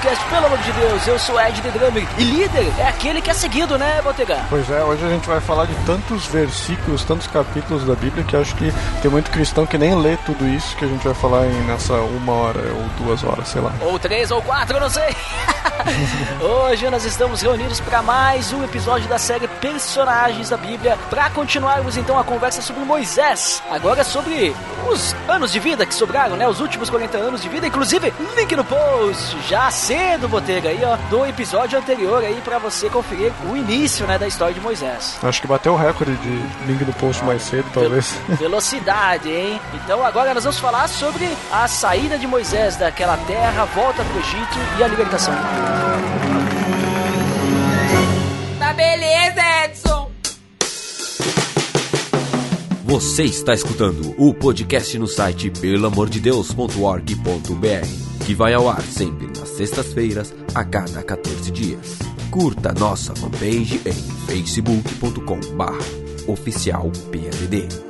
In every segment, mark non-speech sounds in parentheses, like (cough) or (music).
Podcast, pelo amor de Deus, eu sou Ed The Drummer e líder é aquele que é seguido, né, Botega? Pois é, hoje a gente vai falar de tantos versículos, tantos capítulos da Bíblia que acho que tem muito cristão que nem lê tudo isso que a gente vai falar em nessa uma hora ou duas horas, sei lá. Ou três ou quatro, eu não sei. (laughs) (laughs) hoje nós estamos reunidos para mais um episódio da série Personagens da Bíblia para continuarmos então a conversa sobre Moisés. Agora sobre os anos de vida que sobraram, né? Os últimos 40 anos de vida, inclusive link no post já cedo, Botega, aí, ó, do episódio anterior aí para você conferir o início, né, da história de Moisés. Acho que bateu o recorde de link do post mais cedo, talvez. Velocidade, hein? Então agora nós vamos falar sobre a saída de Moisés daquela terra, volta pro Egito e a libertação. Tá beleza, Edson. Você está escutando o podcast no site pelamordedeus.org.br que vai ao ar sempre nas sextas-feiras, a cada 14 dias. Curta nossa fanpage em facebook.com oficial PADD.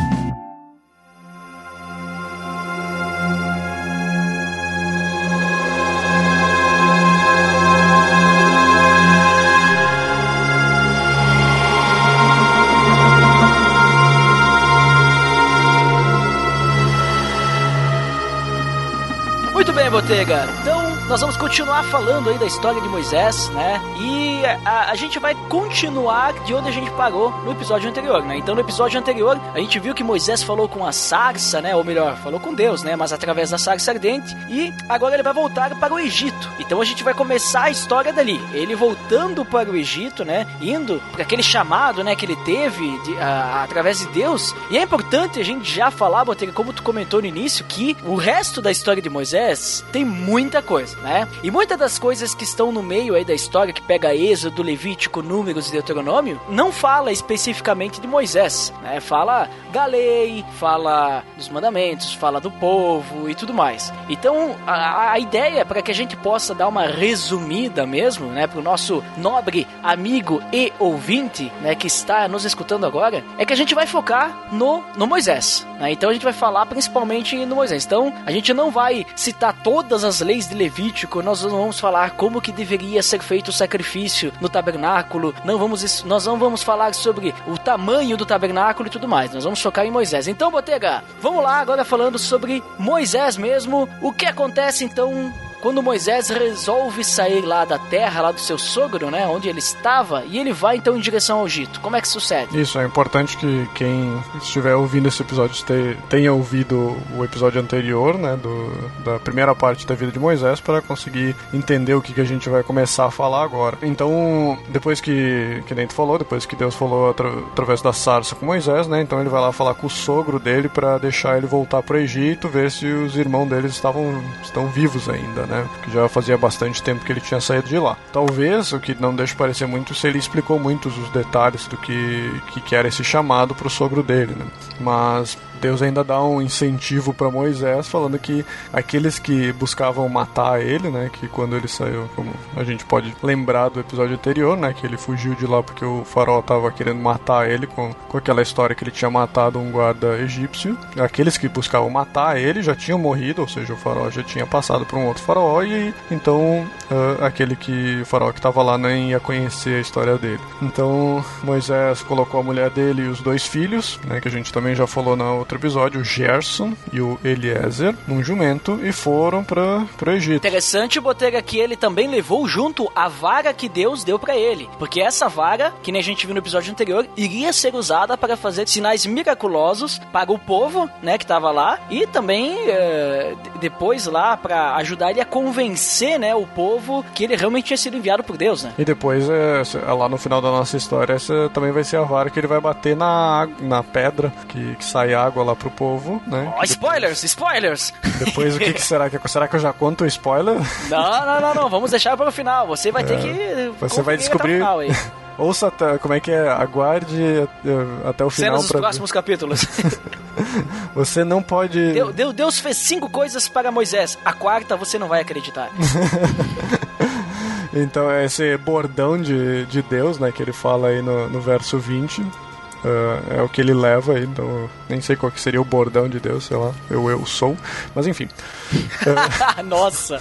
Botega. Nós vamos continuar falando aí da história de Moisés, né? E a, a, gente vai continuar de onde a gente parou no episódio anterior, né? Então, no episódio anterior, a gente viu que Moisés falou com a sarça, né? Ou melhor, falou com Deus, né? Mas através da sarça ardente. E agora ele vai voltar para o Egito. Então, a gente vai começar a história dali. Ele voltando para o Egito, né? Indo para aquele chamado, né? Que ele teve de, a, através de Deus. E é importante a gente já falar, Botega, como tu comentou no início, que o resto da história de Moisés tem muita coisa né? E muitas das coisas que estão no meio aí da história, que pega Êxodo, Levítico, Números e Deuteronômio, não fala especificamente de Moisés, né? Fala da lei, fala dos mandamentos, fala do povo e tudo mais. Então, a, a ideia para que a gente possa dar uma resumida mesmo, né, para o nosso nobre amigo e ouvinte, né, que está nos escutando agora, é que a gente vai focar no, no Moisés. Né? Então, a gente vai falar principalmente no Moisés. Então, a gente não vai citar todas as leis de Levítico Levítico, nós não vamos falar como que deveria ser feito o sacrifício no tabernáculo, não vamos, nós não vamos falar sobre o tamanho do tabernáculo e tudo mais, nós vamos focar em Moisés. Então, Botega, vamos lá agora falando sobre Moisés mesmo, o que acontece então quando Moisés resolve sair lá da terra, lá do seu sogro, né, onde ele estava, e ele vai então em direção ao Egito. Como é que sucede? Isso, é importante que quem estiver ouvindo esse episódio tenha ouvido o episódio anterior, né, do, da primeira parte da vida de Moisés, para conseguir entender o que, que a gente vai começar a falar agora. Então, depois que, que nem falou, depois que Deus falou atra, através da sarça com Moisés, né, então ele vai lá falar com o sogro dele para deixar ele voltar para o Egito, ver se os irmãos deles estavam estão vivos ainda, né? Que já fazia bastante tempo que ele tinha saído de lá. Talvez, o que não deixa parecer muito, se ele explicou muitos os detalhes do que, que, que era esse chamado pro sogro dele, né? Mas Deus ainda dá um incentivo para Moisés, falando que aqueles que buscavam matar ele, né, que quando ele saiu, como a gente pode lembrar do episódio anterior, né, que ele fugiu de lá porque o faraó estava querendo matar ele com, com aquela história que ele tinha matado um guarda egípcio. Aqueles que buscavam matar ele já tinham morrido, ou seja, o faraó já tinha passado por um outro faraó e então uh, aquele que o faraó que estava lá nem ia conhecer a história dele. Então Moisés colocou a mulher dele e os dois filhos, né, que a gente também já falou na outra outro episódio, o Gerson e o Eliezer, num jumento, e foram para o Egito. Interessante, Botega, que ele também levou junto a vara que Deus deu para ele. Porque essa vara, que nem a gente viu no episódio anterior, iria ser usada para fazer sinais miraculosos para o povo, né, que estava lá, e também é, depois lá para ajudar ele a convencer, né, o povo que ele realmente tinha sido enviado por Deus, né? E depois, é, lá no final da nossa história, essa também vai ser a vara que ele vai bater na, na pedra, que, que sai água água lá pro povo, né? Oh, spoilers, spoilers! Depois o que, que, será que (laughs) será que eu já conto o spoiler? Não, não, não, não, vamos deixar para o final. Você vai ter é, que Você vai descobrir (laughs) Ouça até, como é que é? Aguarde até o final. Cenas dos próximos capítulos. (laughs) você não pode. Deus, Deus fez cinco coisas para Moisés. A quarta você não vai acreditar. então, esse bordão de, de Deus, né, que ele fala aí no, no verso 20, Uh, é o que ele leva aí, então nem sei qual que seria o bordão de Deus, sei lá, eu eu sou, mas enfim. Uh, (laughs) Nossa,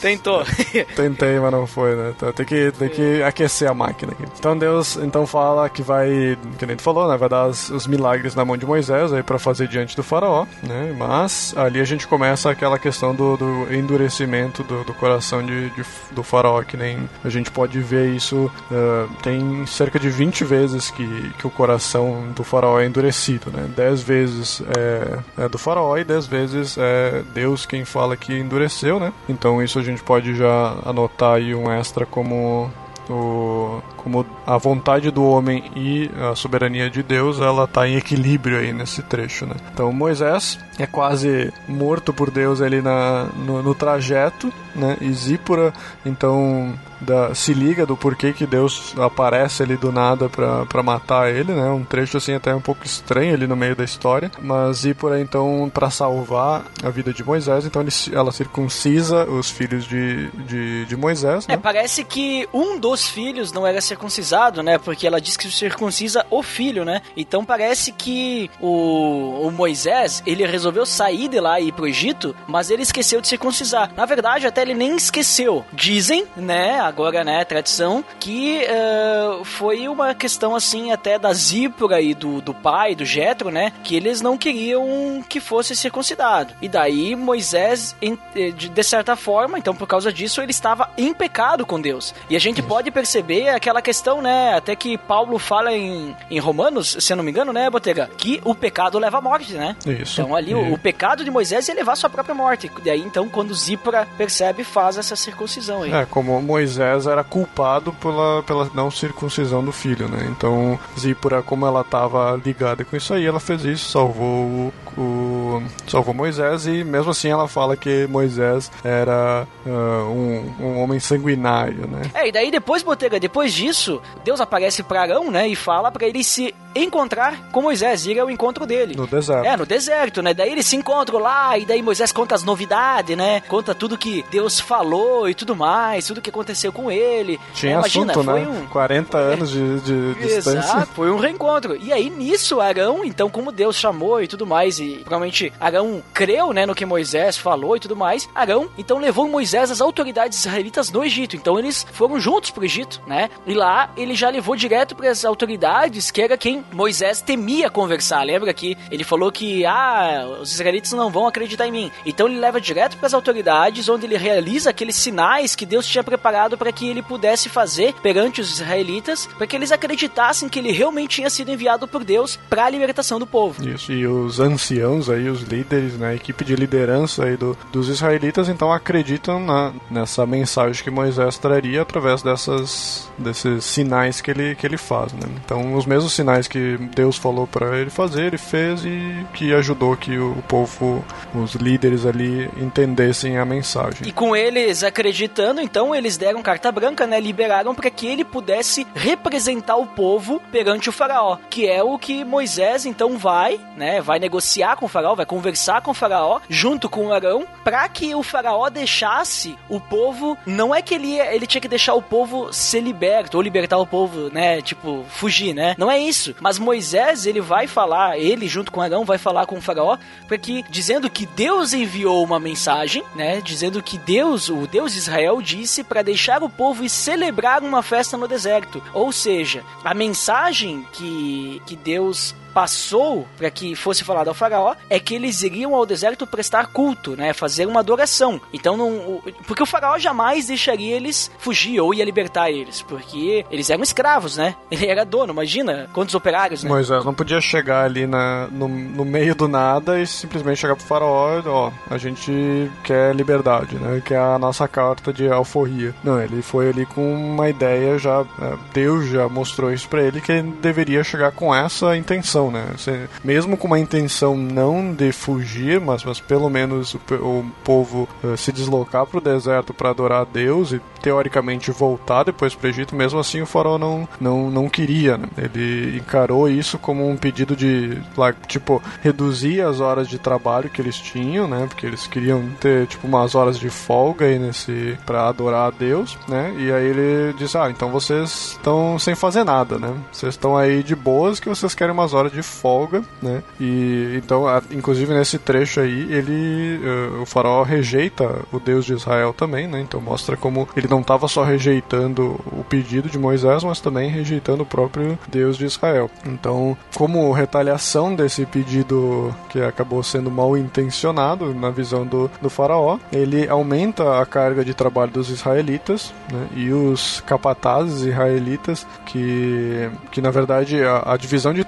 tentou. (laughs) Tentei, mas não foi, né? Então, tem que, tem que aquecer a máquina aqui. Então Deus então fala que vai, que nem tu falou, né? Vai dar os, os milagres na mão de Moisés aí para fazer diante do faraó, né? Mas ali a gente começa aquela questão do, do endurecimento do, do coração de, de, do faraó, que nem a gente pode ver isso, uh, tem cerca de 20 vezes que, que o coração coração do faraó é endurecido, né? Dez vezes é, é do faraó e dez vezes é Deus quem fala que endureceu, né? Então isso a gente pode já anotar aí um extra como o, como a vontade do homem e a soberania de Deus, ela está em equilíbrio aí nesse trecho, né? Então Moisés é quase morto por Deus ali na, no, no trajeto, né? E Zípora, então da, se liga do porquê que Deus aparece ali do nada para matar ele, né? Um trecho assim até um pouco estranho ali no meio da história, mas Zípora então para salvar a vida de Moisés, então ele, ela circuncisa os filhos de, de, de Moisés, né? É, parece que um dos filhos não era circuncisado, né? Porque ela diz que circuncisa o filho, né? Então parece que o, o Moisés, ele resolveu sair de lá e ir pro Egito, mas ele esqueceu de circuncisar. Na verdade, até ele nem esqueceu. Dizem, né? Agora, né, tradição, que uh, foi uma questão assim até da Zípora e do, do pai, do Jetro, né, que eles não queriam que fosse circuncidado. E daí Moisés, eh, de certa forma, então por causa disso, ele estava em pecado com Deus. E a gente pode perceber aquela questão, né, até que Paulo fala em, em Romanos, se eu não me engano, né, Botega, que o pecado leva à morte, né? Isso. Então ali o, o, pecado de Moisés ia levar à sua própria morte. E aí então quando Zípora percebe, faz essa circuncisão aí. É, como Moisés Moisés era culpado pela, pela não circuncisão do filho, né? Então, Zípora, como ela estava ligada com isso aí, ela fez isso, salvou o, o, salvou Moisés e mesmo assim ela fala que Moisés era uh, um, um homem sanguinário, né? É, e daí depois, Botega, depois disso, Deus aparece para Arão, né? E fala para ele se encontrar com Moisés, ir ao encontro dele. No deserto. É, no deserto, né? Daí eles se encontram lá, e daí Moisés conta as novidades, né? Conta tudo que Deus falou e tudo mais, tudo que aconteceu com ele. Tinha é, imagina, assunto, né? Um... 40 anos de, de (laughs) distância. Exato, foi um reencontro. E aí, nisso, Arão, então, como Deus chamou e tudo mais, e provavelmente Arão creu, né, no que Moisés falou e tudo mais, Arão, então, levou Moisés às autoridades israelitas no Egito. Então, eles foram juntos pro Egito, né? E lá, ele já levou direto para as autoridades, que era quem Moisés temia conversar. Lembra que ele falou que ah, os israelitas não vão acreditar em mim. Então ele leva direto para as autoridades, onde ele realiza aqueles sinais que Deus tinha preparado para que ele pudesse fazer perante os israelitas, para que eles acreditassem que ele realmente tinha sido enviado por Deus para a libertação do povo. Isso, e os anciãos aí, os líderes, né, a equipe de liderança aí do, dos israelitas, então acreditam na, nessa mensagem que Moisés traria através dessas desses sinais que ele, que ele faz, né? Então, os mesmos sinais que Deus falou para ele fazer, ele fez e que ajudou que o povo, os líderes ali entendessem a mensagem. E com eles acreditando, então eles deram carta branca, né? Liberaram para que ele pudesse representar o povo perante o faraó, que é o que Moisés então vai, né? Vai negociar com o faraó, vai conversar com o faraó junto com o Arão, para que o faraó deixasse o povo, não é que ele ele tinha que deixar o povo ser liberto ou libertar o povo, né? Tipo, fugir, né? Não é isso. Mas Moisés, ele vai falar, ele junto com Arão vai falar com o faraó, porque dizendo que Deus enviou uma mensagem, né, dizendo que Deus, o Deus de Israel disse para deixar o povo e celebrar uma festa no deserto. Ou seja, a mensagem que que Deus passou para que fosse falado ao faraó é que eles iriam ao deserto prestar culto, né, fazer uma adoração. Então não, porque o faraó jamais deixaria eles fugir ou ia libertar eles, porque eles eram escravos, né? (laughs) Ele era dono, imagina quantos operários, né? Moisés não podia chegar ali na, no, no meio do nada e simplesmente chegar pro faraó, ó, a gente quer liberdade, né? Que é a nossa carta de alforria. Não, ele foi ali com uma ideia já, é, Deus já mostrou isso para ele que ele deveria chegar com essa intenção intenção, né? Você, mesmo com uma intenção não de fugir, mas, mas pelo menos o, o povo uh, se deslocar para o deserto para adorar a Deus e teoricamente voltar depois para o Egito, mesmo assim o faraó não, não, não queria. Né? Ele encarou isso como um pedido de, tipo, reduzir as horas de trabalho que eles tinham, né? Porque eles queriam ter, tipo, umas horas de folga aí nesse para adorar a Deus, né? E aí ele disse: "Ah, então vocês estão sem fazer nada, né? Vocês estão aí de boas que vocês querem umas horas de folga, né? E então, inclusive nesse trecho aí, ele uh, o faraó rejeita o Deus de Israel também, né? Então mostra como ele não estava só rejeitando o pedido de Moisés, mas também rejeitando o próprio Deus de Israel. Então, como retaliação desse pedido que acabou sendo mal intencionado na visão do, do faraó, ele aumenta a carga de trabalho dos israelitas né? e os capatazes israelitas que, que na verdade a, a divisão de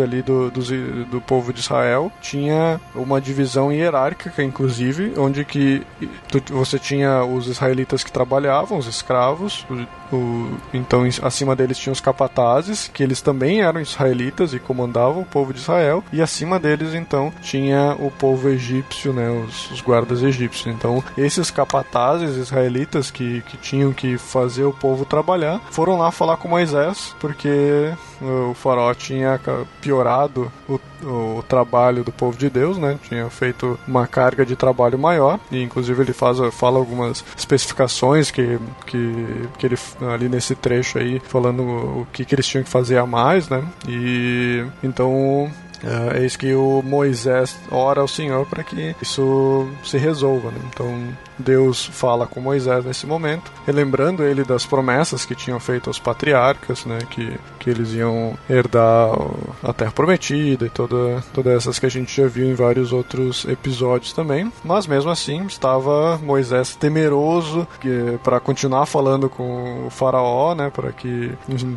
ali do, do, do povo de Israel. Tinha uma divisão hierárquica inclusive onde que você tinha os israelitas que trabalhavam os escravos o, então, acima deles tinham os capatazes, que eles também eram israelitas e comandavam o povo de Israel, e acima deles, então, tinha o povo egípcio, né, os, os guardas egípcios. Então, esses capatazes israelitas que, que tinham que fazer o povo trabalhar foram lá falar com Moisés, porque o faraó tinha piorado o, o, trabalho do povo de Deus, né? Tinha feito uma carga de trabalho maior e inclusive ele faz, fala algumas especificações que, que, que ele ali nesse trecho aí falando o que, que eles tinham que fazer a mais, né? E então é isso que o Moisés ora ao Senhor para que isso se resolva. Né? Então Deus fala com Moisés nesse momento, relembrando ele das promessas que tinham feito aos patriarcas, né, que, que eles iam herdar a terra prometida e toda, todas essas que a gente já viu em vários outros episódios também. Mas mesmo assim, estava Moisés temeroso para continuar falando com o faraó, né, para que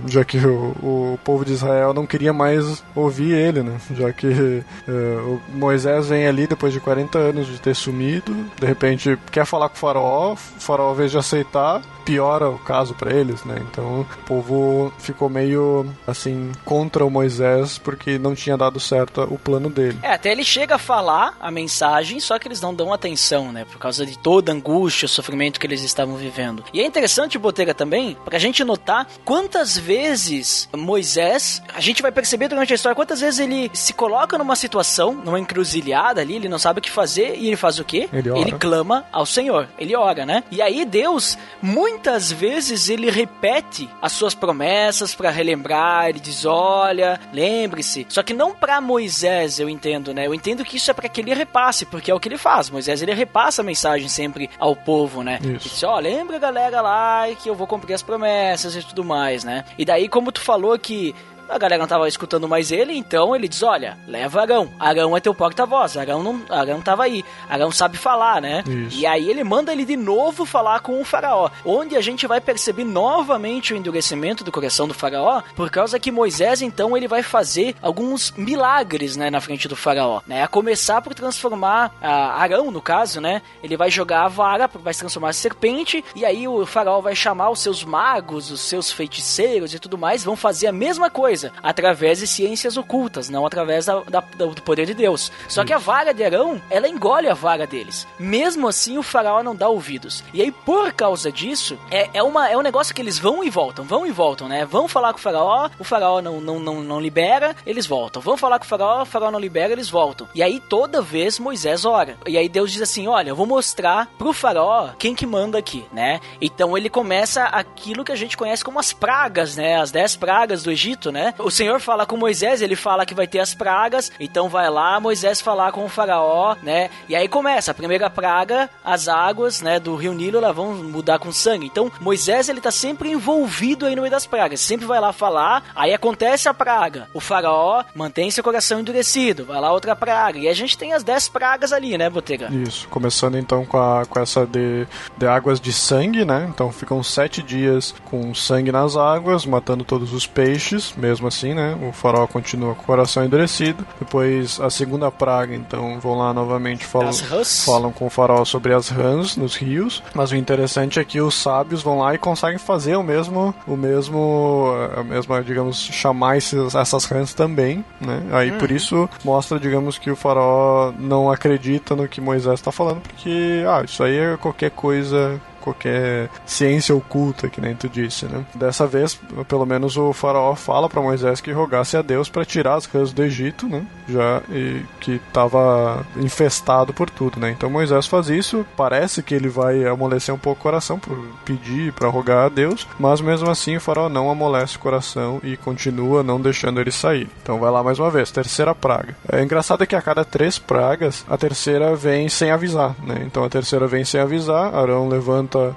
já que o, o, povo de Israel não queria mais ouvir ele, né, já que uh, Moisés vem ali depois de 40 anos de ter sumido, de repente quer falar com o faraó, o faraó, ao invés de aceitar, piora o caso para eles, né? Então o povo ficou meio assim contra o Moisés porque não tinha dado certo o plano dele. É, até ele chega a falar a mensagem, só que eles não dão atenção, né? Por causa de toda a angústia, o sofrimento que eles estavam vivendo. E é interessante, Botega, também, pra gente notar quantas vezes Moisés, a gente vai perceber durante a história, quantas vezes ele se coloca numa situação, numa encruzilhada ali, ele não sabe o que fazer e ele faz o quê? Ele, ele clama ao Senhor, ele ora, né? E aí Deus, muitas vezes ele repete as suas promessas para relembrar, ele diz: "Olha, lembre-se". Só que não para Moisés, eu entendo, né? Eu entendo que isso é para que ele repasse, porque é o que ele faz. Moisés ele repassa a mensagem sempre ao povo, né? Isso. Ele diz: "Ó, oh, lembra galera lá que eu vou cumprir as promessas e tudo mais, né?". E daí como tu falou que a galera não tava escutando mais ele, então ele diz: Olha, leva Arão. Arão é teu porta-voz. Arão não, Arão tava aí. Arão sabe falar, né? Isso. E aí ele manda ele de novo falar com o faraó. Onde a gente vai perceber novamente o endurecimento do coração do faraó, por causa que Moisés, então, ele vai fazer alguns milagres, né, na frente do faraó. Né? A começar por transformar a Arão, no caso, né? Ele vai jogar a vara, vai se transformar em serpente, e aí o faraó vai chamar os seus magos, os seus feiticeiros e tudo mais, vão fazer a mesma coisa coisa através de ciências ocultas, não através da, da, do poder de Deus. Só que a vara de Arão, ela engole a vara deles. Mesmo assim, o faraó não dá ouvidos. E aí, por causa disso, é, é, uma, é um negócio que eles vão e voltam, vão e voltam, né? Vão falar com o faraó, o faraó não, não, não, não libera, eles voltam. Vão falar com o faraó, o faraó não libera, eles voltam. E aí, toda vez, Moisés ora. E aí, Deus diz assim: Olha, eu vou mostrar pro faraó quem que manda aqui, né? Então, ele começa aquilo que a gente conhece como as pragas, né? As dez pragas do Egito, né? O Senhor fala com Moisés, ele fala que vai ter as pragas, então vai lá Moisés falar com o faraó, né? E aí começa a primeira praga, as águas, né, do rio Nilo, elas vão mudar com sangue. Então Moisés ele tá sempre envolvido aí no meio das pragas, sempre vai lá falar, aí acontece a praga. O faraó mantém seu coração endurecido, vai lá outra praga. E a gente tem as dez pragas ali, né, Botega? Isso, começando então com, a, com essa de, de águas de sangue, né? Então ficam sete dias com sangue nas águas, matando todos os peixes, mesmo mesmo assim, né? O farol continua com o coração endurecido. Depois a segunda praga, então vão lá novamente falam, falam com o farol sobre as rãs nos rios. Mas o interessante é que os sábios vão lá e conseguem fazer o mesmo, o mesmo, a mesma, digamos, chamar esses, essas rãs também, né? Aí uhum. por isso mostra, digamos, que o farol não acredita no que Moisés está falando, porque ah, isso aí é qualquer coisa qualquer ciência oculta, que nem tu disse, né? Dessa vez, pelo menos o faraó fala para Moisés que rogasse a Deus para tirar as rãs do Egito, né? Já e que estava infestado por tudo, né? Então Moisés faz isso, parece que ele vai amolecer um pouco o coração por pedir, para rogar a Deus, mas mesmo assim o faraó não amolece o coração e continua não deixando ele sair. Então vai lá mais uma vez, terceira praga. É engraçado que a cada três pragas, a terceira vem sem avisar, né? Então a terceira vem sem avisar, Arão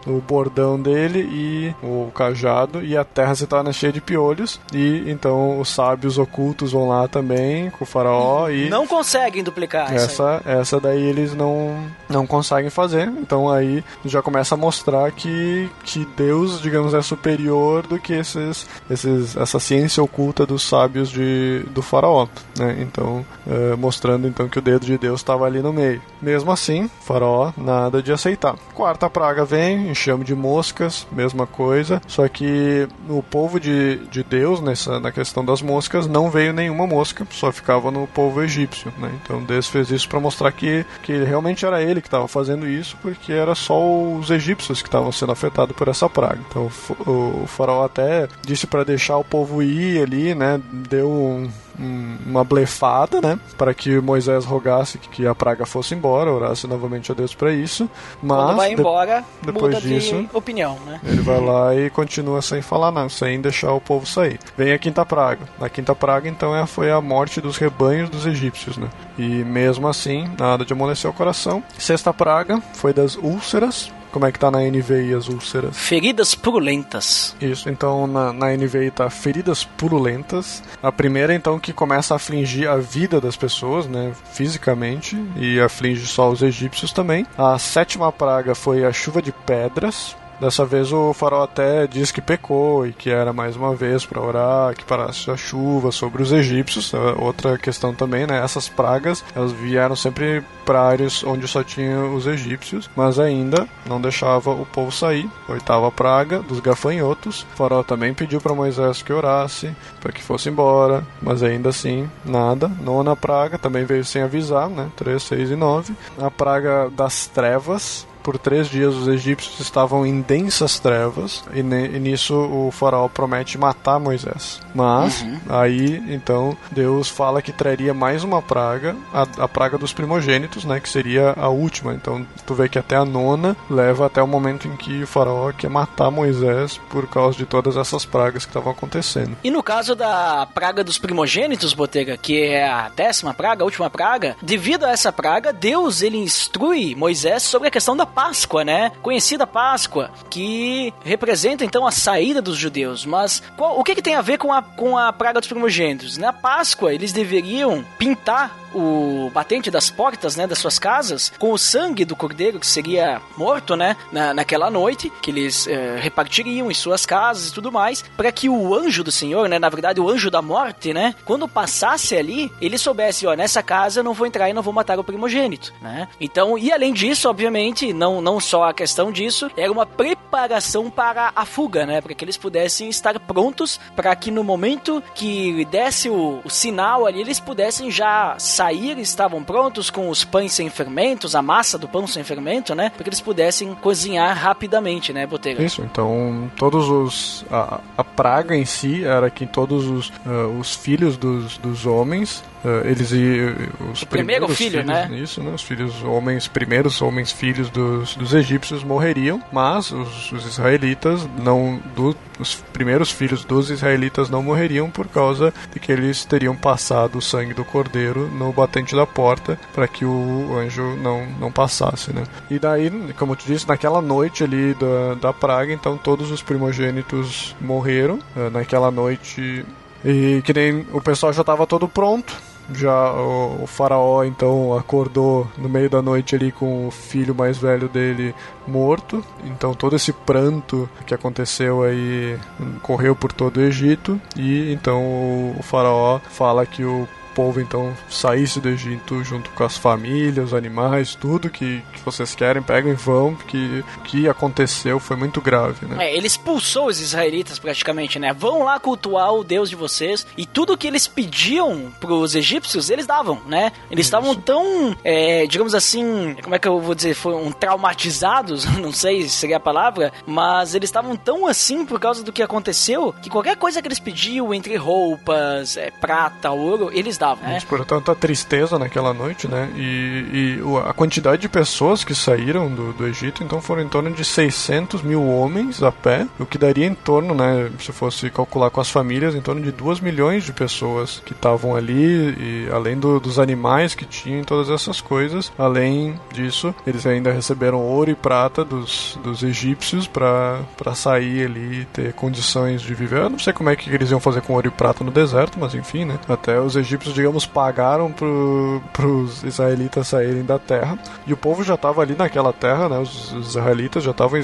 o bordão dele e o cajado e a terra se torna cheia de piolhos e então os sábios ocultos vão lá também com o faraó e não conseguem duplicar essa essa daí eles não não conseguem fazer. Então aí já começa a mostrar que que Deus, digamos, é superior do que esses, esses essa ciência oculta dos sábios de do faraó, né? Então uh, mostrando então que o dedo de Deus estava ali no meio. Mesmo assim, faraó nada de aceitar. Quarta praga vem, enxame de moscas, mesma coisa, só que o povo de, de Deus nessa na questão das moscas não veio nenhuma mosca, só ficava no povo egípcio, né? Então Deus fez isso para mostrar que que realmente era ele que estava fazendo isso, porque era só os egípcios que estavam sendo afetados por essa praga. Então o, o faraó até disse para deixar o povo ir ali, né? Deu um, uma blefada, né? Para que Moisés rogasse que a praga fosse embora, orasse novamente a Deus para isso. Mas Quando vai embora, de depois disso, de opinião, né? Ele vai lá e continua sem falar não, sem deixar o povo sair. Vem a quinta praga. A quinta praga então é, foi a morte dos rebanhos dos egípcios, né? E mesmo assim, nada de amolecer o coração. Sexta praga foi das úlceras, como é que tá na NVI as úlceras? Feridas purulentas. Isso, então na, na NVI tá feridas purulentas. A primeira, então, que começa a afligir a vida das pessoas, né, fisicamente, e aflige só os egípcios também. A sétima praga foi a chuva de pedras, Dessa vez o farol até diz que pecou e que era mais uma vez para orar, que parasse a chuva sobre os egípcios. Outra questão também, né? Essas pragas, elas vieram sempre para áreas onde só tinha os egípcios, mas ainda não deixava o povo sair. Oitava praga dos gafanhotos. O farol também pediu para Moisés que orasse, para que fosse embora, mas ainda assim, nada. Nona praga também veio sem avisar, né? 3, 6 e 9. A praga das trevas, por três dias os egípcios estavam em densas trevas e, e nisso o faraó promete matar Moisés. Mas Uhum. aí então Deus fala que traria mais uma praga, a, a praga dos primogênitos, né, que seria a última. Então tu vê que até a nona leva até o momento em que o faraó quer matar Moisés por causa de todas essas pragas que estavam acontecendo. E no caso da praga dos primogênitos, Botega, que é a décima praga, a última praga, devido a essa praga, Deus ele instrui Moisés sobre a questão da Páscoa, né? Conhecida Páscoa, que representa então a saída dos judeus. Mas qual- o que, que tem a ver com a, com a praga dos primogênitos? Na Páscoa, eles deveriam pintar o batente das portas, né, das suas casas, com o sangue do cordeiro que seria morto, né, na, naquela noite, que eles eh, repartiriam em suas casas e tudo mais, para que o anjo do Senhor, né, na verdade o anjo da morte, né, quando passasse ali, ele soubesse, ó, nessa casa eu não vou entrar e não vou matar o primogênito, né. Então, e além disso, obviamente, não, não só a questão disso, era uma preparação para a fuga, né, para que eles pudessem estar prontos para que no momento que desse o, o sinal ali, eles pudessem já sair, estavam prontos com os pães sem fermentos, a massa do pão sem fermento, né? Para que eles pudessem cozinhar rapidamente, né, Botega? Isso, então todos os. A, a praga em si era que todos os, ah, os filhos dos, dos homens. Ah, eles e os O primeiro filho, filhos, né? Isso, né? Os filhos homens, primeiros homens filhos dos, dos egípcios morreriam, mas os, os israelitas não. Do, os primeiros filhos dos israelitas não morreriam por causa de que eles teriam passado o sangue do cordeiro no batente da porta para que o anjo não, não passasse, né? E daí, como eu te disse, naquela noite ali da, da praga, então todos os primogênitos morreram. eh, naquela noite e que nem o pessoal já estava todo pronto. Já o, o faraó então acordou no meio da noite ali com o filho mais velho dele morto. Então todo esse pranto que aconteceu aí correu por todo o Egito e então o, o faraó fala que o povo então saísse do Egito junto com as famílias, os animais, tudo que, que vocês querem, pegam e vão, porque o que aconteceu foi muito grave, né? É, ele expulsou os israelitas praticamente, né? Vão lá cultuar o Deus de vocês e tudo que eles pediam pros egípcios, eles davam, né? Eles estavam tão, é, digamos assim, como é que eu vou dizer, foram traumatizados, (laughs) não sei se seria a palavra, mas eles estavam tão assim por causa do que aconteceu que qualquer coisa que eles pediam entre roupas, é, prata, ouro, eles né? Mas por tanta tristeza naquela noite, né? E, e a quantidade de pessoas que saíram do, do Egito, então foram em torno de 600 mil homens a pé, o que daria em torno, né? Se fosse calcular com as famílias, em torno de 2 milhões de pessoas que estavam ali, e além do- dos animais que tinham, todas essas coisas. Além disso, eles ainda receberam ouro e prata dos, dos egípcios para sair ali e ter condições de viver. Eu não sei como é que eles iam fazer com ouro e prata no deserto, mas enfim, né? Até os egípcios, digamos, pagaram pro, pros israelitas saírem da terra. E o povo já estava ali naquela terra, né? Os, os israelitas já estavam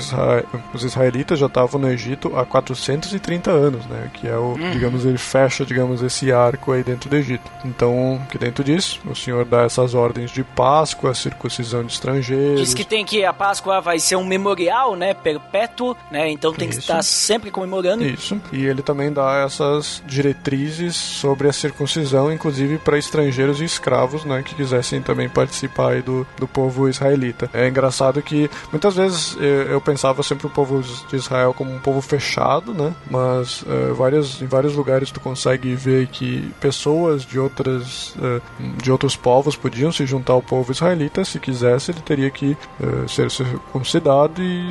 os israelitas já estavam no Egito há 430 anos, né? Que é o, digamos, ele fecha, digamos, esse arco aí dentro do Egito. Então, que dentro disso, o Senhor dá essas ordens de Páscoa, circuncisão de estrangeiros. Diz que tem que a Páscoa vai ser um memorial, né, perpétuo, né? Então tem que Isso. estar sempre comemorando. Isso. E ele também dá essas diretrizes sobre a circuncisão, inclusive para estrangeiros e escravos, né, que quisessem também participar do, do povo israelita. É engraçado que muitas vezes eh, eu pensava sempre o povo de Israel como um povo fechado, né, mas eh, várias, em vários lugares tu consegue ver que pessoas de outras eh, de outros povos podiam se juntar ao povo israelita se quisesse ele teria que eh, ser circuncidado e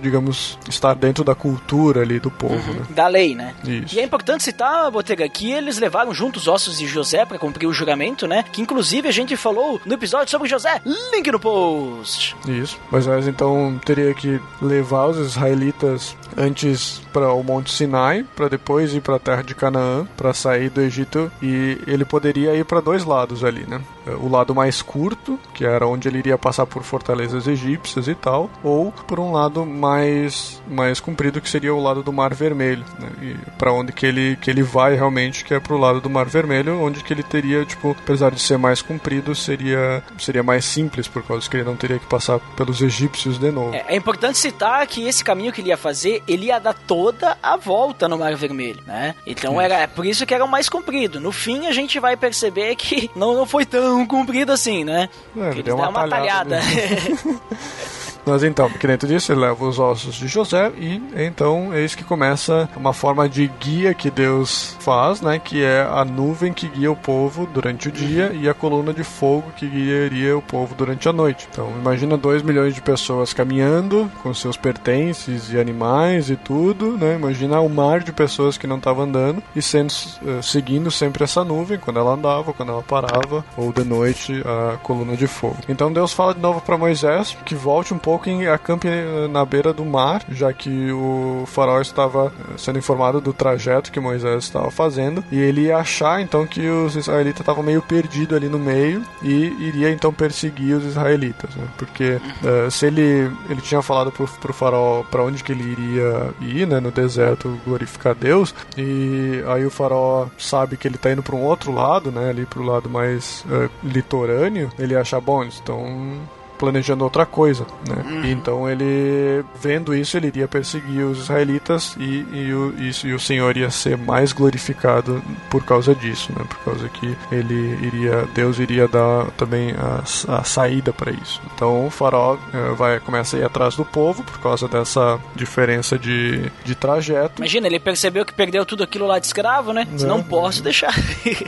digamos estar dentro da cultura ali do povo, né? Da lei, né? Isso. E é importante citar, Botega, que eles levaram junto os ossos de José para cumprir o juramento, né? Que inclusive a gente falou no episódio sobre José. Link no post. Isso. Moisés então teria que levar os israelitas antes para o Monte Sinai, para depois ir para a terra de Canaã, para sair do Egito, e ele poderia ir para dois lados ali, né? O lado mais curto, que era onde ele iria passar por fortalezas egípcias e tal, ou por um lado mais mais comprido, que seria o lado do Mar Vermelho, né? Para onde que ele que ele vai realmente, que é pro lado do Mar Vermelho, onde que ele teria, tipo, apesar de ser mais comprido, seria seria mais simples por causa que ele não teria que passar pelos egípcios de novo. É, é importante citar que esse caminho que ele ia fazer, ele ia dar toda a volta no Mar Vermelho, né? Então era é por isso que era o mais comprido. No fim a gente vai perceber que (laughs) não, não foi tão comprido assim, né? É, deu uma uma talhada talhada. (laughs) Mas então, porque dentro disso ele leva os ossos de José e então eis que começa uma forma de guia que Deus faz, né? Que é a nuvem que guia o povo durante o dia e a coluna de fogo que guiaria o povo durante a noite. Então imagina 2 milhões de pessoas caminhando com seus pertences e animais e tudo, né? Imagina o mar de pessoas que não estavam andando e sendo eh, seguindo sempre essa nuvem quando ela andava, quando ela parava ou de noite a coluna de fogo. Então Deus fala de novo para Moisés que volte um pouco e acampe na beira do mar, já que o faraó estava eh, sendo informado do trajeto que Moisés estava fazendo e ele ia achar então que os israelitas estavam meio perdidos ali no meio e iria então perseguir os israelitas, né? Porque eh, se ele ele tinha falado pro, pro faraó para onde que ele iria ir, né, no deserto glorificar Deus, e aí o faraó sabe que ele tá indo para um outro lado, né, ali pro lado mais eh, litorâneo, ele acha bom, estão planejando outra coisa, né? E então ele, vendo isso, ele iria perseguir os israelitas e, e, o, isso, e o Senhor ia ser mais glorificado por causa disso, né? Por causa que ele iria, Deus iria dar também a, a saída para isso. Então o faraó eh, vai começa a ir atrás do povo por causa dessa diferença de, de trajeto. Imagina, ele percebeu que perdeu tudo aquilo lá de escravo, né? É. não posso deixar.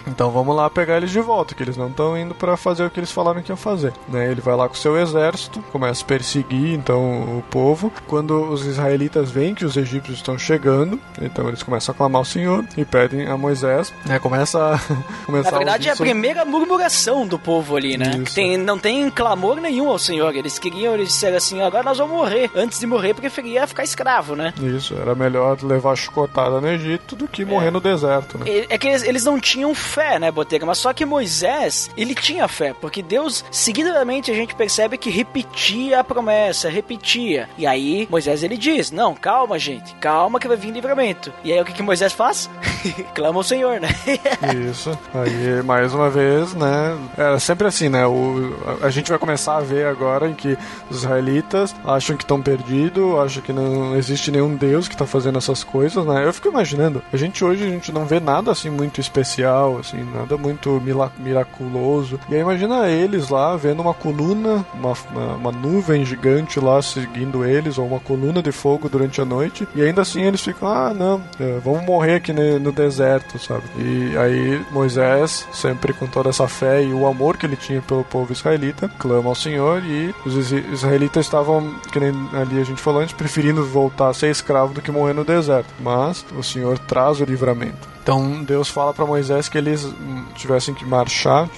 Então vamos lá pegar eles de volta, que eles não estão indo para fazer o que eles falaram que iam fazer. Né? Ele vai lá com seu exército, começa a perseguir então o povo. Quando os israelitas veem que os egípcios estão chegando, então eles começam a clamar ao Senhor e pedem a Moisés. Né? Começa a (laughs) começar Na verdade, é a primeira murmuração do povo ali, né? Tem, não tem clamor nenhum ao Senhor. Eles queriam, eles disseram assim: agora nós vamos morrer. Antes de morrer, preferia ficar escravo, né? Isso, era melhor levar chicotada no Egito do que morrer no deserto, né? É que eles, eles não tinham fé, né, Botega? Mas só que Moisés, ele tinha fé, porque Deus, seguidamente, a gente percebe percebe que repetia a promessa, repetia. E aí Moisés ele diz: Não, calma, gente, calma que vai vir livramento. E aí o que, que Moisés faz? (laughs) Clama ao Senhor, né? (laughs) Isso. Aí, mais uma vez, né? É sempre assim, né? O, a, a gente vai começar a ver agora em que os israelitas acham que estão perdidos, acham que não existe nenhum Deus que está fazendo essas coisas, né? Eu fico imaginando, a gente hoje a gente não vê nada assim muito especial, assim, nada muito miraculoso. E aí imagina eles lá vendo uma coluna, uma, uma, nuvem gigante lá seguindo eles, ou uma coluna de fogo durante a noite, e ainda assim eles ficam, ah, não, é, vamos morrer aqui no, no deserto, sabe? E aí Moisés, sempre com toda essa fé e o amor que ele tinha pelo povo israelita, clama ao Senhor e os israelitas estavam, que nem ali a gente falou antes, preferindo voltar a ser escravo do que morrer no deserto. Mas o Senhor traz o livramento. Então Deus fala para Moisés que eles tivessem que marchar,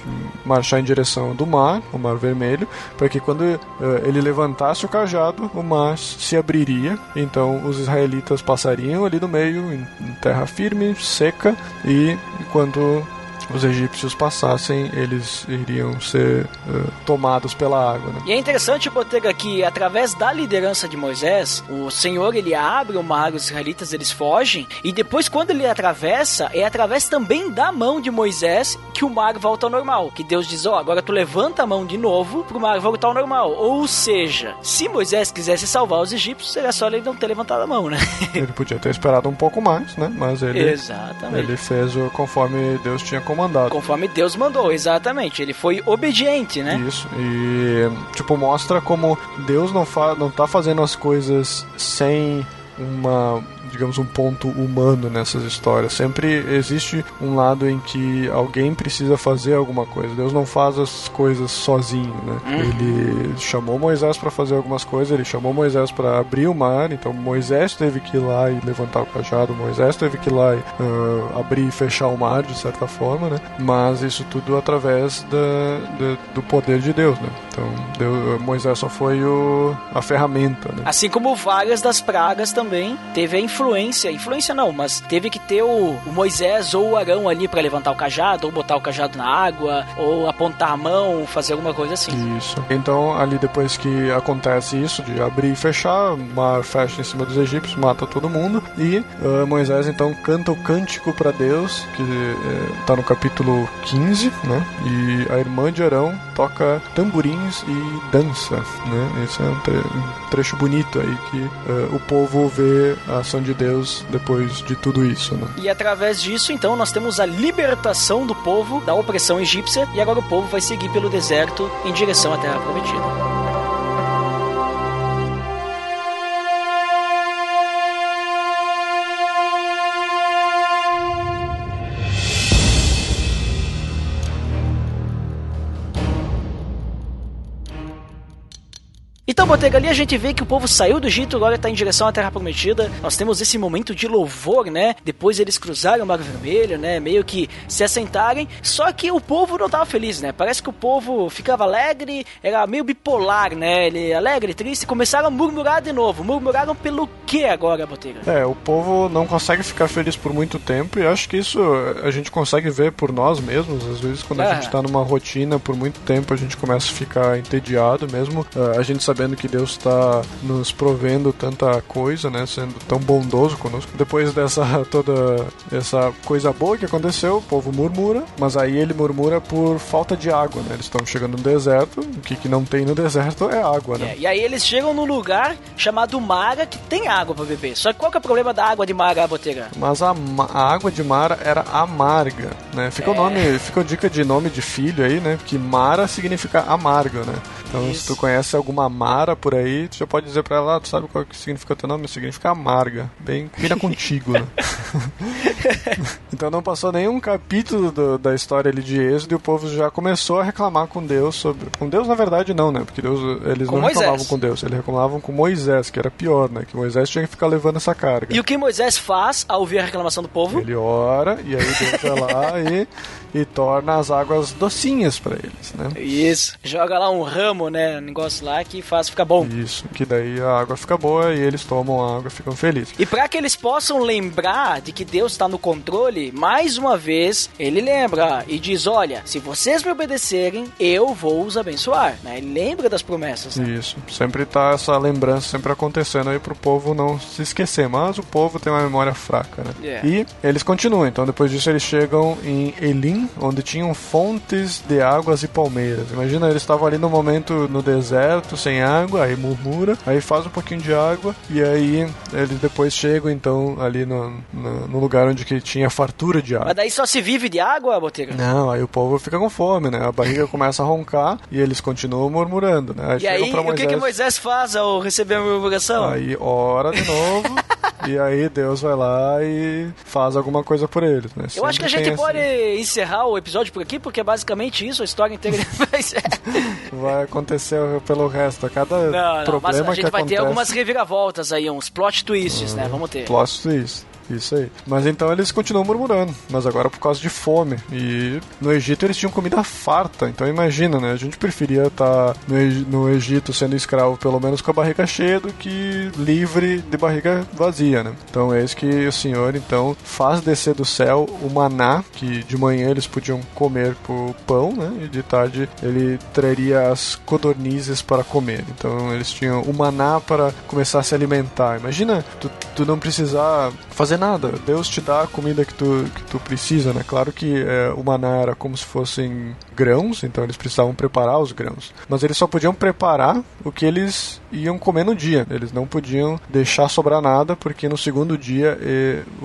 marchar em direção do mar, o mar vermelho, para que quando uh, ele levantasse o cajado, o mar se abriria. Então os israelitas passariam ali no meio, em terra firme, seca, e quando os egípcios passassem, eles iriam ser uh, tomados pela água. Né? E é interessante, Botega, que através da liderança de Moisés, o Senhor ele abre o mar, os israelitas eles fogem, e depois quando ele atravessa, é através também da mão de Moisés que o mar volta ao normal. Que Deus diz, ó, oh, agora tu levanta a mão de novo pro mar voltar ao normal. Ou seja, se Moisés quisesse salvar os egípcios, seria só ele não ter levantado a mão, né? ele podia ter esperado um pouco mais, né? Mas ele, Exatamente. ele fez conforme Deus tinha comandado. Conforme Deus mandou, exatamente. Ele foi obediente, né? Isso. E, tipo, mostra como Deus não, fa não tá fazendo as coisas sem uma digamos, um ponto humano nessas histórias. Sempre existe um lado em que alguém precisa fazer alguma coisa. Deus não faz as coisas sozinho, né? Uhum. Ele chamou Moisés para fazer algumas coisas, ele chamou Moisés para abrir o mar, então Moisés teve que ir lá e levantar o cajado, Moisés teve que ir lá e uh, abrir e fechar o mar, de certa forma, né? Mas isso tudo através da, da, do poder de Deus, né? Então, Deus, Moisés só foi o, a ferramenta, né? Assim como várias das pragas também teve a influência influência, influência não, mas teve que ter o, o Moisés ou o Arão ali para levantar o cajado, ou botar o cajado na água, ou apontar a mão, fazer alguma coisa assim. Isso. Então, ali depois que acontece isso, de abrir e fechar, mar fecha em cima dos egípcios, mata todo mundo, e uh, Moisés então canta o cântico para Deus, que está uh, no capítulo 15, né? E a irmã de Arão toca tamborins e dança, né? Esse é um, tre um trecho bonito aí que uh, o povo vê a ação de Deus depois de tudo isso. Né? E através disso, então, nós temos a libertação do povo da opressão egípcia e agora o povo vai seguir pelo deserto em direção à Terra Prometida. Então, Botega, ali a gente vê que o povo saiu do Egito, agora está em direção à Terra Prometida. Nós temos esse momento de louvor, né? Depois eles cruzaram o Mar Vermelho, né? Meio que se assentarem. Só que o povo não estava feliz, né? Parece que o povo ficava alegre, era meio bipolar, né? Ele alegre, triste. Começaram a murmurar de novo. Murmuraram pelo que agora, Botega? É, o povo não consegue ficar feliz por muito tempo e acho que isso a gente consegue ver por nós mesmos. Às vezes, quando a gente está numa rotina por muito tempo, a gente começa a ficar entediado mesmo. Uh, a gente sabendo que Deus está nos provendo tanta coisa, né? Sendo tão bondoso conosco. Depois dessa (laughs) toda essa coisa boa que aconteceu, o povo murmura, mas aí ele murmura por falta de água, né? Eles estão chegando no deserto, o que, que não tem no deserto é água, né? É, e aí eles chegam num lugar chamado Mara que tem água para beber. Só que qual que é o problema da água de Mara, Botega? Mas a, a água de Mara era amarga, né? Fica é. o nome, fica a dica de nome de filho aí, né? Que Mara significa amarga, né? Então, Isso. se tu conhece alguma Mara por aí, tu já pode dizer pra ela, ah, tu sabe qual que significa teu nome? Significa amarga. Bem, vira contigo, né? (laughs) então não passou nenhum capítulo do, da história ali de Êxodo e o povo já começou a reclamar com Deus sobre. Com Deus, na verdade, não, né? Porque Deus, eles com não Moisés. reclamavam com Deus, eles reclamavam com Moisés, que era pior, né? Que Moisés tinha que ficar levando essa carga. E o que Moisés faz ao ouvir a reclamação do povo? Ele ora e aí Deus vai lá e, e torna as águas docinhas para eles, né? Isso. Joga lá um ramo, né? Um negócio lá que faz ficar bom. Isso, que daí a água fica boa e eles tomam a água e ficam felizes. E para que eles possam lembrar de que Deus está no controle, mais uma vez ele lembra e diz: Olha, se vocês me obedecerem, eu vou os abençoar. Né? Ele lembra das promessas. Né? Isso, sempre tá essa lembrança sempre acontecendo aí pro povo não se esquecer, mas o povo tem uma memória fraca, né? Yeah. E eles continuam, então depois disso eles chegam em Elim, onde tinham fontes de águas e palmeiras. Imagina, eles estavam ali no momento no deserto, sem água, aí murmura, aí faz um pouquinho de água, e aí eles depois chegam então ali no, no, no lugar onde que tinha fartura de água. Mas daí só se vive de água, Boteiro? Não, aí o povo fica com fome, né? A barriga começa a roncar e eles continuam murmurando, né? E chegam aí, pra o que, que Moisés faz ao receber a murmuração? Aí ora de novo, (laughs) e aí Deus vai lá e faz alguma coisa por eles, né? Eu acho que a Sempre gente pode encerrar o episódio por aqui, porque é basicamente isso, a história inteira (laughs) vai ser. Vai acontecer pelo resto. A cada Não, não, mas problema a gente vai acontece, ter algumas reviravoltas aí, uns plot twists, né? Vamos ter. Plot Isso aí. Mas então eles continuam murmurando, mas agora por causa de fome. E no Egito eles tinham comida farta, então imagina, né? A gente preferia estar no, Eg- no Egito sendo escravo pelo menos com a barriga cheia do que livre de barriga vazia, né? Então é isso que o Senhor então faz descer do céu o maná, que de manhã eles podiam comer por pão, né? E de tarde ele traria as codornizes para comer. Então eles tinham o maná para começar a se alimentar. Imagina tu, tu não precisar fazer nada. Deus te dá a comida que tu, que tu precisa, né? Claro que é, o maná era como se fossem grãos, então eles precisavam preparar os grãos. Mas eles só podiam preparar o que eles iam comer no dia. Eles não podiam deixar sobrar nada, porque no segundo dia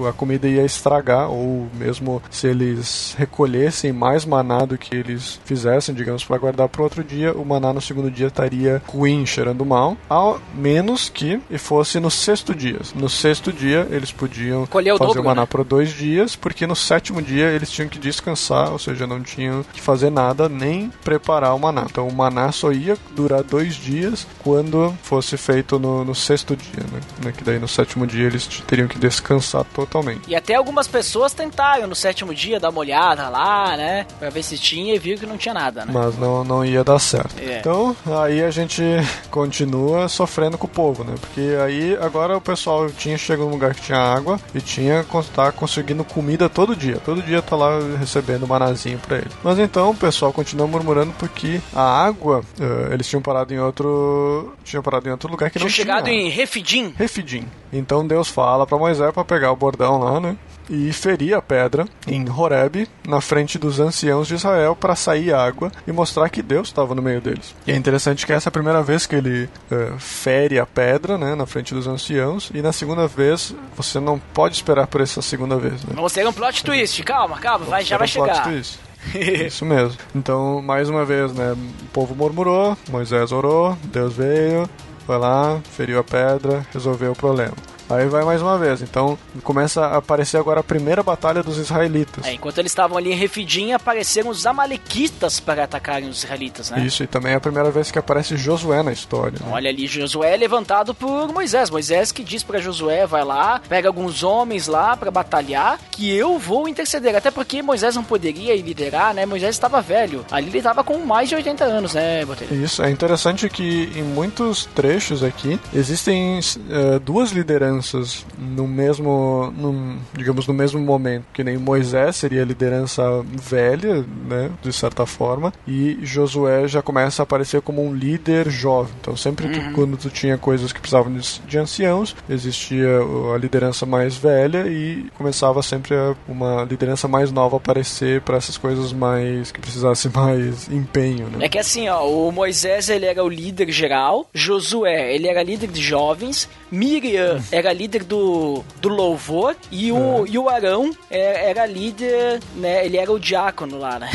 a comida ia estragar, ou mesmo se eles recolhessem mais maná do que eles fizessem, digamos, para guardar para outro dia, o maná no segundo dia estaria ruim, cheirando mal, ao menos que e fosse no sexto dia. No sexto dia eles podiam Colher o fazer dobro, o maná né? por dois dias, porque no sétimo dia eles tinham que descansar, ou seja, não tinham que fazer nada nem preparar o maná. Então o maná só ia durar dois dias quando fosse feito no, no sexto dia, né? Né, Que daí no sétimo dia eles teriam que descansar totalmente. E até algumas pessoas tentaram no sétimo dia dar uma olhada lá, né? Pra ver se tinha e viu que não tinha nada, né? Mas não, não ia dar certo. É. Então, aí a gente continua sofrendo com o povo, né? Porque aí agora o pessoal tinha chegado num lugar que tinha água e tinha tá conseguindo comida todo dia. Todo dia tá lá recebendo manazinho pra ele. Mas então o pessoal continua murmurando porque a água, eh, eles tinham parado em outro. Tinham parado em outro lugar que Tinha não chegado tinha. em Refidim. Refidim. Então Deus fala pra Moisés pra pegar o bordão lá, né? E ferir a pedra em Horeb, na frente dos anciãos de Israel, para sair água e mostrar que Deus estava no meio deles. E é interessante que essa é a primeira vez que ele eh, fere a pedra, né, na frente dos anciãos, e na segunda vez você não pode esperar por essa segunda vez, né? Vamos ter um plot twist. Calma, calma, vai, já vai um plot chegar. twist. (laughs) Isso mesmo. Então, mais uma vez, né? O povo murmurou, Moisés orou, Deus veio, foi lá, feriu a pedra, resolveu o problema. Aí vai mais uma vez. Então começa a aparecer agora a primeira batalha dos israelitas. É, enquanto eles estavam ali em Refidim, apareceram os amalequitas para atacarem os israelitas, né? Isso, e também é a primeira vez que aparece Josué na história. né? Olha ali, Josué é levantado por Moisés. Moisés que diz pra Josué, vai lá, pega alguns homens lá pra batalhar, que eu vou interceder. Até porque Moisés não poderia liderar, né? Moisés estava velho. Ali ele estava com mais de 80 anos, né, Botelho? Isso, é interessante que em muitos trechos aqui existem eh, duas lideranças no mesmo, num, digamos, no mesmo momento, que nem Moisés seria a liderança velha, né, de certa forma, e Josué já começa a aparecer como um líder jovem. Então sempre que, quando tu tinha coisas que precisavam de, de anciãos, existia a liderança mais velha e começava sempre a- uma liderança mais nova a aparecer para essas coisas mais que precisasse (laughs) mais empenho, né? É que assim, ó, o Moisés ele era o líder geral, Josué ele era líder de jovens, Miriam era líder do, do louvor e o, e o Arão é- era líder, né? Ele era o diácono lá, né?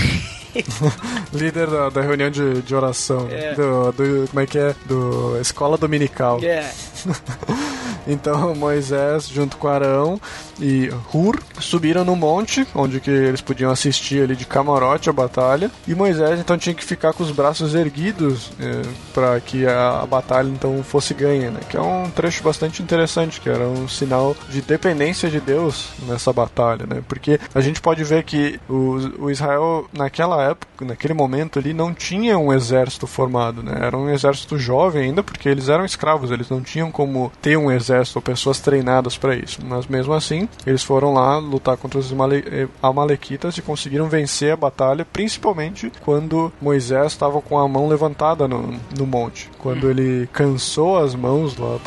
(laughs) Líder da, da reunião de, de oração. É. Do, do- como é que é? Do Escola Dominical. É. (laughs) Então Moisés, junto com Arão e Hur, subiram no monte, onde que eles podiam assistir ali de camarote a batalha. E Moisés então tinha que ficar com os braços erguidos eh, para que a, a, batalha então fosse ganha, né? Que é um trecho bastante interessante, que era um sinal de dependência de Deus nessa batalha, né? Porque a gente pode ver que o, o Israel naquela época, naquele momento ali, não tinha um exército formado, né? Era um exército jovem ainda, porque eles eram escravos, eles não tinham como ter um exército ou pessoas treinadas para isso. Mas mesmo assim, eles foram lá lutar contra os eh, Amalequitas e conseguiram vencer a batalha, principalmente quando Moisés estava com a mão levantada no, no monte. Quando ele cansou as mãos lá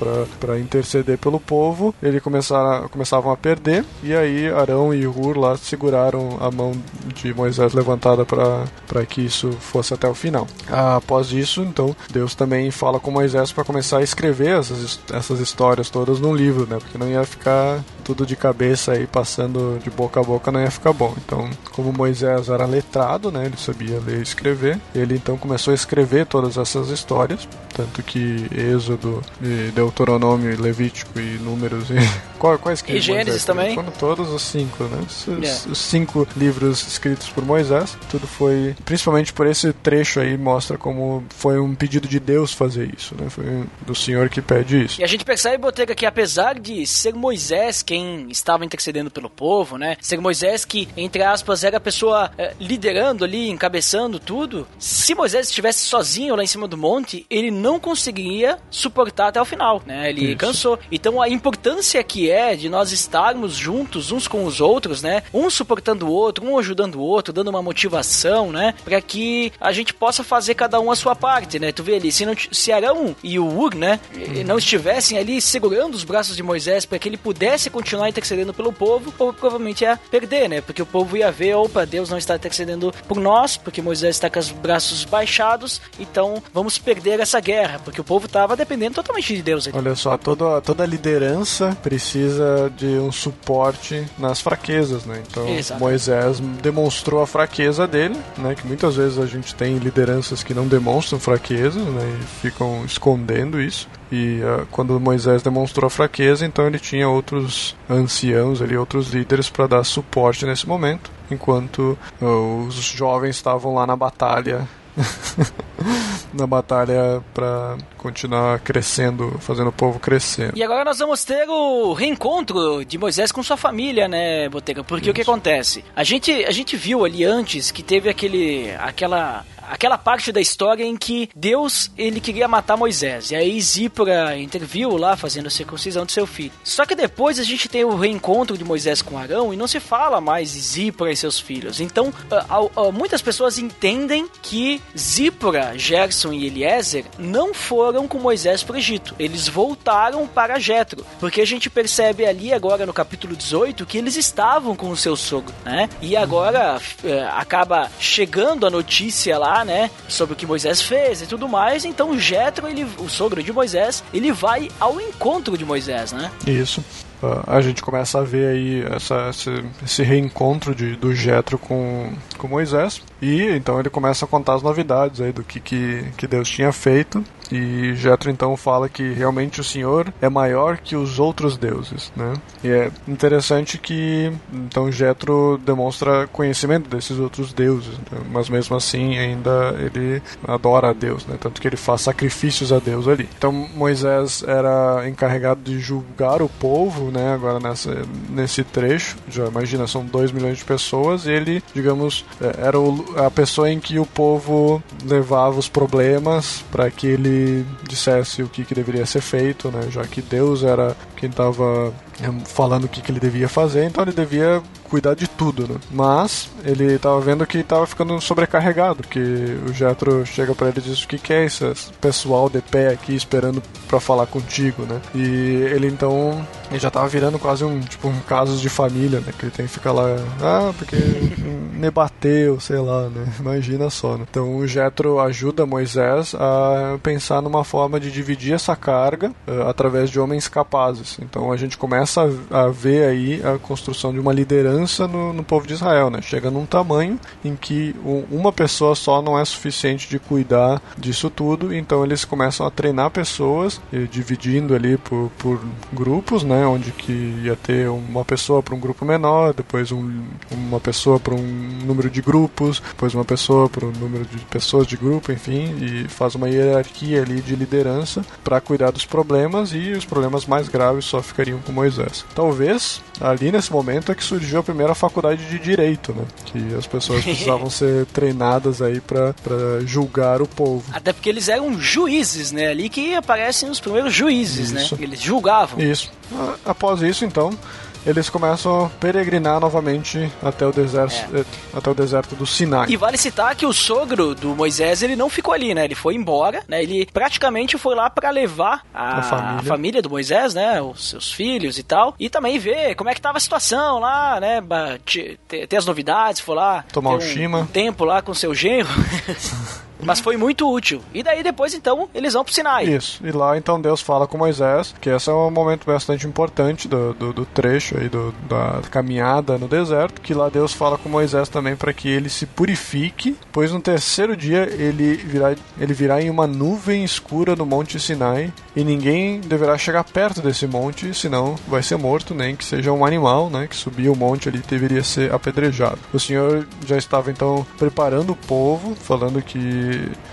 para interceder pelo povo, ele começaram, começavam a perder, e aí Arão e Hur lá seguraram a mão de Moisés levantada para que isso fosse até o final. Após isso, então, Deus também fala com Moisés para começar a escrever essas, essas histórias todas num livro, né? Porque não ia ficar tudo de cabeça aí passando de boca a boca não ia ficar bom. Então, como Moisés era letrado, né, ele sabia ler e escrever, ele então começou a escrever todas essas histórias, tanto que Êxodo, e Deuteronômio, Levítico e Números e (laughs) quais que e Gênesis também? Foram todos os cinco, né? Os, yeah. os, cinco livros escritos por Moisés, tudo foi, principalmente por esse trecho aí mostra como foi um pedido de Deus fazer isso, né? Foi do Senhor que pede isso. E a gente percebe, Botega, que apesar de ser Moisés quem quem estava intercedendo pelo povo, né? Ser Moisés que, entre aspas, era a pessoa é, liderando ali, encabeçando tudo. Se Moisés estivesse sozinho lá em cima do monte, ele não conseguiria suportar até o final, né? Ele Isso. cansou. Então a importância que é de nós estarmos juntos uns com os outros, né? Um suportando o outro, um ajudando o outro, dando uma motivação, né? Para que a gente possa fazer cada um a sua parte, né? Tu vê ali, se, não, se Arão e o Ur, né, uhum. não estivessem ali segurando os braços de Moisés para que ele pudesse continuar continuar intercedendo pelo povo, o povo provavelmente ia perder, né? Porque o povo ia ver, opa, Deus não está intercedendo por nós, porque Moisés está com os braços baixados, então vamos perder essa guerra, porque o povo estava dependendo totalmente de Deus. Olha só, toda, toda liderança precisa de um suporte nas fraquezas, né? Então Exato. Moisés demonstrou a fraqueza dele, né? Que muitas vezes a gente tem lideranças que não demonstram fraqueza, né? E ficam escondendo isso. E uh, quando Moisés demonstrou a fraqueza, então ele tinha outros anciãos ali, outros líderes para dar suporte nesse momento, enquanto uh, os jovens estavam lá na batalha. (laughs) na batalha para continuar crescendo, fazendo o povo crescer. E agora nós vamos ter o reencontro de Moisés com sua família, né, Botega? Porque Isso. o que acontece? A gente, a gente viu ali antes que teve aquele aquela aquela parte da história em que Deus ele queria matar Moisés. E aí Zípora interviu lá fazendo a circuncisão de seu filho. Só que depois a gente tem o reencontro de Moisés com Arão e não se fala mais de Zípora e seus filhos. Então, uh, uh, muitas pessoas entendem que Zípora, Gerson e Eliezer não foram com Moisés para o Egito. Eles voltaram para Jetro, porque a gente percebe ali agora no capítulo 18 que eles estavam com o seu sogro, né? E agora uh, acaba chegando a notícia lá né, sobre o que Moisés fez e tudo mais. Então Jetro, ele, o sogro de Moisés, ele vai ao encontro de Moisés, né? Isso. Uh, a gente começa a ver aí essa, esse, esse reencontro de, do Jetro com, com Moisés e então ele começa a contar as novidades aí do que, que, que Deus tinha feito e Jetro então fala que realmente o Senhor é maior que os outros deuses, né? E é interessante que então Jetro demonstra conhecimento desses outros deuses, né? mas mesmo assim ainda ele adora a Deus, né? Tanto que ele faz sacrifícios a Deus ali. Então Moisés era encarregado de julgar o povo, né? Agora nessa, nesse trecho, já imagina são 2 milhões de pessoas e ele, digamos, é, era a pessoa em que o povo levava os problemas para que ele dissesse o que, que deveria ser feito, né? Já que Deus era quem estava é, falando o que, que ele devia fazer, então ele devia cuidar de tudo, né? Mas ele estava vendo que estava ficando sobrecarregado, que o Jetro chega para ele e diz o que, que é esse pessoal de pé aqui esperando para falar contigo, né? E ele então ele já estava virando quase um tipo um caso de família, né? Que ele tem que ficar lá, ah, porque (laughs) me bateu, sei lá, né? (laughs) Imagina só. Né? Então o Jetro ajuda Moisés a pensar numa forma de dividir essa carga uh, através de homens capazes. Então a gente começa a, a ver aí a construção de uma liderança liderança no, no, povo de Israel, né? Chega num tamanho em que uma pessoa só não é suficiente de cuidar disso tudo, então eles começam a treinar pessoas, dividindo ali por, por grupos, né? Onde que ia ter uma pessoa para um grupo menor, depois um, uma pessoa para um número de grupos, depois uma pessoa para um número de pessoas de grupo, enfim, e faz uma hierarquia ali de liderança para cuidar dos problemas e os problemas mais graves só ficariam com Moisés. Talvez ali nesse momento é que surgiu a primeira faculdade de direito, né? Que as pessoas (laughs) precisavam ser treinadas aí para julgar o povo. Até porque eles eram juízes, né? Ali que aparecem os primeiros juízes, né? isso. né? Eles julgavam. Isso. Após isso, então, eles começam a peregrinar novamente até o deserto, é. Eh, até o deserto do Sinai. E vale citar que o sogro do Moisés ele não ficou ali, né? Ele foi embora, né? Ele praticamente foi lá para levar a, a, família. a, família. do Moisés, né? Os seus filhos e tal, e também ver como é que tava a situação lá, né? Ter, as novidades, foi lá tomar um, um tempo lá com seu genro. (laughs) Mas foi muito útil. E daí depois, então, eles vão pro Sinai. Isso. E lá, então, Deus fala com Moisés, que esse é um momento bastante importante do, do, do trecho aí, do, da caminhada no deserto, que lá Deus fala com Moisés também para que ele se purifique, pois no terceiro dia ele virá, ele virá em uma nuvem escura no Monte Sinai, e ninguém deverá chegar perto desse monte, senão vai ser morto, nem que seja um animal, né, que subia o monte ali deveria ser apedrejado. O Senhor já estava, então, preparando o povo, falando que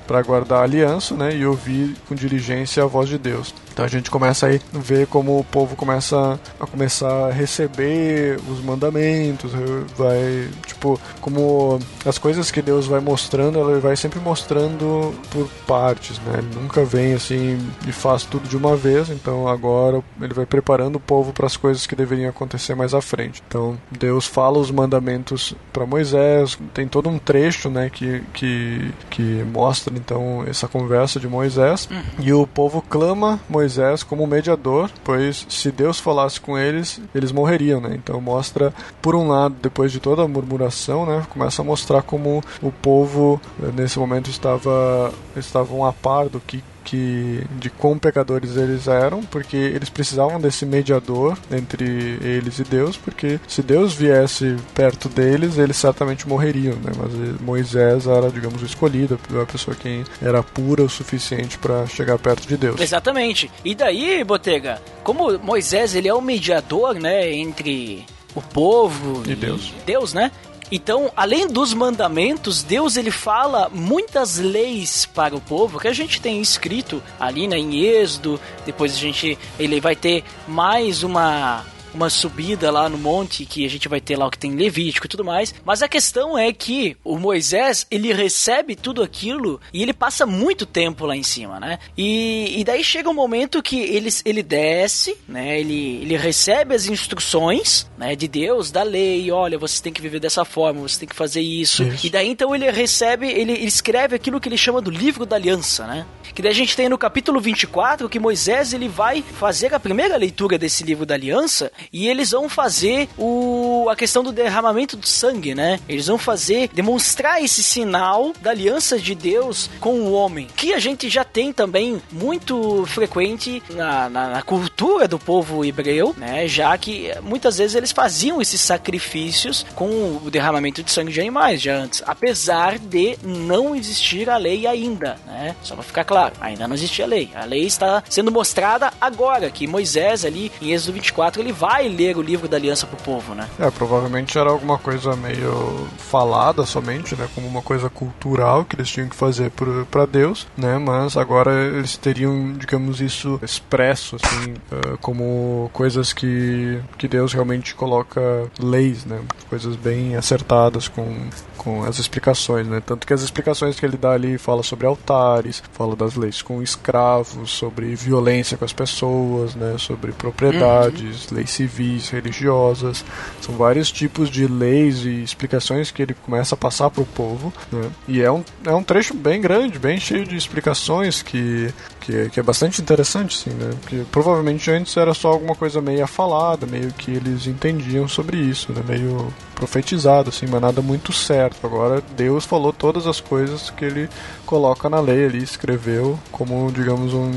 para guardar a aliança, né, e ouvir com diligência a voz de Deus. Então a gente começa aí a ver como o povo começa a começar a receber os mandamentos, vai, tipo, como as coisas que Deus vai mostrando, ele vai sempre mostrando por partes, né? Ele nunca vem assim e faz tudo de uma vez, então agora ele vai preparando o povo para as coisas que deveriam acontecer mais à frente. Então Deus fala os mandamentos para Moisés, tem todo um trecho, né, que, que, que mostra então essa conversa de Moisés, uhum. e o povo clama Moisés Moisés como mediador, pois se Deus falasse com eles, eles morreriam, né? Então mostra, por um lado, depois de toda a murmuração, né, começa a mostrar como o povo eh, nesse momento estava estavam a par do que que de quão pecadores eles eram, porque eles precisavam desse mediador entre eles e Deus, porque se Deus viesse perto deles, eles certamente morreriam, né? Mas Moisés era, digamos, o escolhido, a pessoa que era pura o suficiente para chegar perto de Deus. Exatamente. E daí, Botega, como Moisés ele é o mediador, né, entre o povo e, e Deus. Deus, né? Então, além dos mandamentos, Deus ele fala muitas leis para o povo que a gente tem escrito ali né, em Êxodo. Depois a gente ele vai ter mais uma uma subida lá no monte que a gente vai ter lá o que tem Levítico e tudo mais. Mas a questão é que o Moisés, ele recebe tudo aquilo e ele passa muito tempo lá em cima, né? E, e daí chega um momento que ele, ele desce, né? Ele, ele recebe as instruções, né? De Deus, da lei, olha, você tem que viver dessa forma, você tem que fazer isso. isso. E daí então ele recebe, ele, ele escreve aquilo que ele chama do livro da aliança, né? Que daí a gente tem no capítulo 24 que Moisés ele vai fazer a primeira leitura desse livro da aliança e eles vão fazer o a questão do derramamento do sangue, né? Eles vão fazer demonstrar esse sinal da aliança de Deus com o homem, que a gente já tem também muito frequente na, na, na cultura do povo hebreu, né? Já que muitas vezes eles faziam esses sacrifícios com o derramamento de sangue de animais já antes, apesar de não existir a lei ainda, né? Só para ficar claro, ainda não existia a lei. A lei está sendo mostrada agora que Moisés ali em Êxodo 24 ele vai vai ler o livro da aliança pro povo, né? É, provavelmente era alguma coisa meio falada somente, né? Como uma coisa cultural que eles tinham que fazer para Deus, né? Mas agora eles teriam, digamos, isso expresso, assim, uh, como coisas que, que Deus realmente coloca leis, né? Coisas bem acertadas com, com as explicações, né? Tanto que as explicações que ele dá ali fala sobre altares, fala das leis com escravos, sobre violência com as pessoas, né? Sobre propriedades, uhum. leis civis, religiosas. São vários tipos de leis e explicações que ele começa a passar para o povo. Né? E é um, é um trecho bem grande, bem cheio de explicações que, que, é, que é bastante interessante, sim, né? Porque provavelmente antes era só alguma coisa meio falada, meio que eles entendiam sobre isso, né? Meio profetizado, assim, mas nada muito certo. Agora Deus falou todas as coisas que ele coloca na lei ali, escreveu como, digamos, um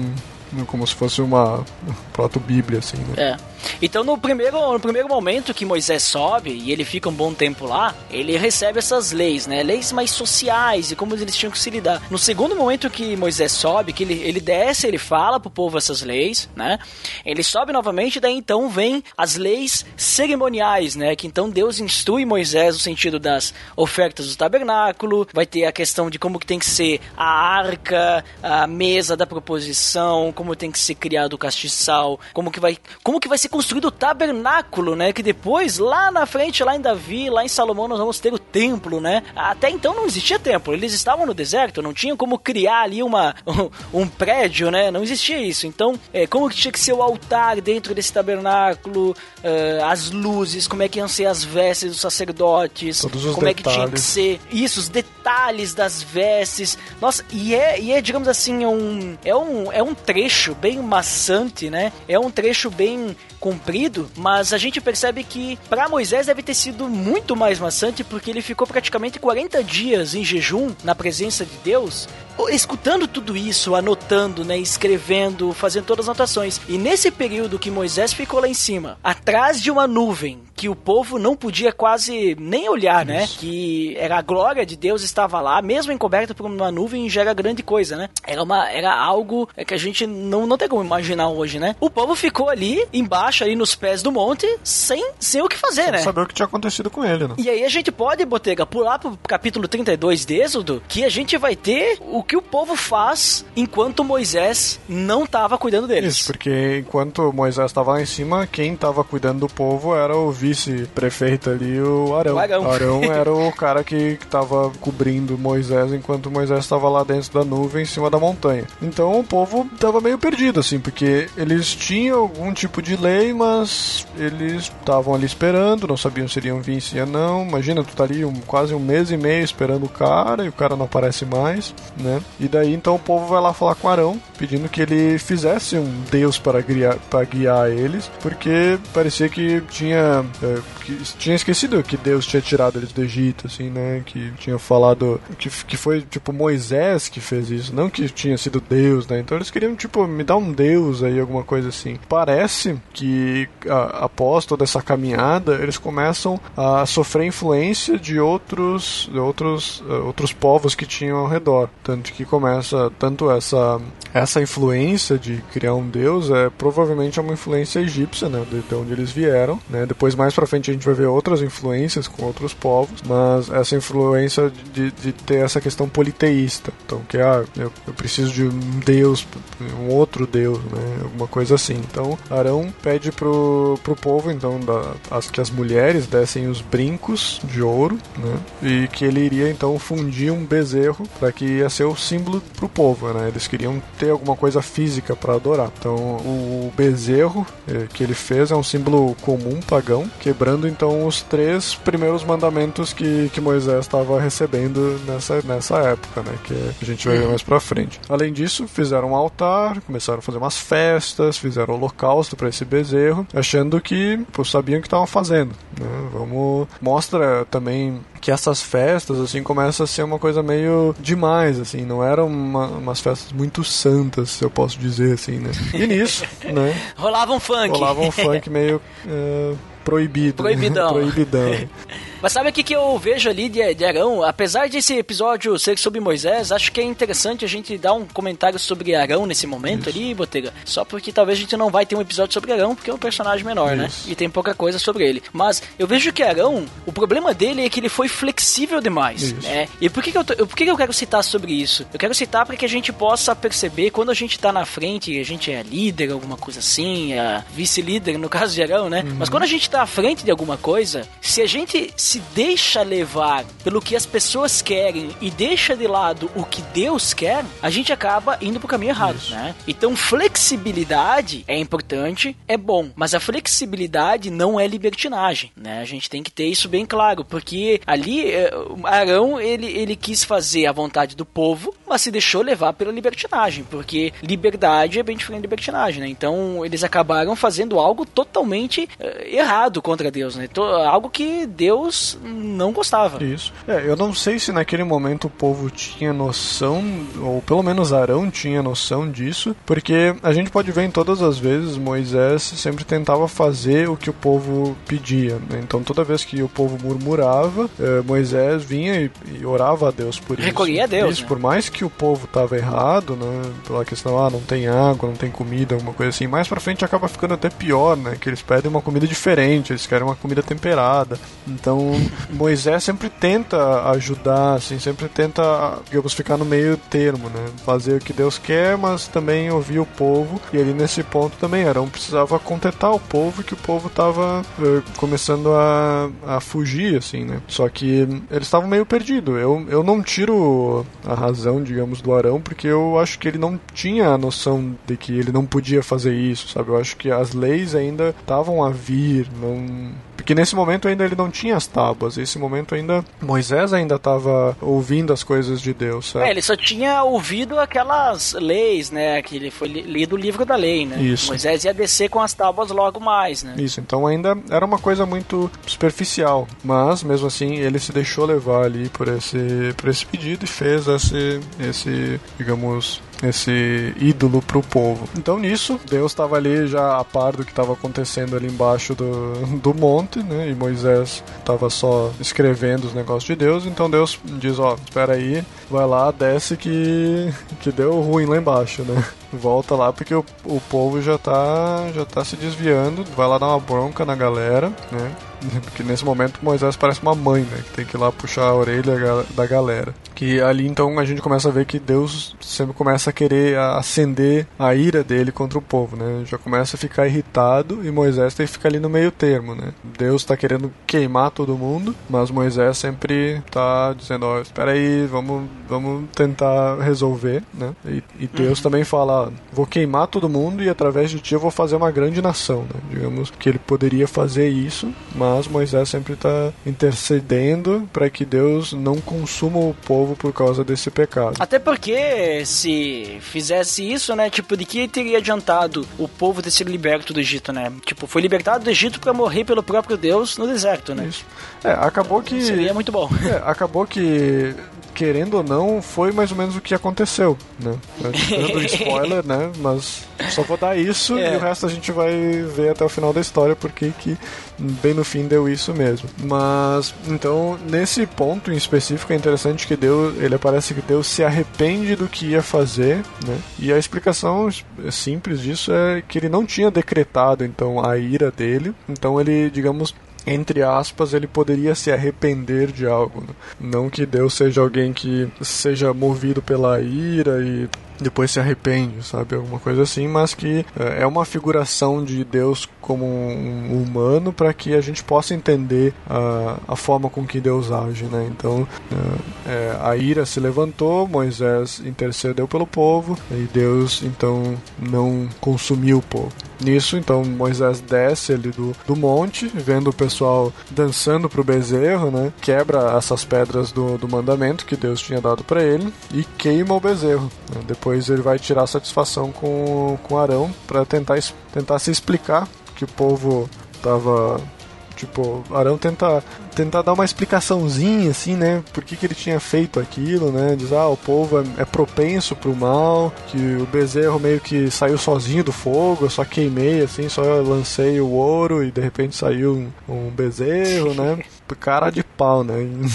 como se fosse uma proto-bíblia, assim, né? É. Então no primeiro, no primeiro momento que Moisés sobe e ele fica um bom tempo lá, ele recebe essas leis, né? Leis mais sociais e como eles tinham que se lidar. No segundo momento que Moisés sobe, que ele, ele desce, ele fala pro povo essas leis, né? Ele sobe novamente, daí então vem as leis cerimoniais, né? Que então Deus instrui Moisés no sentido das ofertas do tabernáculo, vai ter a questão de como que tem que ser a arca, a mesa da proposição, como tem que ser criado o castiçal, como que vai, como que vai ser construído o tabernáculo, né? Que depois, lá na frente, lá em Davi, lá em Salomão, nós vamos ter o templo, né? Até então não existia templo, eles estavam no deserto, não tinham como criar ali uma, (laughs) um, prédio, né? Não existia isso. Então, é, como que tinha que ser o altar dentro desse tabernáculo, uh, as luzes, como é que iam ser as vestes dos sacerdotes, como detalhes. é que tinha que ser isso, os detalhes das vestes. Nossa, e é, e é digamos assim, um, é, um, é um trecho bem maçante, né? É um trecho bem comprido, mas a gente percebe que para Moisés deve ter sido muito mais maçante porque ele ficou praticamente 40 dias em jejum na presença de Deus, escutando tudo isso, anotando, né, escrevendo, fazendo todas as anotações. E nesse período que Moisés ficou lá em cima, atrás de uma nuvem, que o povo não podia quase nem olhar, né? Que era a glória de Deus estava lá, mesmo encoberta por uma nuvem, já era grande coisa, né? Era uma era algo que a gente não, não tem como imaginar hoje, né? O povo ficou ali embaixo ali nos pés do monte, sem sem o que fazer, né? Saber o que tinha acontecido com ele, né? E aí a gente pode, Botega, pular pro capítulo 32 de Êxodo, que a gente vai ter o que o povo faz enquanto Moisés não estava cuidando deles. Isso, porque enquanto Moisés estava lá em cima, quem estava cuidando do povo era o vice-prefeito ali, o Arão. O Arão. Arão era o cara que estava cobrindo Moisés enquanto Moisés estava lá dentro da nuvem, em cima da montanha. Então o povo estava meio perdido, assim, porque eles tinham algum tipo de lei, mas eles estavam ali esperando, não sabiam se iriam vir, se ia não. Imagina, tu tá ali um, quase um mês e meio esperando o cara e o cara não aparece mais, né? E daí então o povo vai lá falar com Arão, pedindo que ele fizesse um Deus para guiar, para guiar eles, porque parecia que tinha, é, que tinha esquecido que Deus tinha tirado eles do Egito, assim, né? Que tinha falado que, que foi tipo Moisés que fez isso, não que tinha sido Deus, né? Então eles queriam tipo me dar um Deus aí, alguma coisa assim. Parece que a, após toda essa caminhada eles começam a sofrer influência de outros, de outros, uh, outros povos que tinham ao redor, tanto que começa tanto essa essa influência de criar um deus é provavelmente é uma influência egípcia, né, de, de onde eles vieram, né? Depois mais para frente a gente vai ver outras influências com outros povos, mas essa influência de, de ter essa questão politeísta, então que ah, eu, eu preciso de um deus, um outro deus, né, alguma coisa assim. Então Arão pede pro, pro povo então da, as, que as mulheres dessem os brincos de ouro, né, e que ele iria então fundir um bezerro para que ia ser o símbolo pro povo, né? Eles queriam ter alguma coisa física para adorar. Então, o bezerro eh, que ele fez é um símbolo comum pagão, quebrando então os três primeiros mandamentos que, que Moisés estava recebendo nessa, nessa época, né? Que a gente vai ver mais pra frente. Além disso, fizeram um altar, começaram a fazer umas festas, fizeram holocausto para esse bezerro, achando que pô, sabiam o que estavam fazendo. Né? Vamos mostra também que essas festas assim começa a ser uma coisa meio demais assim não eram uma, umas festas muito santas se eu posso dizer assim né? E nisso (laughs) né? Rolava um funk. Rolava um funk meio é, (laughs) proibido Proibidão. proibidão (laughs) Mas sabe o que, que eu vejo ali de, de Arão? Apesar desse episódio ser sobre Moisés, acho que é interessante a gente dar um comentário sobre Arão nesse momento ali, Botega. Só porque talvez a gente não vai ter um episódio sobre Arão, porque é um personagem menor, né? Isso. E tem pouca coisa sobre ele. Mas eu vejo que Arão, o problema dele é que ele foi flexível demais, Isso. né? E por que, que, eu, tô- por que, que eu quero citar sobre isso? Eu quero citar para que a gente possa perceber quando a gente tá na frente, a gente é líder, alguma coisa assim, é vice-líder, no caso de Arão, né? Mas quando a gente tá à frente de alguma coisa, se a gente se deixa levar pelo que as pessoas querem e deixa de lado o que Deus quer, a gente acaba indo pro caminho errado, né? Então, flexibilidade é importante, é bom, mas a flexibilidade não é libertinagem, né? A gente tem que ter isso bem claro, porque ali eh, Arão ele, ele quis fazer a vontade do povo mas se deixou levar pela libertinagem, porque liberdade é bem diferente de libertinagem, né? Então eles acabaram fazendo algo totalmente uh, errado contra Deus, né? algo que Deus não gostava. Isso. É, eu não sei se naquele momento o povo tinha noção, ou pelo menos Arão tinha noção disso, porque a gente pode ver em todas as vezes Moisés sempre tentava fazer o que o povo pedia. Né? Então toda vez que o povo murmurava, eh, Moisés vinha e, e, orava a Deus por isso. Recolhia a Deus. Isso, né? por mais que o povo estava errado, né? Pela questão, ah, não tem água, não tem comida, alguma coisa assim. Mais pra frente acaba ficando até pior, né? Que eles pedem uma comida diferente, eles querem uma comida temperada. Então Moisés sempre tenta ajudar, assim, sempre tenta, digamos, ficar no meio termo, né? Fazer o que Deus quer, mas também ouvir o povo. E ali nesse ponto também Arão precisava contentar o povo que o povo estava uh, eh, começando a, a fugir, assim, né? Só que eles estavam meio perdidos. Eu, eu não tiro a razão, digamos, do Arão, porque eu acho que ele não tinha a noção de que ele não podia fazer isso, sabe? Eu acho que as leis ainda estavam a vir, não porque nesse momento ainda ele não tinha as tábuas. Nesse momento ainda Moisés ainda estava ouvindo as coisas de Deus. Certo? É, ele só tinha ouvido aquelas leis, né? Que ele foi lido o livro da lei, né? Isso. Moisés ia descer com as tábuas logo mais, né? Isso. Então ainda era uma coisa muito superficial, mas mesmo assim ele se deixou levar ali por esse por esse pedido e fez esse esse digamos esse ídolo para o povo. Então nisso, Deus estava ali já a par do que estava acontecendo ali embaixo do, do monte, né? E Moisés estava só escrevendo os negócios de Deus. Então Deus diz: Ó, espera aí, vai lá, desce que, que deu ruim lá embaixo, né? (laughs) Volta lá porque o, o povo já tá, já tá se desviando, vai lá dar uma bronca na galera, né? Porque nesse momento Moisés parece uma mãe, né? Que tem que ir lá puxar a orelha da galera. Que ali então a gente começa a ver que Deus sempre começa a querer acender a ira dele contra o povo, né? Já começa a ficar irritado e Moisés tem que ficar ali no meio termo, né? Deus está querendo queimar todo mundo, mas Moisés sempre tá dizendo, ó, oh, espera aí, vamos, vamos tentar resolver, né? E, e Deus uhum. também fala, vou queimar todo mundo e através de ti eu vou fazer uma grande nação, né? Digamos que ele poderia fazer isso, mas Moisés sempre está intercedendo para que Deus não consuma o povo por causa desse pecado. Até porque se fizesse isso, né, tipo, de que teria adiantado o povo ter sido liberto do Egito, né? Tipo, foi libertado do Egito para morrer pelo próprio Deus no deserto, né? Isso. É, acabou que seria muito bom. (laughs) É, acabou que querendo ou não, foi mais ou menos o que aconteceu, né? Dando (laughs) spoiler, né? Mas só vou dar isso é. e o resto a gente vai ver até o final da história porque que bem no fim deu isso mesmo. Mas então nesse ponto em específico é interessante que Deus, ele parece que Deus se arrepende do que ia fazer, né? E a explicação simples disso é que ele não tinha decretado então a ira dele, então ele, digamos, entre aspas, ele poderia se arrepender de algo. Né? Não que Deus seja alguém que seja movido pela ira e depois se arrepende, sabe? Alguma coisa assim, mas que é, é uma figuração de Deus como um humano para que a gente possa entender a, a forma com que Deus age, né? Então, é, a ira se levantou, Moisés intercedeu pelo povo e Deus então não consumiu o povo. Nisso, então, Moisés desce ali do, do monte, vendo o pessoal dançando pro bezerro, né? Quebra essas pedras do, do mandamento que Deus tinha dado para ele e queima o bezerro. Né? Depois depois ele vai tirar satisfação com, com Arão para tentar, tentar se explicar que o povo tava Tipo, Arão tenta, tentar dar uma explicaçãozinha, assim, né? Por que, que ele tinha feito aquilo, né? Diz, ah, o povo é, é propenso pro mal, que o bezerro meio que saiu sozinho do fogo, eu só queimei, assim, só lancei o ouro e de repente saiu um, um bezerro, né? (laughs) Cara de pau, né?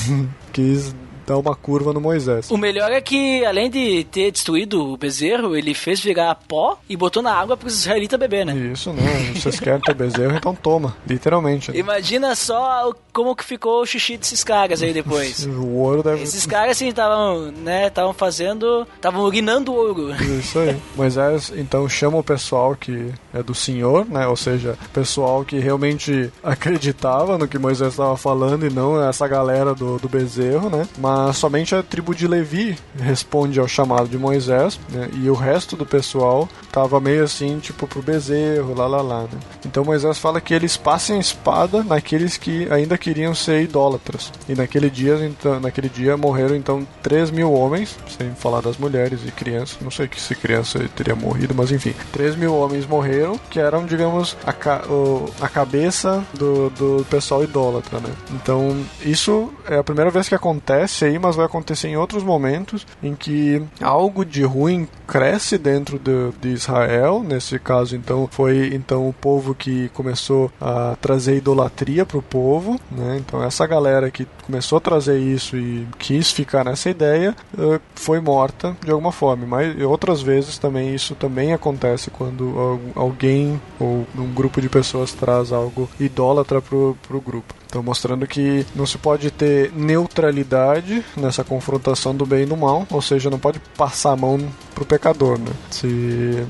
(laughs) Quis dar uma curva no Moisés. O melhor é que, além de ter destruído o bezerro, ele fez virar pó e botou na água para os israelitas beber, né? Isso, né? Vocês querem ter bezerro, então toma. Literalmente. Né? Imagina só como que ficou o xixi desses caras aí depois. (laughs) o ouro deve... Esses caras, assim, estavam, né, estavam fazendo... Estavam urinando ouro. Isso aí. Moisés, então, chama o pessoal que é do Senhor, né? Ou seja, pessoal que realmente acreditava no que Moisés estava falando e não essa galera do, do bezerro, né? Mas mas somente a tribo de Levi responde ao chamado de Moisés, né? E o resto do pessoal tava meio assim, tipo, pro bezerro, lá lá lá, né? Então Moisés fala que eles passem a espada naqueles que ainda queriam ser idólatras. E naquele dia, então, naquele dia morreram então 3 mil homens, sem falar das mulheres e crianças. Não sei que se criança teria morrido, mas enfim. 3 mil homens morreram, que eram, digamos, a, ca o, a cabeça do, do pessoal idólatra, né? Então, isso é a primeira vez que acontece aí, mas vai acontecer em outros momentos em que algo de ruim cresce dentro de, de Israel. Nesse caso, então, foi então o povo que começou a trazer idolatria para o povo, né? Então, essa galera que começou a trazer isso e quis ficar nessa ideia eh, foi morta de alguma forma. Mas outras vezes também isso também acontece quando alguém ou um grupo de pessoas traz algo idólatra pro, pro grupo. Então, mostrando que não se pode ter neutralidade nessa confrontação do bem e do mal, ou seja, não pode passar a mão pro pecador, né? Se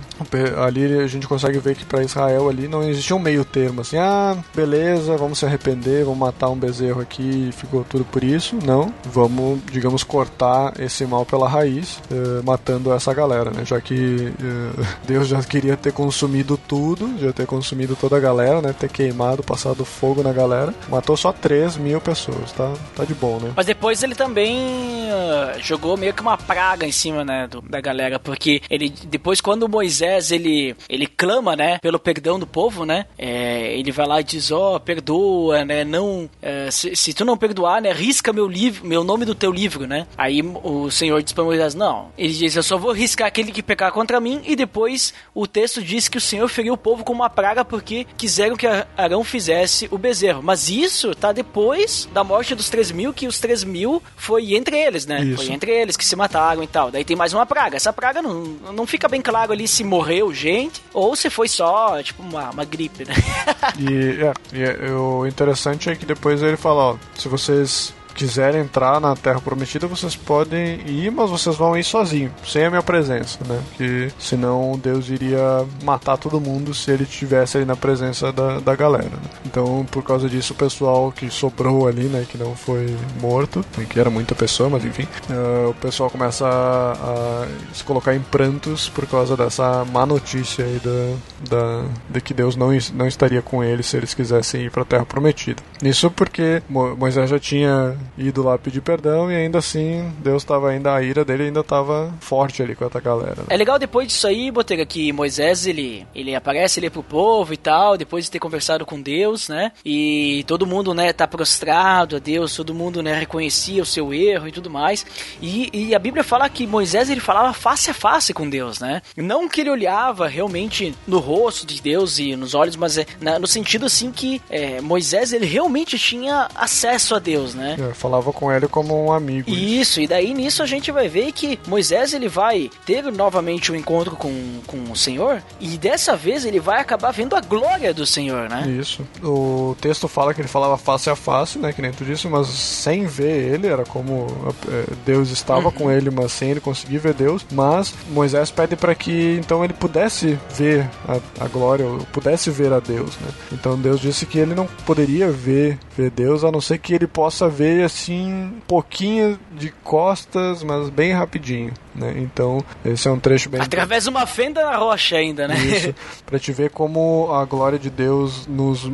ali a gente consegue ver que para Israel ali não existia um meio termo assim, ah, beleza, vamos se arrepender, vamos matar um bezerro aqui ficou tudo por isso. Não, vamos, digamos, cortar esse mal pela raiz, eh, matando essa galera, né? Já que eh, (laughs) Deus já queria ter consumido tudo, já ter consumido toda a galera, né? Ter queimado, passado fogo na galera, matou matou só 3 mil pessoas, tá? Tá de bom, né? Mas depois ele também uh, jogou meio que uma praga em cima, né, do, da galera, porque ele depois quando Moisés ele ele clama, né, pelo perdão do povo, né, é, ele vai lá e diz, ó, oh, perdoa, né, não, é, se, se, tu não perdoar, né, risca meu livro, meu nome do teu livro, né? Aí o Senhor diz para Moisés, não, ele diz, eu só vou riscar aquele que pecar contra mim e depois o texto diz que o Senhor feriu o povo com uma praga porque quiseram que Arão fizesse o bezerro, mas isso isso tá depois da morte dos 3 mil, que os 3 mil foi entre eles, né? Isso. Foi entre eles que se mataram e tal. Daí tem mais uma praga. Essa praga não, não fica bem claro ali se morreu gente ou se foi só, tipo, uma, uma gripe, né? (laughs) e, é, e é, o interessante é que depois ele fala, ó, se vocês quiserem entrar na Terra Prometida, vocês podem ir, mas vocês vão ir sozinhos, sem a minha presença, né? Que senão Deus iria matar todo mundo se ele estivesse ali na presença da, da galera. Né? Então, por causa disso, o pessoal que sobrou ali, né, que não foi morto, que era muita pessoa, mas enfim, uh, o pessoal começa a, a, se colocar em prantos por causa dessa má notícia aí da, da, de que Deus não, não estaria com eles se eles quisessem ir para a Terra Prometida. Isso porque Moisés já tinha ido lá pedir perdão e ainda assim Deus estava ainda a ira dele ainda estava forte ali com essa galera. Né? É legal depois disso aí, Botega, que Moisés ele ele aparece ali pro povo e tal, depois de ter conversado com Deus, né? E todo mundo, né, tá prostrado a Deus, todo mundo, né, reconhecia o seu erro e tudo mais. E, e a Bíblia fala que Moisés ele falava face a face com Deus, né? Não que ele olhava realmente no rosto de Deus e nos olhos, mas é, na, no sentido assim que é, Moisés ele realmente tinha acesso a Deus, né? É, falava com ele como um amigo. Isso, isso, e daí nisso a gente vai ver que Moisés ele vai ter novamente o um encontro com, com o Senhor e dessa vez ele vai acabar vendo a glória do Senhor, né? Isso. O texto fala que ele falava face a face, né, que nem tu disse, mas sem ver ele, era como é, Deus estava uhum. com ele, mas sem ele conseguir ver Deus. Mas Moisés pede para que então ele pudesse ver a, a glória, pudesse ver a Deus, né? Então Deus disse que ele não poderia ver, ver Deus a não ser que ele possa ver assim, um pouquinho de costas, mas bem rapidinho. Né? Então, esse é um trecho bem. Através de uma fenda na rocha, ainda, né? Isso, (laughs) pra te ver como a glória de Deus nos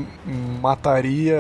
mataria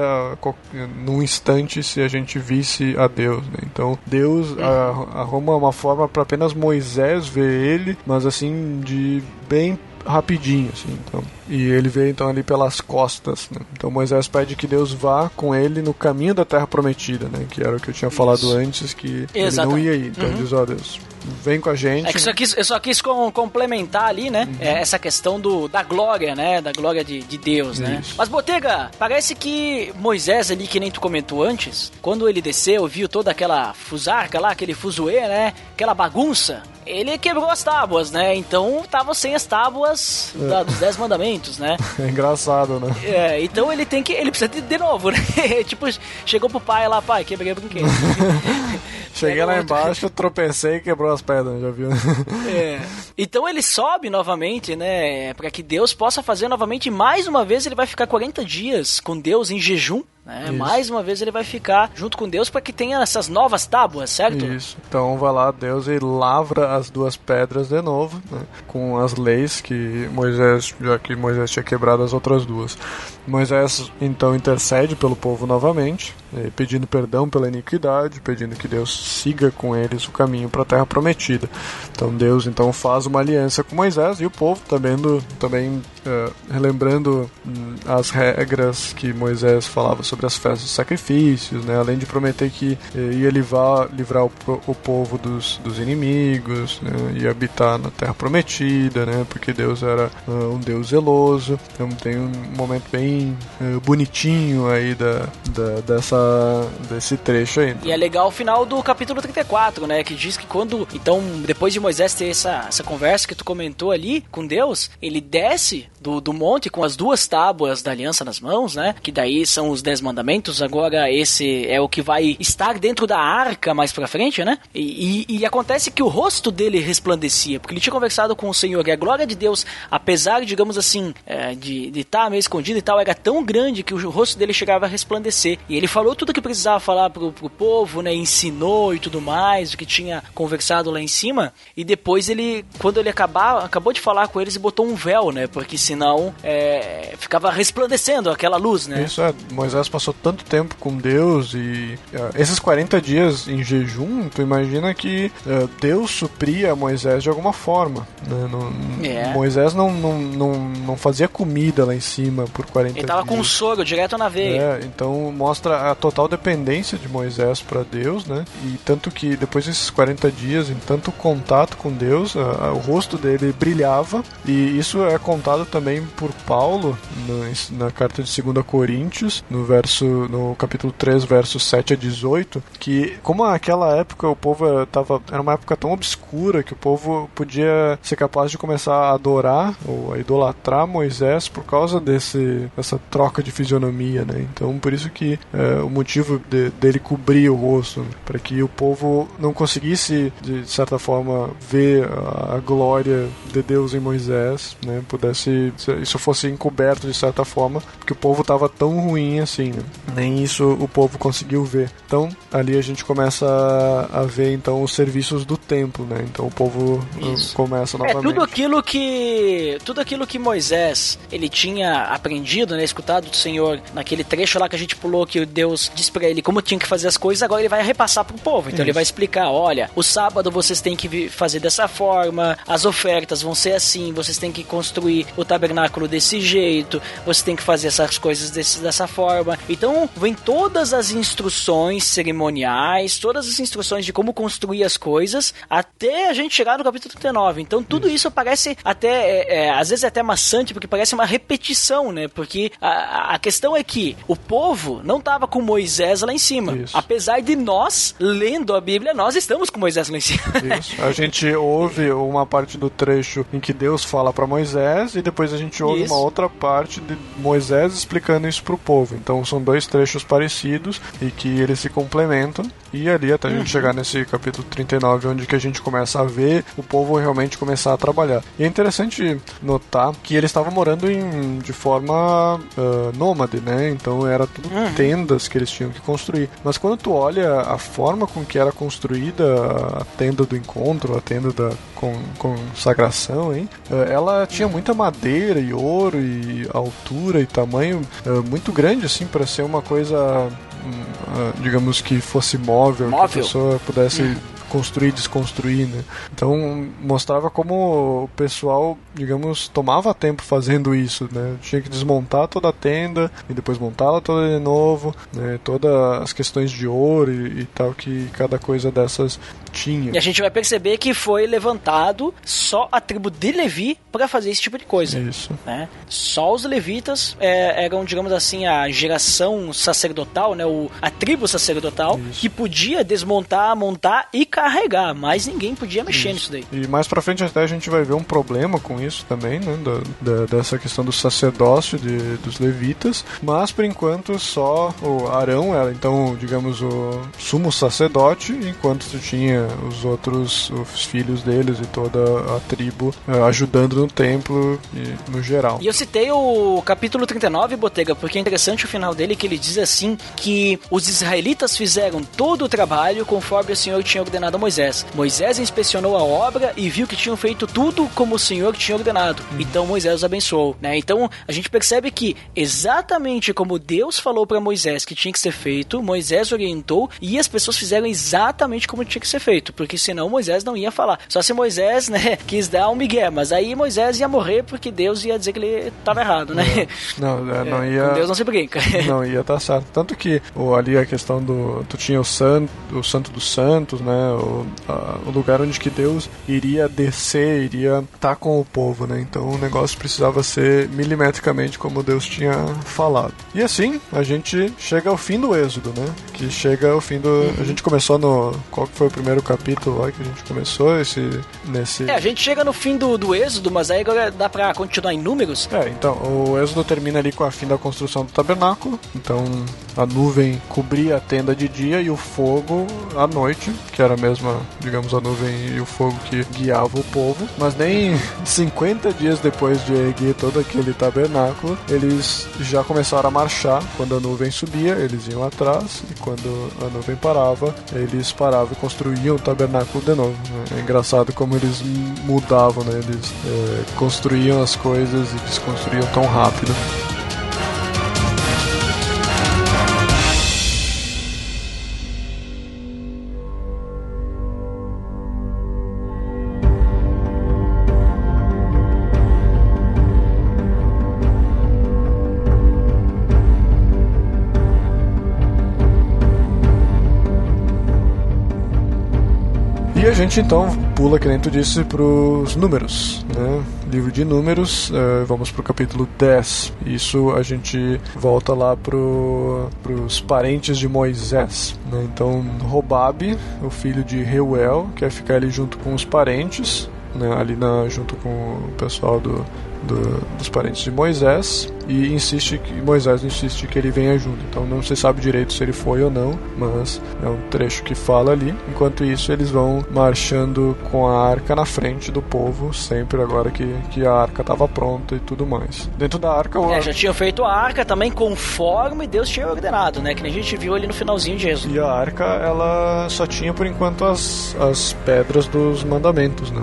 num instante se a gente visse a Deus. Né? Então, Deus uhum. arruma uma forma para apenas Moisés ver ele, mas assim, de bem rapidinho, assim. Então, e ele vê então ali pelas costas. Né? Então Moisés pede que Deus vá com ele no caminho da Terra Prometida, né? Que era o que eu tinha falado Isso. antes que Exatamente. ele não ia ir. Então uhum. diz, ó Deus, vem com a gente. É que só quis, eu só quis complementar ali, né? Uhum. É, essa questão do, da glória, né? Da glória de, de Deus, né? Isso. Mas, Botega, parece que Moisés ali, que nem tu comentou antes, quando ele desceu, viu toda aquela fusarca lá, aquele fuzuê, né? Aquela bagunça ele quebrou as tábuas, né? Então tava sem as tábuas é. da, dos Dez Mandamentos, né? (laughs) É engraçado, né? É, então ele tem que. Ele precisa de, de novo, né? (laughs) tipo, chegou pro pai lá, pai, quebrei o brinquedo. (laughs) Cheguei lá embaixo, tropecei e quebrou as pedras, já viu? (laughs) é. Então ele sobe novamente, né? Para que Deus possa fazer novamente. Mais uma vez ele vai ficar 40 dias com Deus em jejum Né? Mais uma vez ele vai ficar junto com Deus para que tenha essas novas tábuas, certo? Isso. Então vai lá Deus e lavra as duas pedras de novo, né, com as leis que Moisés, já que Moisés tinha quebrado as outras duas. Moisés então intercede pelo povo novamente, eh, pedindo perdão pela iniquidade, pedindo que Deus siga com eles o caminho para a terra prometida. Então Deus então faz uma aliança com Moisés e o povo também, do, também eh, relembrando hum, as regras que Moisés falava sobre as festas dos sacrifícios, né, além de prometer que eh, ia livrar, livrar o, o povo dos, dos inimigos, né, ia habitar na terra prometida, né, porque Deus era ah, um Deus zeloso. Então tem um momento bem eh, bonitinho aí da, da- dessa, desse trecho aí. E é legal o final do capítulo 34, né? Que diz que quando, então, depois de Moisés ter essa, essa conversa que tu comentou ali com Deus, ele desce do, do monte com as duas tábuas da aliança nas mãos, né? Que daí são os dez mandamentos. Agora, esse é o que vai estar dentro da arca mais pra frente, né? E, e- e acontece que o rosto dele resplandecia, porque ele tinha conversado com o Senhor e a glória de Deus, apesar, digamos assim, é, de estar meio escondido e tal, era tão grande que o rosto dele chegava a resplandecer. E ele falou tudo o que precisava falar pro, pro povo, né? Ensinou e tudo mais, o que tinha conversado lá em cima. E depois ele, quando ele acabar, acabou de falar com eles botou um véu, né? Porque senão é, ficava resplandecendo aquela luz, né? Isso é, Moisés passou tanto tempo com Deus e eh, esses 40 dias em jejum, tu imagina que eh, Deus supria Moisés de alguma forma. Né? Não- É. Moisés não, não, não, não fazia comida lá em cima por 40 Ele tava dias. com um soro direto na veia. É, então mostra a total dependência de Moisés para Deus, né? E tanto que depois desses 40 dias, em tanto contato com Deus, a- a- o rosto dele brilhava, e isso é contado também por Paulo no- na carta de 2 Coríntios, no verso no capítulo 3, versos 7 a 18, que como naquela época o povo tava era uma época tão obscura que o povo podia ser capaz de começar a adorar ou a idolatrar Moisés por causa desse dessa troca de fisionomia, né? Então por isso que é, o motivo de- dele cobrir o rosto para que o povo não conseguisse de certa forma ver a glória de Deus em Moisés, né? Pudesse isso fosse encoberto de certa forma, porque o povo estava tão ruim assim, né? Nem isso o povo conseguiu ver. Então ali a gente começa a, a ver então os serviços do templo, né? Então o povo uh, Isso. começa É novamente. tudo aquilo que tudo aquilo que Moisés ele tinha aprendido, né, escutado do Senhor naquele trecho lá que a gente pulou que Deus disse pra ele como tinha que fazer as coisas, agora ele vai repassar pro povo. Então ele Isso. vai explicar, olha, o sábado vocês têm que fazer dessa forma, as ofertas vão ser assim, vocês têm que construir o tabernáculo desse jeito, vocês têm que fazer essas coisas desse, dessa forma. Então vem todas as instruções cerimoniais, todas as instruções de como construir as coisas, até a gente chegar no capítulo 39. Então tudo isso parece até, é, é, às vezes é até maçante, porque parece uma repetição, né? Porque a, a questão é que o povo não estava com Moisés lá em cima. Isso. Apesar de nós, lendo a Bíblia, nós estamos com Moisés lá em cima. Isso. A gente ouve uma parte do trecho em que Deus fala para Moisés e depois a gente ouve Isso. uma outra parte de Moisés explicando isso pro povo. Então são dois trechos parecidos e que eles se complementam e ali até a Uhum. gente chegar nesse capítulo 39 onde que a gente começa a ver o povo realmente começar a trabalhar. E é interessante notar que eles estavam morando em, de forma ah, nômade, né? Então era tudo Uhum. tendas que eles tinham que construir. Mas quando tu olha a forma com que era construída a tenda do encontro, a tenda da con- consagração, hein? eh, ela tinha muita madeira e ouro e altura e tamanho eh, muito grande assim para ser uma coisa hum, ah, digamos que fosse móvel, que a Móvel. pessoa pudesse construir e desconstruir, né? Então mostrava como o pessoal, digamos, tomava tempo fazendo isso, né? Tinha que desmontar toda a tenda e depois montá-la toda de novo, né? Todas as questões de ouro e, e tal que cada coisa dessas tinha. E a gente vai perceber que foi levantado só a tribo de Levi para fazer esse tipo de coisa. Isso. né? Só os levitas é, eram, digamos assim, a geração sacerdotal, né? O, a tribo sacerdotal Isso. que podia desmontar, montar e carregar, mas ninguém podia mexer nisso daí. E mais pra frente até a gente vai ver um problema com isso também, né? Da, da, dessa questão do sacerdócio de, dos levitas. Mas por enquanto só o Arão era então, digamos, o sumo sacerdote, enquanto tu tinha os outros, os filhos deles e toda a tribo uh, ajudando no templo e no geral. E eu citei o capítulo 39, Botega, porque é interessante o final dele que ele diz assim que os israelitas fizeram todo o trabalho conforme o Senhor tinha ordenado a Moisés. Moisés inspecionou a obra e viu que tinham feito tudo como o Senhor tinha ordenado. Hum. Então Moisés os abençoou, né? Então a gente percebe que exatamente como Deus falou para Moisés que tinha que ser feito, Moisés orientou e as pessoas fizeram exatamente como tinha que ser feito, porque senão Moisés não ia falar. Só se Moisés, né, (laughs) quis dar um migué, mas aí Moisés ia morrer porque Deus ia dizer que ele estava errado, né? (laughs) Não, não, é, não ia. Deus não se brinca. (laughs) Não ia estar tá certo. Tanto que ali a questão do. Tu tinha o santo, o santo dos santos, né? O, a, o lugar onde que Deus iria descer, iria estar tá com o povo, né? Então o negócio precisava ser milimetricamente como Deus tinha falado. E assim, a gente chega ao fim do êxodo, né? Que chega ao fim do. Uhum. A gente começou no. Qual foi o primeiro capítulo lá que a gente começou? Esse. Nesse. É, a gente chega no fim do, do êxodo, mas aí agora dá pra continuar em números? É, então, o êxodo termina ali com a fim da construção do tabernáculo. Então a nuvem cobria a tenda de dia e o fogo à noite, que era a mesma, digamos, a nuvem e o fogo que guiava o povo. Mas nem (laughs) 50 dias depois de erguer todo aquele tabernáculo, eles já começaram a marchar. Quando a nuvem subia, eles iam atrás, e quando a nuvem parava, eles paravam e construíam o tabernáculo de novo. É engraçado como eles mudavam, né? Eles é, construíam as coisas e desconstruíam tão rápido. Gente então pula, que nem tu disse, pros números, né? Livro de números, uh, vamos pro capítulo 10. Isso a gente volta lá pro, pros parentes de Moisés, né? Então, Robabe, o filho de Reuel, quer ficar ali junto com os parentes, né? Ali na, junto com o pessoal do, do, dos parentes de Moisés e insiste que Moisés insiste que ele venha junto. Então não se sabe direito se ele foi ou não, mas é um trecho que fala ali. Enquanto isso, eles vão marchando com a arca na frente do povo, sempre agora que, que a arca estava pronta e tudo mais. Dentro da arca, o... é, já tinham feito a arca também conforme Deus tinha ordenado, né? Que a gente viu ali no finalzinho de Jesus. E a arca, ela só tinha por enquanto as, as pedras dos mandamentos, né?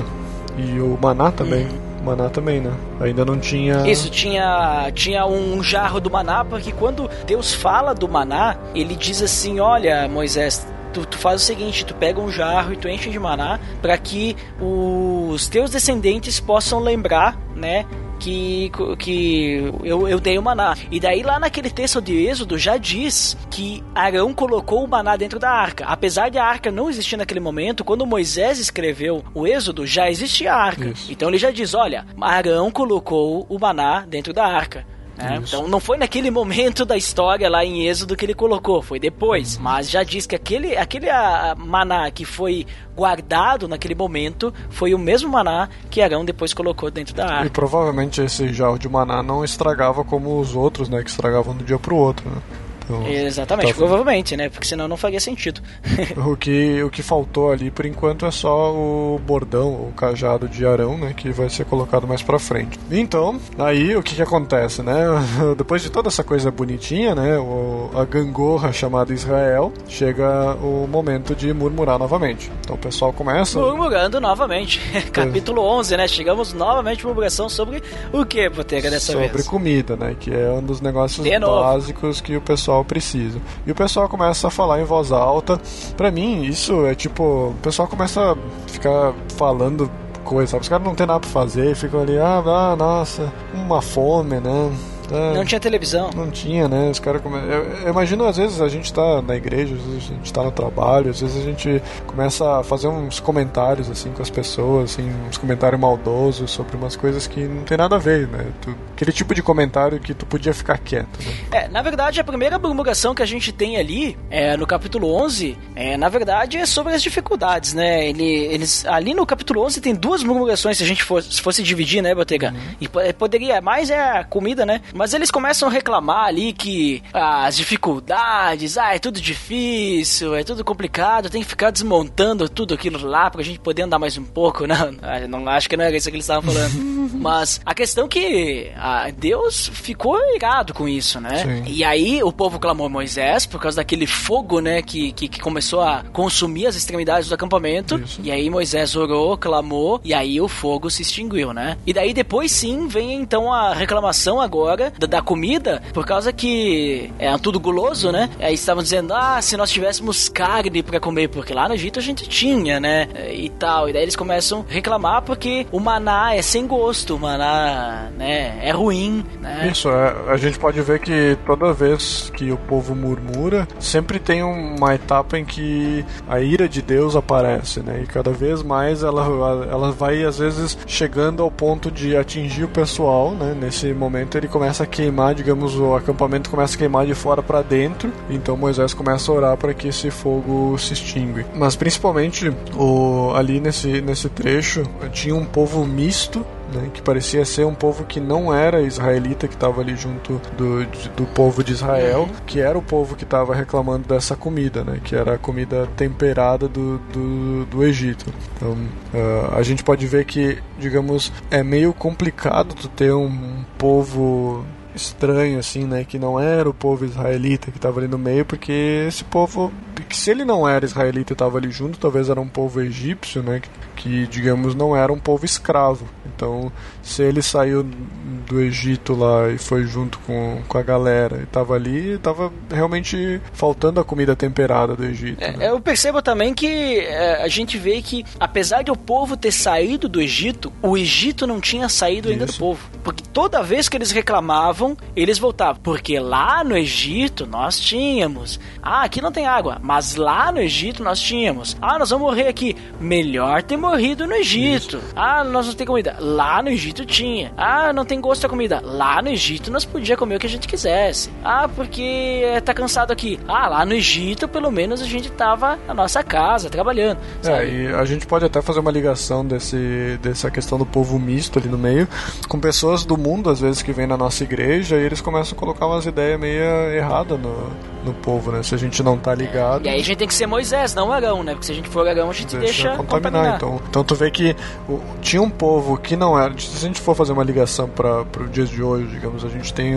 E o maná também. Hum. Maná também, né? Ainda não tinha. Isso, tinha, tinha um jarro do maná, porque quando Deus fala do maná, ele diz assim: Olha, Moisés, Tu, tu, faz o seguinte, tu pega um jarro e tu enche de maná para que os teus descendentes possam lembrar, né, que, que eu, eu dei o maná. E daí lá naquele texto de Êxodo já diz que Arão colocou o maná dentro da arca. Apesar de a arca não existir naquele momento, quando Moisés escreveu o Êxodo, já existia a arca. Isso. Então ele já diz, olha, Arão colocou o maná dentro da arca. É, então não foi naquele momento da história lá em Êxodo que ele colocou, foi depois. Uhum. Mas já diz que aquele, aquele a, maná que foi guardado naquele momento foi o mesmo maná que Arão depois colocou dentro da arca. E provavelmente esse jarro de maná não estragava como os outros, né? Que estragavam de um dia pro outro, né? Então, Exatamente, tá... provavelmente, né? Porque senão não faria sentido. (laughs) o, que, o que faltou ali, por enquanto, é só o bordão, o cajado de Arão, né? Que vai ser colocado mais pra frente. Então, aí o que que acontece, né? (laughs) Depois de toda essa coisa bonitinha, né? O, a gangorra chamada Israel, chega o momento de murmurar novamente. Então o pessoal começa... Murmurando novamente. (laughs) Capítulo 11, né? Chegamos novamente à murmuração sobre o que, Botega, dessa sobre vez? Sobre comida, né? Que é um dos negócios básicos que o pessoal pessoal precisa. E o pessoal começa a falar em voz alta. Pra mim, isso é tipo. O pessoal começa a ficar falando coisa, sabe? Os caras não tem nada pra fazer, ficam ali, ah, ah, nossa, uma fome, né? É, Não tinha televisão. Não tinha, né? Os caras come... eu, eu imagino, às vezes, a gente tá na igreja, às vezes a gente tá no trabalho, às vezes a gente começa a fazer uns comentários, assim, com as pessoas, assim, uns comentários maldosos sobre umas coisas que não tem nada a ver, né? Tu- aquele tipo de comentário que tu podia ficar quieto, né? É, na verdade, a primeira murmuração que a gente tem ali, é, no capítulo 11, é, na verdade, é sobre as dificuldades, né? Ele, eles, ali no capítulo 11 tem duas murmurações, se a gente fosse, se fosse dividir, né, Botega? E po- poderia, mais é a comida, né? Mas eles começam a reclamar ali que as dificuldades, ah, é tudo difícil, é tudo complicado, tem que ficar desmontando tudo aquilo lá pra gente poder andar mais um pouco, (laughs) não, ah, não acho que não era isso que eles estavam falando. (laughs) Mas a questão que ah, Deus ficou irado com isso, né? Sim. E aí o povo clamou Moisés por causa daquele fogo, né, que, que, que começou a consumir as extremidades do acampamento. Isso. E aí Moisés orou, clamou, e aí o fogo se extinguiu, né? E daí depois sim vem então a reclamação agora da, da comida, por causa que é tudo guloso, né? Aí estavam dizendo, ah, se nós tivéssemos carne pra comer, porque lá no Egito a gente tinha, né? E tal. E daí eles começam a reclamar porque o maná é sem gosto, o maná, né, é ruim, né? Isso, é, a gente pode ver que toda vez que o povo murmura, sempre tem uma etapa em que a ira de Deus aparece, né? E cada vez mais ela, ela vai, às vezes, chegando ao ponto de atingir o pessoal, né? Nesse momento ele começa a queimar, digamos, o acampamento começa a queimar de fora para dentro, então Moisés começa a orar para que esse fogo se extingue. Mas principalmente o, ali nesse, nesse trecho tinha um povo misto né, que parecia ser um povo que não era israelita, que estava ali junto do, do povo de Israel, que era o povo que estava reclamando dessa comida, né, que era a comida temperada do, do, do Egito. Então, ah, a gente pode ver que, digamos, é meio complicado tu ter um povo estranho assim, né, que não era o povo israelita que estava ali no meio, porque esse povo, que se ele não era israelita e estava ali junto, talvez era um povo egípcio, né, que, digamos não era um povo escravo. Então, se ele saiu do Egito lá e foi junto com, com a galera e estava ali, estava realmente faltando a comida temperada do Egito. né? É, eu percebo também que é, a gente vê que, apesar de o povo ter saído do Egito, o Egito não tinha saído ainda do Isso. povo. Porque toda vez que eles reclamavam, eles voltavam. Porque lá no Egito nós tínhamos. Ah, aqui não tem água, mas lá no Egito nós tínhamos. Ah, nós vamos morrer aqui. Melhor ter morrido no Egito. Ah, nós não tem comida. Lá no Egito tinha. Ah, não tem gosto da comida. Lá no Egito nós podia comer o que a gente quisesse. Ah, porque eh, tá cansado aqui. Ah, lá no Egito pelo menos a gente tava na nossa casa trabalhando. É, sabe? e a gente pode até fazer uma ligação desse, dessa questão do povo misto ali no meio, com pessoas do mundo, às vezes, que vêm na nossa igreja e eles começam a colocar umas ideias meio erradas no, no povo, né? Se a gente não tá ligado. E aí a gente tem que ser Moisés, não Arão, né? Porque se a gente for Arão, a gente deixa, contaminar. Então, então tu vê que o- tinha um povo que não era. Se a gente for fazer uma ligação para os dias de hoje, digamos, a gente tem,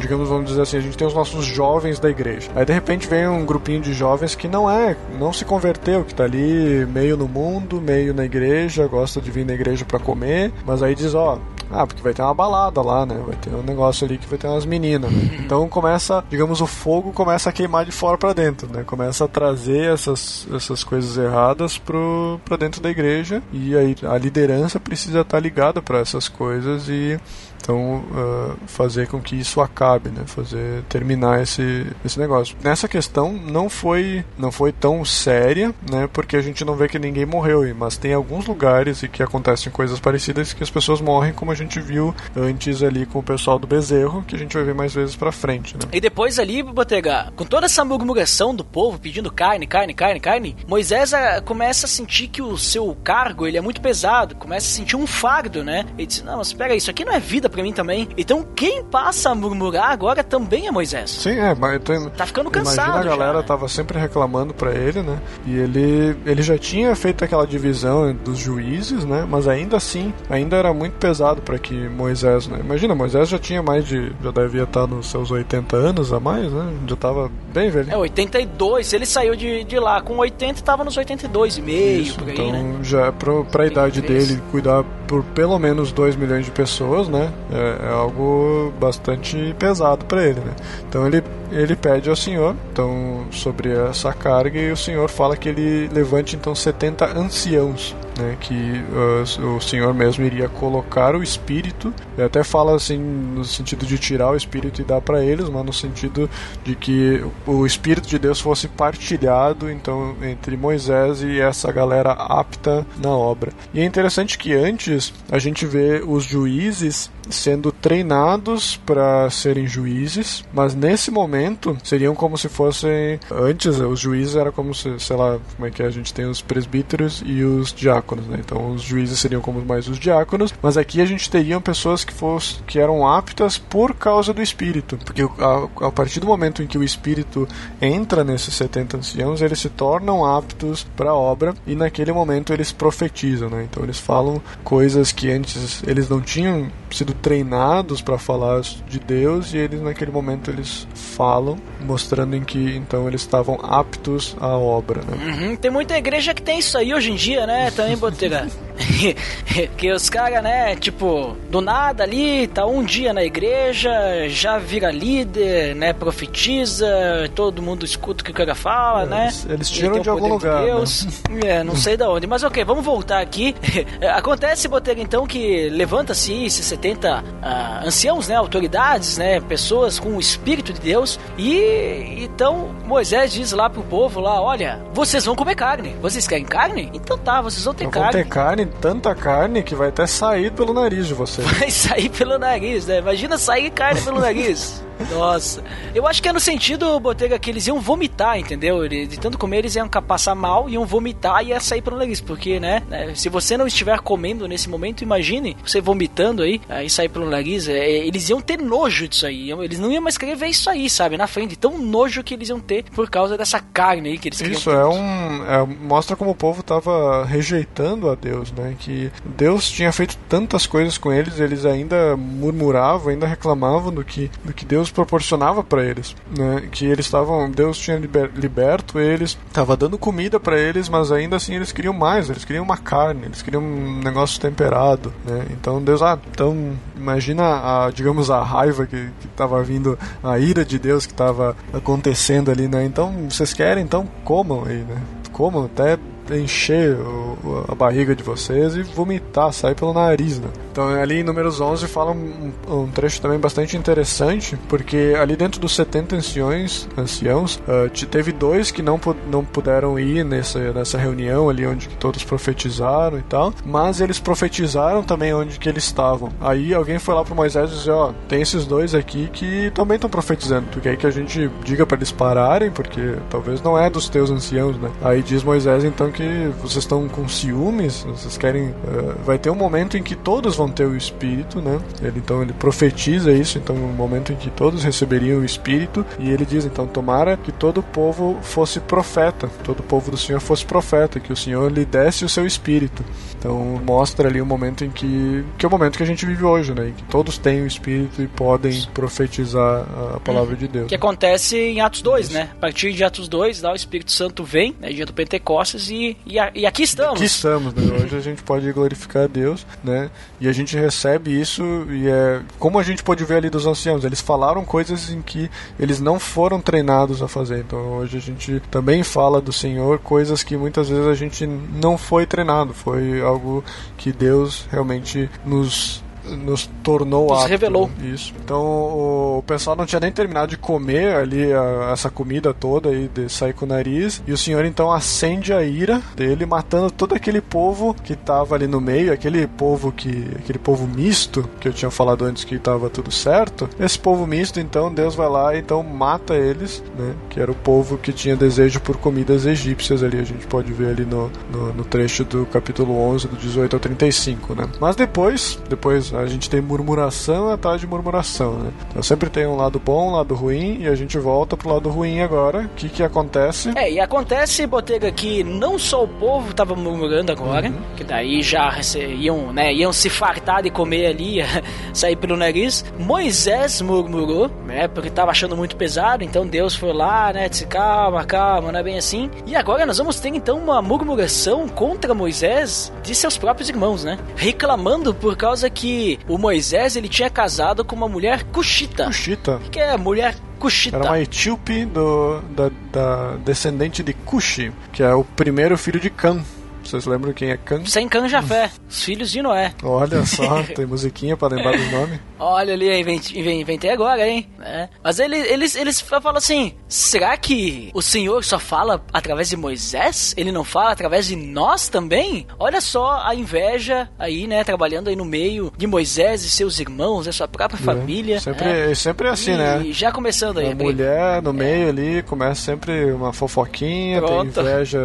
digamos, vamos dizer assim, a gente tem os nossos jovens da igreja. Aí de repente vem um grupinho de jovens que não é, não se converteu, que tá ali meio no mundo, meio na igreja, gosta de vir na igreja para comer, mas aí diz, ó, ah, porque vai ter uma balada lá, né? Vai ter um negócio ali que vai ter umas meninas. Né? (laughs) Então começa, digamos, o fogo começa a queimar de fora para dentro, né? Começa a trazer essas, essas coisas erradas pro, pra dentro da igreja e aí a liderança precisa estar ligada para essas coisas e então ah, fazer com que isso acabe, né? Fazer terminar esse, esse negócio. Nessa questão não foi não foi tão séria, né? Porque a gente não vê que ninguém morreu, mas tem alguns lugares e que acontecem coisas parecidas que as pessoas morrem, como a gente viu antes ali com o pessoal do bezerro, que a gente vai ver mais vezes pra frente, né? E depois ali, Botega, com toda essa murmuração do povo pedindo carne, carne, carne, carne, Moisés ah, começa a sentir que o seu cargo ele é muito pesado, começa a sentir um fardo, né? Ele diz: Não, mas aí, isso aqui não é vida pra mim também. Então quem passa a murmurar agora também é Moisés. Sim, é, mas Tá ficando cansado Imagina a galera já, né? tava sempre reclamando pra ele, né? E ele, ele já tinha feito aquela divisão dos juízes, né? Mas ainda assim, ainda era muito pesado pra que Moisés, né? Imagina, Moisés já tinha mais de. já devia estar nos seus 80 anos a mais, né? Já tava bem velho. É 82, se ele saiu de, de lá com 80, tava nos 82 e meio, Isso, por aí, então né? já pro, pra idade 83. dele cuidar por pelo menos 2 milhões de pessoas, né? É, é algo bastante pesado para ele, né? Então ele ele pede ao Senhor então sobre essa carga e o Senhor fala que ele levante então 70 anciãos né, que uh, o Senhor mesmo iria colocar o espírito. Ele até fala assim no sentido de tirar o espírito e dar para eles, mas no sentido de que o espírito de Deus fosse partilhado então entre Moisés e essa galera apta na obra. E é interessante que antes a gente vê os juízes sendo treinados para serem juízes, mas nesse momento seriam como se fossem antes os juízes era como se, sei lá, como é que é? a gente tem os presbíteros e os diáconos, né? Então os juízes seriam como mais os diáconos, mas aqui a gente teria pessoas que fossem que eram aptas por causa do espírito, porque a, a partir do momento em que o espírito entra nesses 70 anciãos, eles se tornam aptos para a obra e naquele momento eles profetizam, né? Então eles falam coisas que antes eles não tinham sido treinados para falar de Deus e eles naquele momento eles falam, mostrando em que então eles estavam aptos à obra. Né? Uhum, tem muita igreja que tem isso aí hoje em dia, né? Também, Boteira. (laughs) que os caras, né, tipo, do nada ali, tá um dia na igreja, já vira líder, né, profetiza, todo mundo escuta o que o cara fala, é, né? Eles, eles tiram de algum lugar. De Deus. Né? (laughs) É, não sei da onde. Mas ok, vamos voltar aqui. (laughs) Acontece, Boteira, então, que levanta-se esses 70 uh, anciãos, né, autoridades, né, pessoas com o Espírito de Deus, e então Moisés diz lá pro povo lá, olha, vocês vão comer carne. Vocês querem carne? Então tá, vocês vão ter Não carne. Vão ter carne, tanta carne que vai até sair pelo nariz de vocês. (laughs) Vai sair pelo nariz, né? Imagina sair carne pelo nariz. Nossa. Eu acho que é no sentido, Botega, que eles iam vomitar, entendeu? De tanto comer, eles iam passar mal, iam vomitar e ia sair pelo nariz. Porque, né? né se você não estiver comendo nesse momento, imagine você vomitando aí, aí sair pelo nariz. É, eles iam ter nojo disso aí. Eles não iam mais querer ver isso aí, sabe? Na frente. Tão nojo que eles iam ter por causa dessa carne aí que eles. Isso é um. É, mostra como o povo tava rejeitando a Deus, né? Que Deus tinha feito tantas coisas com eles, eles ainda murmuravam, ainda reclamavam do que, do que Deus proporcionava para eles, né? Que eles estavam, Deus tinha liber, liberto eles, estava dando comida para eles, mas ainda assim eles queriam mais, eles queriam uma carne, eles queriam um negócio temperado, né? Então Deus, ah, então imagina a, digamos a raiva que estava vindo, a ira de Deus que estava acontecendo ali, né? Então vocês querem, então comam aí, né? Comam até encher o, a barriga de vocês e vomitar, sair pelo nariz, né? Então ali em números 11 fala um, um, trecho também bastante interessante, porque ali dentro dos 70 anciões, anciãos, uh, teve dois que não, não puderam ir nessa, nessa reunião ali onde todos profetizaram e tal, mas eles profetizaram também onde que eles estavam. Aí alguém foi lá para Moisés e disse, ó, oh, tem esses dois aqui que também estão profetizando, tu quer que a gente diga para eles pararem, porque talvez não é dos teus anciãos, né? Aí diz Moisés então que vocês estão com ciúmes, vocês querem, uh, vai ter um momento em que todos vão ter o Espírito, né? Ele então ele profetiza isso, então um momento em que todos receberiam o Espírito e ele diz então tomara que todo o povo fosse profeta, todo o povo do Senhor fosse profeta, que o Senhor lhe desse o seu Espírito. Então mostra ali o um momento em que que é o momento que a gente vive hoje, né? Em que todos têm o Espírito e podem profetizar a palavra de Deus. Que acontece em Atos 2, isso. né? A partir de Atos 2, lá o Espírito Santo vem, né, dia do Pentecostes e, e, e aqui estamos. Aqui estamos, né? Hoje a gente pode glorificar a Deus, né? E a gente recebe isso e é como a gente pode ver ali dos anciãos, eles falaram coisas em que eles não foram treinados a fazer. Então hoje a gente também fala do Senhor coisas que muitas vezes a gente não foi treinado, foi algo que Deus realmente nos nos tornou nos apto, revelou. Né? Isso. Então o pessoal não tinha nem terminado de comer ali a, essa comida toda e de sair com o nariz. E o senhor então acende a ira dele, matando todo aquele povo que estava ali no meio, aquele povo que. aquele povo misto que eu tinha falado antes que estava tudo certo. Esse povo misto, então, Deus vai lá e então mata eles, né? Que era o povo que tinha desejo por comidas egípcias ali. A gente pode ver ali no, no, no trecho do capítulo 11, do 18 ao 35, né? Mas depois, depois isso. A gente tem murmuração atrás de murmuração, né? Então sempre tem um lado bom, um lado ruim, e a gente volta pro lado ruim agora. O que que acontece? É, e acontece, Botega, que não só o povo tava murmurando agora, Uhum. que daí já iam, né, iam se fartar de comer ali, (laughs) sair pelo nariz. Moisés murmurou, né, porque tava achando muito pesado, então Deus foi lá, né, disse, calma, calma, não é bem assim. E agora nós vamos ter então uma murmuração contra Moisés de seus próprios irmãos, né, reclamando por causa que o Moisés, ele tinha casado com uma mulher cuxita. Cuxita. Que é mulher cuxita? Era uma etíope do, da, da descendente de Cuxi, que é o primeiro filho de Cã. Vocês lembram quem é Cã? Sem canja-fé, os filhos de Noé. Olha só, (laughs) tem musiquinha pra lembrar dos nomes. Olha ali, inventei, inventei agora, hein? É. Mas ele, eles, eles falam assim: será que o Senhor só fala através de Moisés? Ele não fala através de nós também? Olha só a inveja aí, né? Trabalhando aí no meio de Moisés e seus irmãos, da sua própria família. Sempre, né? é sempre assim, e, né? já começando aí, A mulher no meio ali começa sempre uma fofoquinha, tem Pronto. inveja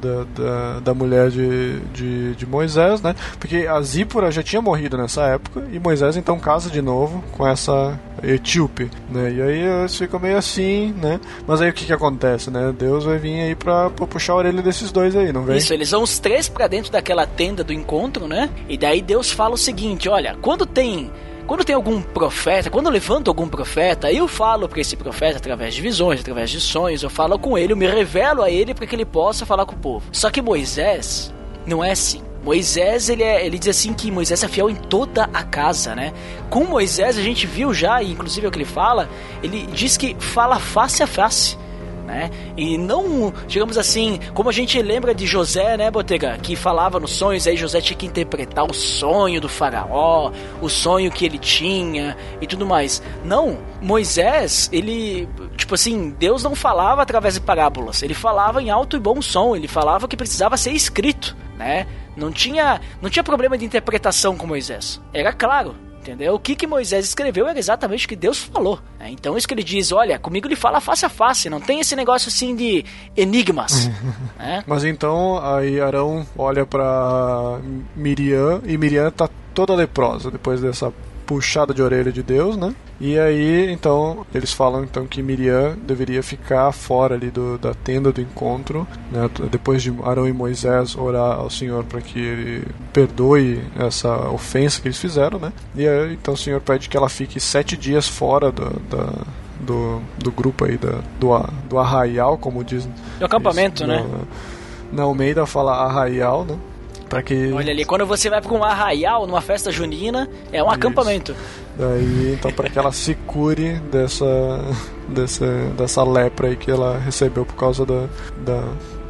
da, da, da mulher de, de, de Moisés, né? Porque a Zípora já tinha morrido nessa época e Moisés então casa de novo com essa etíope, né? E aí eles ficam meio assim, né? Mas aí o que que acontece, né? Deus vai vir aí pra, pra puxar a orelha desses dois aí, não vem? Isso, eles vão os três pra dentro daquela tenda do encontro, né? E daí Deus fala o seguinte: olha, quando tem. Quando tem algum profeta, quando eu levanto algum profeta, eu falo para esse profeta através de visões, através de sonhos, eu falo com ele, eu me revelo a ele para que ele possa falar com o povo. Só que Moisés não é assim. Moisés, ele, é, ele diz assim que Moisés é fiel em toda a casa, né? Com Moisés a gente viu já, e inclusive é o que ele fala, ele diz que fala face a face né? E não, digamos assim, como a gente lembra de José, né, Botega, que falava nos sonhos, aí José tinha que interpretar o sonho do faraó, o sonho que ele tinha e tudo mais. Não, Moisés, ele, tipo assim, Deus não falava através de parábolas, ele falava em alto e bom som, ele falava que precisava ser escrito, né? Não tinha, não tinha problema de interpretação com Moisés. Era claro, Entendeu? O que, que Moisés escreveu era exatamente o que Deus falou. né? Então, isso que ele diz: olha, comigo ele fala face a face, não tem esse negócio assim de enigmas. (laughs) né? Mas então aí Arão olha pra Miriam e Miriam tá toda leprosa depois dessa puxada de orelha de Deus, né? E aí então eles falam então que Miriam deveria ficar fora ali do, da tenda do encontro, né? Depois de Arão e Moisés orar ao Senhor para que ele perdoe essa ofensa que eles fizeram, né? E aí então o Senhor pede que ela fique sete dias fora do, da, do, do grupo aí da, do, do arraial, como diz Do acampamento, isso, né? Na, na Almeida fala arraial, né? Pra que. Olha ali, quando você vai pra um arraial, numa festa junina, é um acampamento. Daí, então, para que ela se cure dessa, dessa, dessa lepra aí que ela recebeu por causa da, da,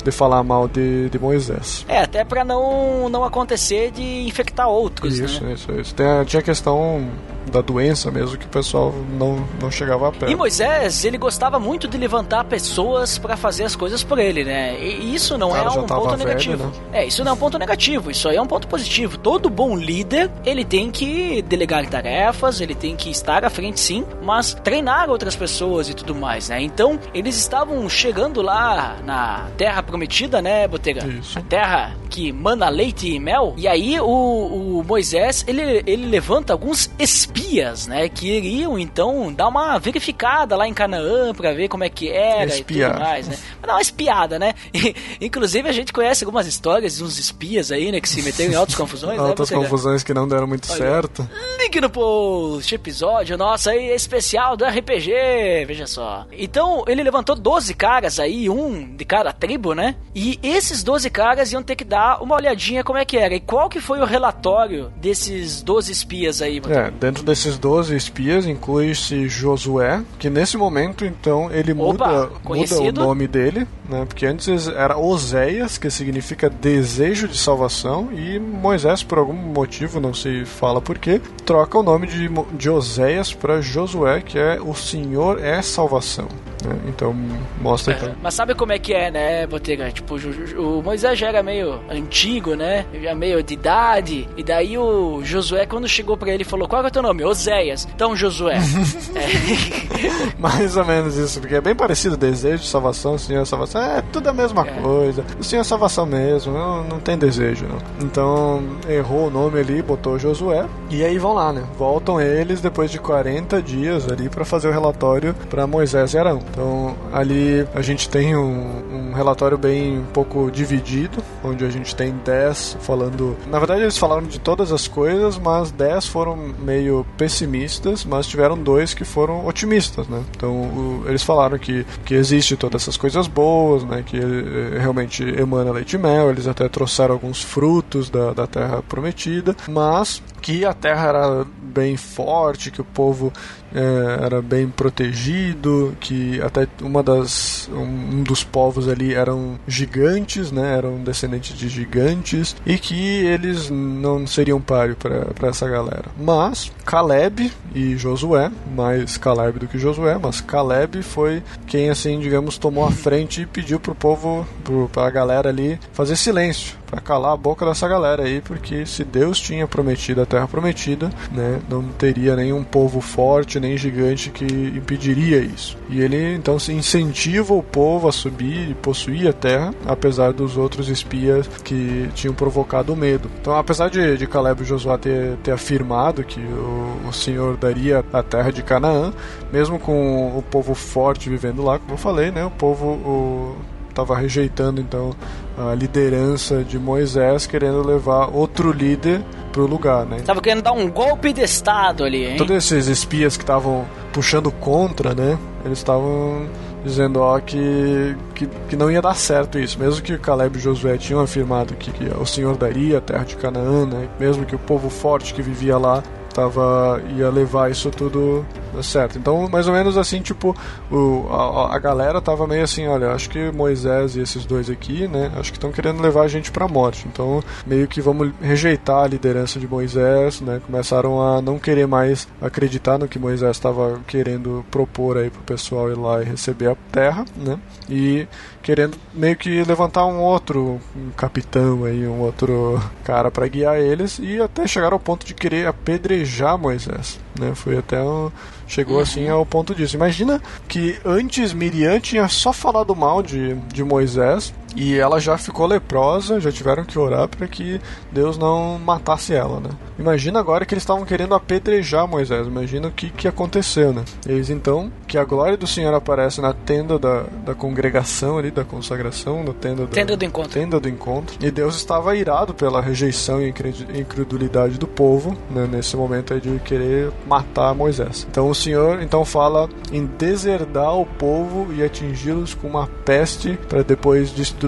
de falar mal de, de Moisés. É, até pra não, não acontecer de infectar outros, Isso, né? isso, isso. Tem tinha a questão da doença mesmo que o pessoal não, não chegava a perto. E Moisés, ele gostava muito de levantar pessoas pra fazer as coisas por ele, né? E isso não é um ponto velho, negativo. né? É, isso não é um ponto negativo, isso aí é um ponto positivo. Todo bom líder, ele tem que delegar tarefas, ele tem que estar à frente sim, mas treinar outras pessoas e tudo mais, né? Então, eles estavam chegando lá na terra prometida, né, Botega? Isso. A terra que mana leite e mel. E aí o, o Moisés, ele, ele levanta alguns espias, né, que iriam então dar uma verificada lá em Canaã pra ver como é que era Espiar. e tudo mais, né? Dar uma espiada, né? E, inclusive a gente conhece algumas histórias de uns espias aí, né, que se meteram em altas (laughs) confusões, né, Altas Botega? confusões que não deram muito Olha. certo. Link no post, episódio nosso aí especial do RPG, veja só. Então, ele levantou 12 caras aí, um de cada tribo, né? E esses 12 caras iam ter que dar uma olhadinha como é que era. E qual que foi o relatório desses 12 espias aí? É, dentro desses 12 espias inclui-se Josué, que nesse momento então ele Opa, muda, muda o nome dele, né? Porque antes era Oséias, que significa desejo de salvação, e Moisés, por algum motivo, não se fala porquê, troca o nome de, de Oséias para Josué, que é o Senhor é salvação. né? Então mostra então. Mas sabe como é que é, né, Botega? Tipo, o o Moisés já era meio antigo, né? Já meio de idade. E daí o Josué, quando chegou pra ele, falou: Qual é o teu nome? Oséias. Então, Josué. (laughs) é. Mais ou menos isso, porque é bem parecido desejo de salvação, Senhor salvação. é tudo a mesma É. coisa. O Senhor é salvação mesmo, não, não tem desejo, não. Então, errou o nome ali, botou Josué. E aí vão lá, né? Voltam eles depois de 40 dias ali para fazer o relatório para Moisés e Arão. Então, ali a gente tem um, um relatório bem um pouco dividido, onde a gente tem 10 falando. Na verdade, eles falaram de todas as coisas, mas 10 foram meio pessimistas, mas tiveram dois que foram otimistas, né? Então, o- eles falaram que, que existe todas essas coisas boas, né? Que eh, realmente emana leite e mel, eles até trouxeram alguns frutos da, da terra prometida, mas que a terra era bem forte, que o povo eh, era bem protegido, que até uma das um, um dos povos ali eram gigantes, né? Eram descendentes de gigantes e que eles não seriam páreo para essa galera. Mas Caleb e Josué, mais Caleb do que Josué, mas Caleb foi quem assim, digamos, tomou a frente e pediu pro povo, pro, pra galera ali fazer silêncio, para calar a boca dessa galera aí, porque se Deus tinha prometido a terra prometida, né, não teria nenhum povo forte nem gigante que impediria isso. E ele então se incentiva o povo a subir e possuir a terra, apesar dos outros espias que tinham provocado o medo. Então, apesar de, de Caleb e Josué ter, ter afirmado que o, o Senhor daria a terra de Canaã, mesmo com o povo forte vivendo lá, como eu falei, né, o povo o, estava rejeitando então a liderança de Moisés, querendo levar outro líder para o lugar, né? Tava querendo dar um golpe de estado ali, hein? Todos esses espias que estavam puxando contra, né? Eles estavam dizendo ó, que, que, que não ia dar certo isso. Mesmo que Caleb e Josué tinham afirmado que, que o Senhor daria a terra de Canaã, né? Mesmo que o povo forte que vivia lá tava ia levar isso tudo certo. Então, mais ou menos assim, tipo, o, a, a galera tava meio assim, olha, acho que Moisés e esses dois aqui, né, acho que estão querendo levar a gente pra morte. Então, meio que vamos rejeitar a liderança de Moisés, né? Começaram a não querer mais acreditar no que Moisés estava querendo propor aí pro pessoal ir lá e receber a terra, né? E querendo meio que levantar um outro um capitão aí, um outro cara para guiar eles e até chegar ao ponto de querer apedrejar Moisés, né? Foi até um, chegou assim ao ponto disso. Imagina que antes Miriam tinha só falado mal de, de Moisés e ela já ficou leprosa, já tiveram que orar para que Deus não matasse ela, né? Imagina agora que eles estavam querendo apedrejar Moisés, imagina o que, que aconteceu, né? Eis então que a glória do Senhor aparece na tenda da, da congregação ali, da consagração, na tenda, da, Tenda do encontro. tenda do encontro. E Deus estava irado pela rejeição e incred- incredulidade do povo, né, nesse momento aí de querer matar Moisés. Então o Senhor então fala em deserdar o povo e atingi-los com uma peste para depois destruir,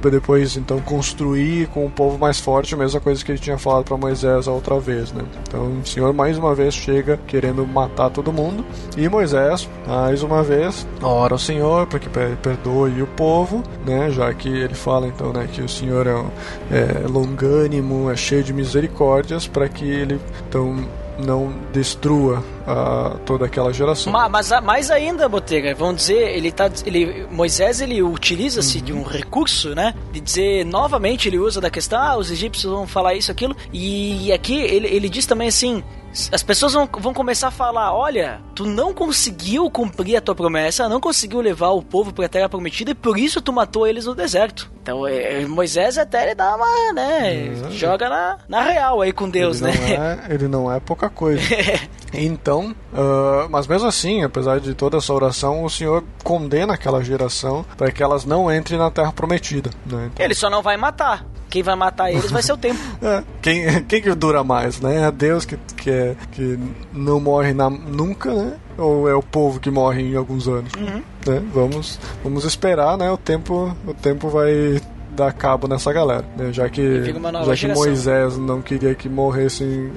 para depois então construir com um povo mais forte, a mesma coisa que ele tinha falado para Moisés a outra vez, né? Então o Senhor mais uma vez chega querendo matar todo mundo e Moisés mais uma vez ora ao Senhor para que per- perdoe o povo, né? Já que ele fala então, né, que o Senhor é, é longânimo, é cheio de misericórdias para que ele então não destrua ah, toda aquela geração. Ma- Mas, a- mais ainda, Botega, vamos dizer, ele tá. Ele, Moisés ele utiliza-se de um recurso, né? De dizer novamente, ele usa da questão, ah, os egípcios vão falar isso, aquilo. E aqui ele, ele diz também assim. As pessoas vão, vão começar a falar: olha, tu não conseguiu cumprir a tua promessa, não conseguiu levar o povo para a terra prometida e por isso tu matou eles no deserto. Então é, Moisés até ele dá uma, né? Joga na, na real aí com Deus, ele né? Não é, ele não é pouca coisa. (laughs) então, ah, mas mesmo assim, apesar de toda essa oração, o Senhor condena aquela geração para que elas não entrem na terra prometida. Né? Então, Ele só não vai matar. Quem vai matar eles vai ser o tempo. (laughs) É, quem, quem que dura mais, né? É Deus que, que, é, que não morre na- nunca, né? Ou é o povo que morre em alguns anos? Uhum. Né? Vamos, vamos esperar, né? O tempo, o tempo vai dar cabo nessa galera, né? Já que, já que geração. Moisés não queria que morressem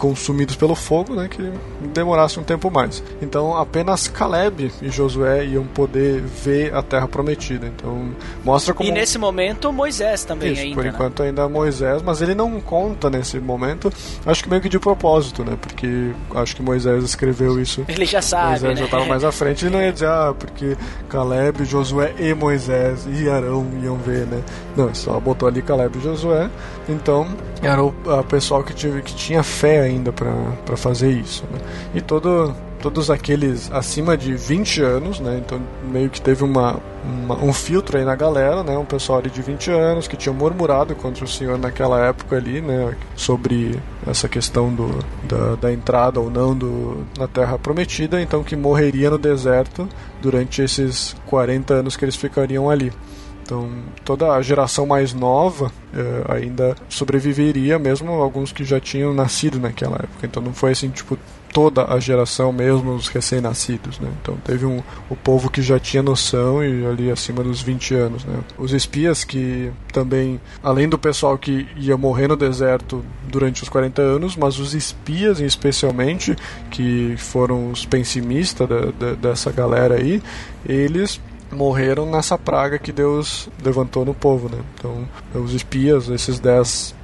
consumidos pelo fogo, né? Que demorasse um tempo mais. Então apenas Caleb e Josué iam poder ver a terra prometida. Então mostra como E nesse momento, Moisés também isso, ainda. por né? enquanto ainda é Moisés, mas ele não conta nesse momento, acho que meio que de propósito, né? Porque acho que Moisés escreveu isso. Ele já sabe, Moisés né? já estava mais à frente, ele não ia dizer, ah, porque Caleb, Josué e Moisés e Arão iam ver, né? Não, só botou ali Caleb e Josué, então era o pessoal que, tive, que tinha fé ainda para fazer isso, né? E todo todos aqueles acima de 20 anos, né? Então meio que teve uma, uma, um filtro aí na galera, né? Um pessoal de 20 anos que tinha murmurado contra o Senhor naquela época ali, né? Sobre essa questão do, da, da entrada ou não do, na Terra Prometida, então que morreria no deserto durante esses 40 anos que eles ficariam ali. Então, toda a geração mais nova eh, ainda sobreviveria, mesmo alguns que já tinham nascido naquela época. Então, não foi assim, tipo, toda a geração, mesmo os recém-nascidos, né? Então, teve um, o povo que já tinha noção e ali acima dos 20 anos, né? Os espias que também, além do pessoal que ia morrer no deserto durante os 40 anos, mas os espias, especialmente, que foram os pessimistas dessa galera aí, eles morreram nessa praga que Deus levantou no povo, né? Então, os espias, esses dez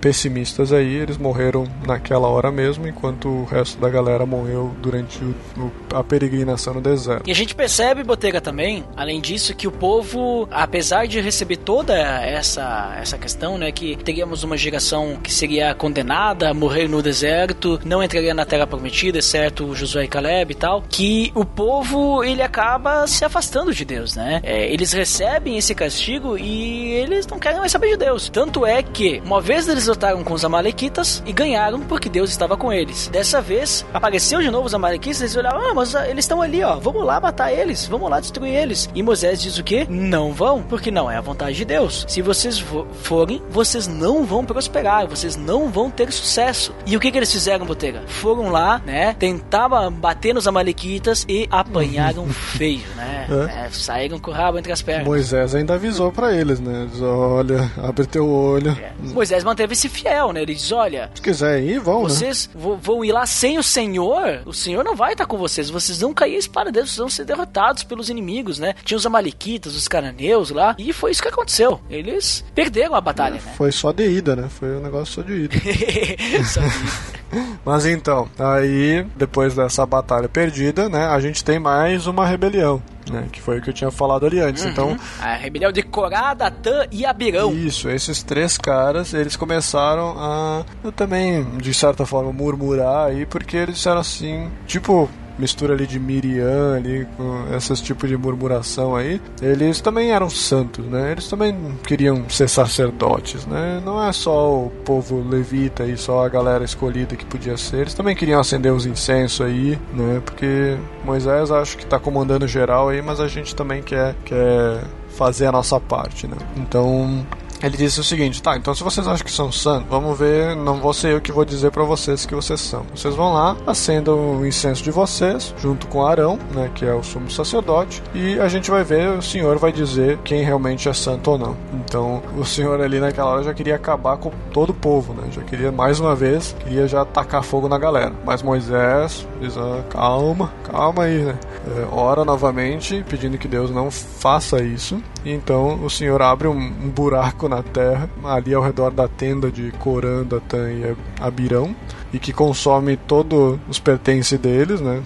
pessimistas aí, eles morreram naquela hora mesmo, enquanto o resto da galera morreu durante o, o, a peregrinação no deserto. E a gente percebe, Botega, também, além disso, que o povo, apesar de receber toda essa, essa questão, né, que teríamos uma geração que seria condenada a morrer no deserto, não entraria na terra prometida, exceto Josué e Caleb e tal, que o povo, ele acaba se afastando de Deus, né? É, eles recebem esse castigo e eles não querem mais saber de Deus. Tanto é que, uma vez eles lutaram com os Amalequitas e ganharam porque Deus estava com eles. Dessa vez, apareceu de novo os Amalequitas e eles olharam, ah, mas ah, eles estão ali, ó, vamos lá matar eles, vamos lá destruir eles. E Moisés diz o quê? Não vão, porque não é a vontade de Deus. Se vocês forem, vocês não vão prosperar, vocês não vão ter sucesso. E o que, que eles fizeram, Botega? Foram lá, né, tentavam bater nos Amalequitas e apanharam (laughs) feio, né? É. Saíram com o rabo entre as pernas. Moisés ainda avisou para eles, né? Diz, olha, abre teu olho. É. Moisés manteve-se fiel, né? Ele diz, olha... Se quiser ir, vão, né? Vocês né? vão ir lá sem o Senhor, o Senhor não vai estar com vocês, vocês vão cair a espada deles, vocês vão ser derrotados pelos inimigos, né? Tinha os amalequitas, os cananeus lá, e foi isso que aconteceu. Eles perderam a batalha, é, né? Foi só de ida, né? Foi um negócio só de ida. (laughs) só de ida. Mas então, aí, depois dessa batalha perdida, né, a gente tem mais uma rebelião. Né, que foi o que eu tinha falado ali antes. Uhum. Então, a rebelião de Corá, Datã e Abirão. Isso, esses três caras, eles começaram a eu também, de certa forma, murmurar aí, porque eles disseram assim, tipo, mistura ali de Miriam ali com esses tipos de murmuração aí, eles também eram santos, né? Eles também queriam ser sacerdotes, né? Não é só o povo levita e só a galera escolhida que podia ser, eles também queriam acender os incensos aí, né? Porque Moisés acho que está comandando geral aí, mas a gente também quer quer fazer a nossa parte, né? Então ele disse o seguinte: tá, então se vocês acham que são santos, vamos ver, não vou ser eu que vou dizer para vocês que vocês são. Vocês vão lá, acendam o incenso de vocês, junto com Arão, né, que é o sumo sacerdote, e a gente vai ver, o Senhor vai dizer quem realmente é santo ou não. Então, o Senhor ali naquela hora já queria acabar com todo o povo, né, já queria mais uma vez, queria já tacar fogo na galera. Mas Moisés diz: ah, calma, calma aí, né, é, ora novamente, pedindo que Deus não faça isso. E então o Senhor abre um, um buraco na terra, ali ao redor da tenda de Corã, Datã e Abirão, e que consome todos os pertences deles, né?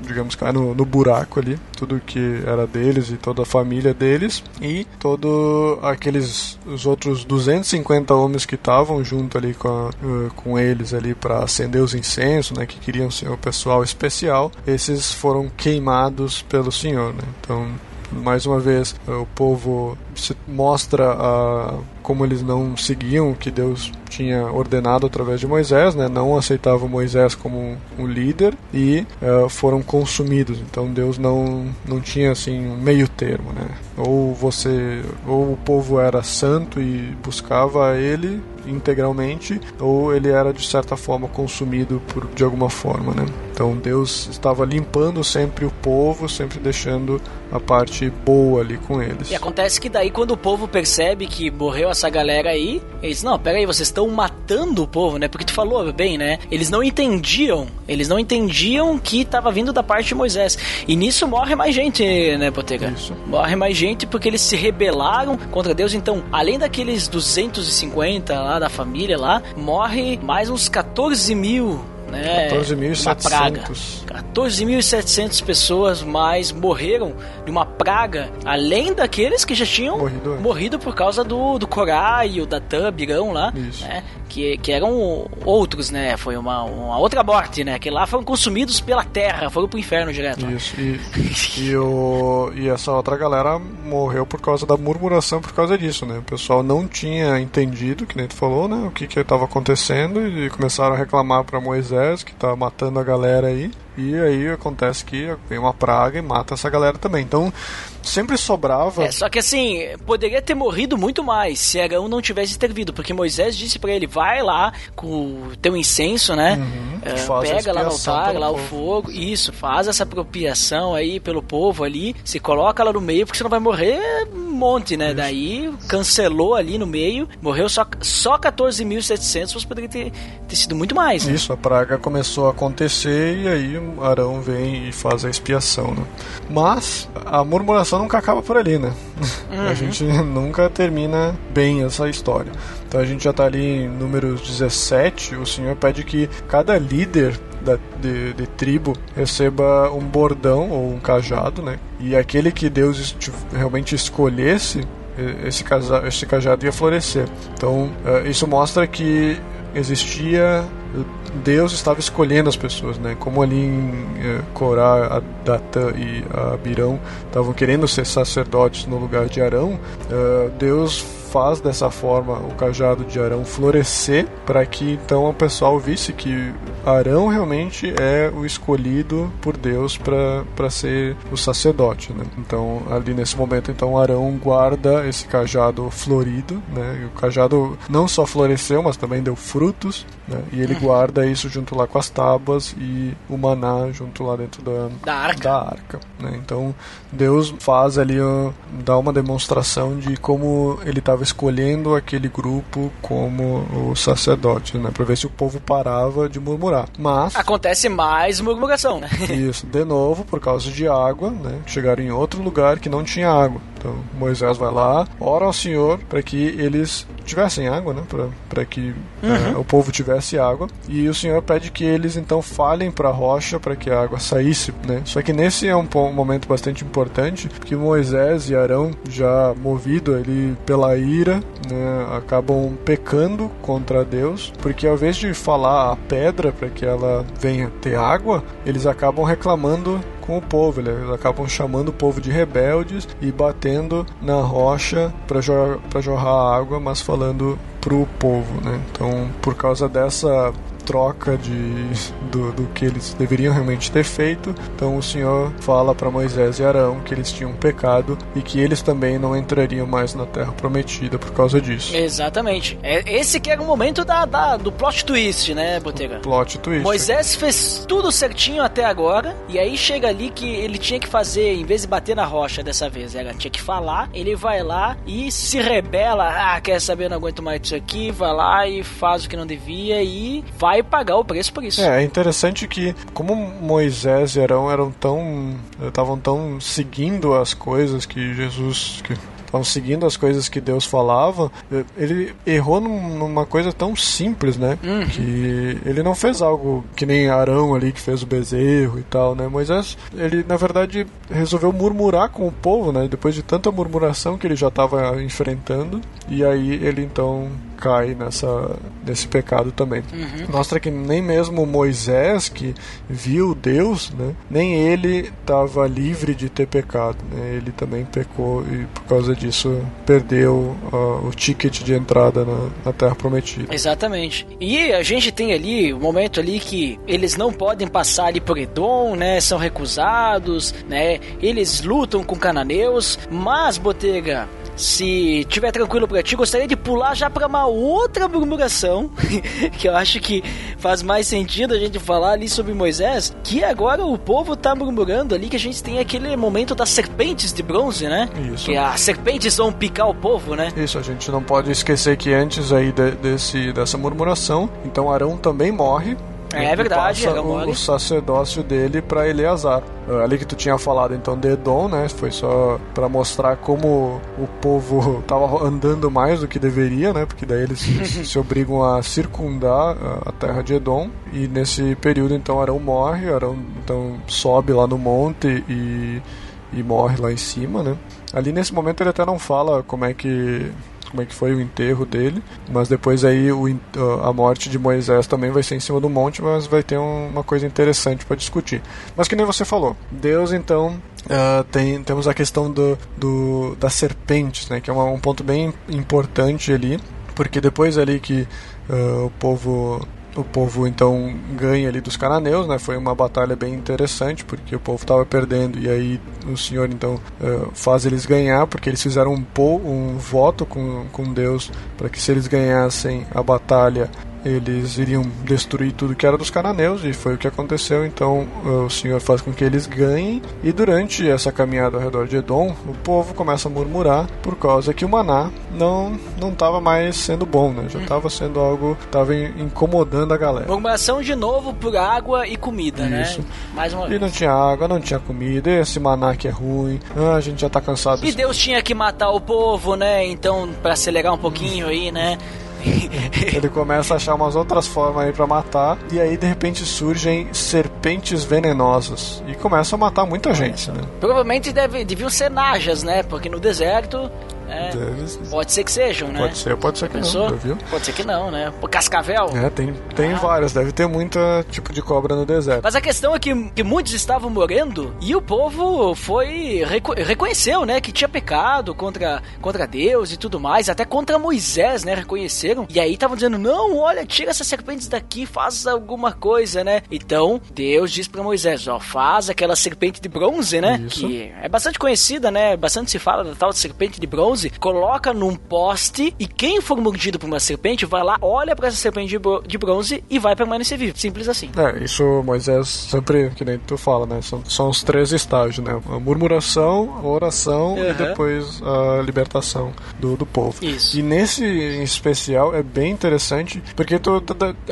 digamos, cai no, no, buraco ali, tudo que era deles e toda a família deles, e todo aqueles os outros 250 homens que estavam junto ali com, a, uh, com eles ali para acender os incensos, né, que queriam ser o pessoal especial, esses foram queimados pelo Senhor, né? Então mais uma vez o povo se mostra a como eles não seguiam o que Deus tinha ordenado através de Moisés, né? não aceitavam Moisés como um líder e uh, foram consumidos. Então Deus não, não tinha assim um meio termo, né? Ou você, ou o povo era santo e buscava ele integralmente, ou ele era de certa forma consumido por de alguma forma, né? Então Deus estava limpando sempre o povo, sempre deixando a parte boa ali com eles. E acontece que daí quando o povo percebe que morreu essa galera aí, eles, não, pera aí, vocês estão matando o povo, né? Porque tu falou bem, né? Eles não entendiam, eles não entendiam que estava vindo da parte de Moisés. E nisso morre mais gente, né, Botega? Isso. Morre mais gente porque eles se rebelaram contra Deus. Então, além daqueles 250 lá da família lá, morre mais uns 14 mil né? 14.700. 14.700 pessoas mais morreram de uma praga, além daqueles que já tinham Morrido. morrido por causa do, do Coraio, da Tubirão lá, Isso. né? Que, que eram outros, né? Foi uma, uma outra morte, né? Que lá foram consumidos pela terra, foram pro inferno direto. Isso, e, e, o, e essa outra galera morreu por causa da murmuração, por causa disso, né? O pessoal não tinha entendido, que nem tu falou, né? O que que estava acontecendo e começaram a reclamar para Moisés, que tá matando a galera aí. E aí acontece que vem uma praga e mata essa galera também. Então, sempre sobrava. É, só que assim, poderia ter morrido muito mais se Arão não tivesse intervido, porque Moisés disse pra ele: vai lá com o teu incenso, né? Faz a pega lá no altar, lá o povo." fogo, isso, faz essa apropriação aí pelo povo ali, se coloca lá no meio, porque senão vai morrer um monte, né? Daí cancelou ali no meio, morreu só, só 14.700, mas poderia ter, ter sido muito mais. né? Isso, a praga começou a acontecer e aí Arão vem e faz a expiação, né? Mas a murmuração nunca acaba por ali, né? A gente (laughs) nunca termina bem essa história. Então a gente já tá ali em números 17, o Senhor pede que cada líder da, de, de tribo receba um bordão ou um cajado, né? E aquele que Deus esti- realmente escolhesse, esse, casa, esse cajado ia florescer. Então eh, isso mostra que existia Deus estava escolhendo as pessoas, né? Como ali em eh, Corá, Datã e Abirão estavam querendo ser sacerdotes no lugar de Arão, eh, Deus faz dessa forma o cajado de Arão florescer para que então o pessoal visse que Arão realmente é o escolhido por Deus para ser o sacerdote, né? Então ali nesse momento então Arão guarda esse cajado florido, né? E o cajado não só floresceu, mas também deu frutos, né? E ele guarda isso junto lá com as tábuas e o maná junto lá dentro da, Da arca. da arca, né? Então Deus faz ali dá uma demonstração de como ele estava escolhendo aquele grupo como o sacerdote, né? Para ver se o povo parava de murmurar. Mas Acontece mais murmuração, né? (laughs) isso, de novo, por causa de água, né? Chegaram em outro lugar que não tinha água. Então Moisés vai lá, ora ao Senhor para que eles tivessem água, né? Para que eh, o povo tivesse água. E o Senhor pede que eles então falem para a rocha para que a água saísse, né? Só que nesse é um, um momento bastante importante, porque Moisés e Arão, já movido ali pela ira, né? Acabam pecando contra Deus, porque ao invés de falar a pedra para que ela venha ter água, eles acabam reclamando com o povo, eles acabam chamando o povo de rebeldes e batendo na rocha para jo jorrar água, mas falando pro povo, né? Então, por causa dessa troca de do, do que eles deveriam realmente ter feito, então o Senhor fala para Moisés e Arão que eles tinham pecado e que eles também não entrariam mais na terra prometida por causa disso. Exatamente. É, esse que era o momento da, da- do plot twist, né, Botega? Plot twist. Moisés fez tudo certinho até agora, e aí chega ali que ele tinha que fazer, em vez de bater na rocha dessa vez, ela tinha que falar, ele vai lá e se rebela, ah, quer saber, não aguento mais isso aqui, vai lá e faz o que não devia e vai pagar o preço por isso. É, é interessante que como Moisés e Arão eram tão estavam tão seguindo as coisas que Jesus que estavam seguindo as coisas que Deus falava, ele errou num- numa coisa tão simples, né? Que ele não fez algo que nem Arão ali que fez o bezerro e tal, né? Moisés, ele na verdade resolveu murmurar com o povo, né? Depois de tanta murmuração que ele já estava enfrentando, e aí ele então cai nessa nesse pecado também. Mostra que nem mesmo Moisés que viu Deus, né, nem ele estava livre de ter pecado, né? Ele também pecou e por causa disso perdeu ah, o ticket de entrada na, na Terra Prometida. Exatamente. E a gente tem ali o momento ali que eles não podem passar ali por Edom, né? São recusados, né? Eles lutam com cananeus, mas Botega, se tiver tranquilo pra ti, gostaria de pular já pra uma outra murmuração, (laughs) que eu acho que faz mais sentido a gente falar ali sobre Moisés, que agora o povo tá murmurando ali que a gente tem aquele momento das serpentes de bronze, né? Isso. Que as serpentes vão picar o povo, né? Isso, a gente não pode esquecer que antes aí de- desse, dessa murmuração, então Arão também morre. É verdade, passa era o, o sacerdócio dele para Eleazar. Ah, Ali que tu tinha falado então de Edom, né? Foi só para mostrar como o povo (laughs) tava andando mais do que deveria, né? Porque daí eles (laughs) se, obrigam a circundar a- a terra de Edom. E nesse período então Arão morre, Arão então sobe lá no monte e, e morre lá em cima, né? Ali nesse momento ele até não fala como é que como é que foi o enterro dele, mas depois aí o, a morte de Moisés também vai ser em cima do monte, mas vai ter um- uma coisa interessante para discutir. Mas que nem você falou, Deus então ah, tem, temos a questão do, do, das serpentes, né, que é uma- um ponto bem importante ali, porque depois ali que ah, o povo o povo então ganha ali dos cananeus, né? Foi uma batalha bem interessante porque o povo estava perdendo e aí o Senhor então eh, faz eles ganhar porque eles fizeram um, po um voto com, com Deus para que se eles ganhassem a batalha eles iriam destruir tudo que era dos cananeus e foi o que aconteceu. Então eh, o Senhor faz com que eles ganhem e durante essa caminhada ao redor de Edom o povo começa a murmurar por causa que o maná não não estava mais sendo bom, né? Já estava sendo algo estava incomodando a galera. Murmuração de novo por água e comida, Isso. né? Mais uma E vez. não tinha água, não tinha comida, esse maná que é ruim, ah, a gente já tá cansado E Deus tinha que matar o povo, né? Então, pra acelerar um pouquinho aí, né? (laughs) Ele começa a achar umas outras formas aí pra matar, e aí de repente surgem serpentes venenosas e começam a matar muita gente, né? Provavelmente deve, deviam ser najas, né? Porque no deserto. É, pode ser que sejam, né? Pode ser, pode ser que Pensou? não, viu? Pode ser que não, né? Cascavel? É, tem, tem várias, deve ter muita tipo de cobra no deserto. Mas a questão é que, que muitos estavam morrendo e o povo foi reco- reconheceu, né, que tinha pecado contra, contra Deus e tudo mais, até contra Moisés, né, reconheceram. E aí estavam dizendo: "Não, olha, tira essas serpentes daqui, faz alguma coisa, né?" Então, Deus diz para Moisés: "Ó, faz aquela serpente de bronze, né, Isso. que é bastante conhecida, né? Bastante se fala da tal serpente de bronze. Coloca num poste e quem for mordido por uma serpente vai lá, olha para essa serpente de, bro- de bronze e vai permanecer vivo. Simples assim. É, isso Moisés sempre, que nem tu fala, né? São, são os três estágios, né? A murmuração, a oração e Uhum. depois a libertação do, do povo. Isso. E nesse especial é bem interessante, porque tu,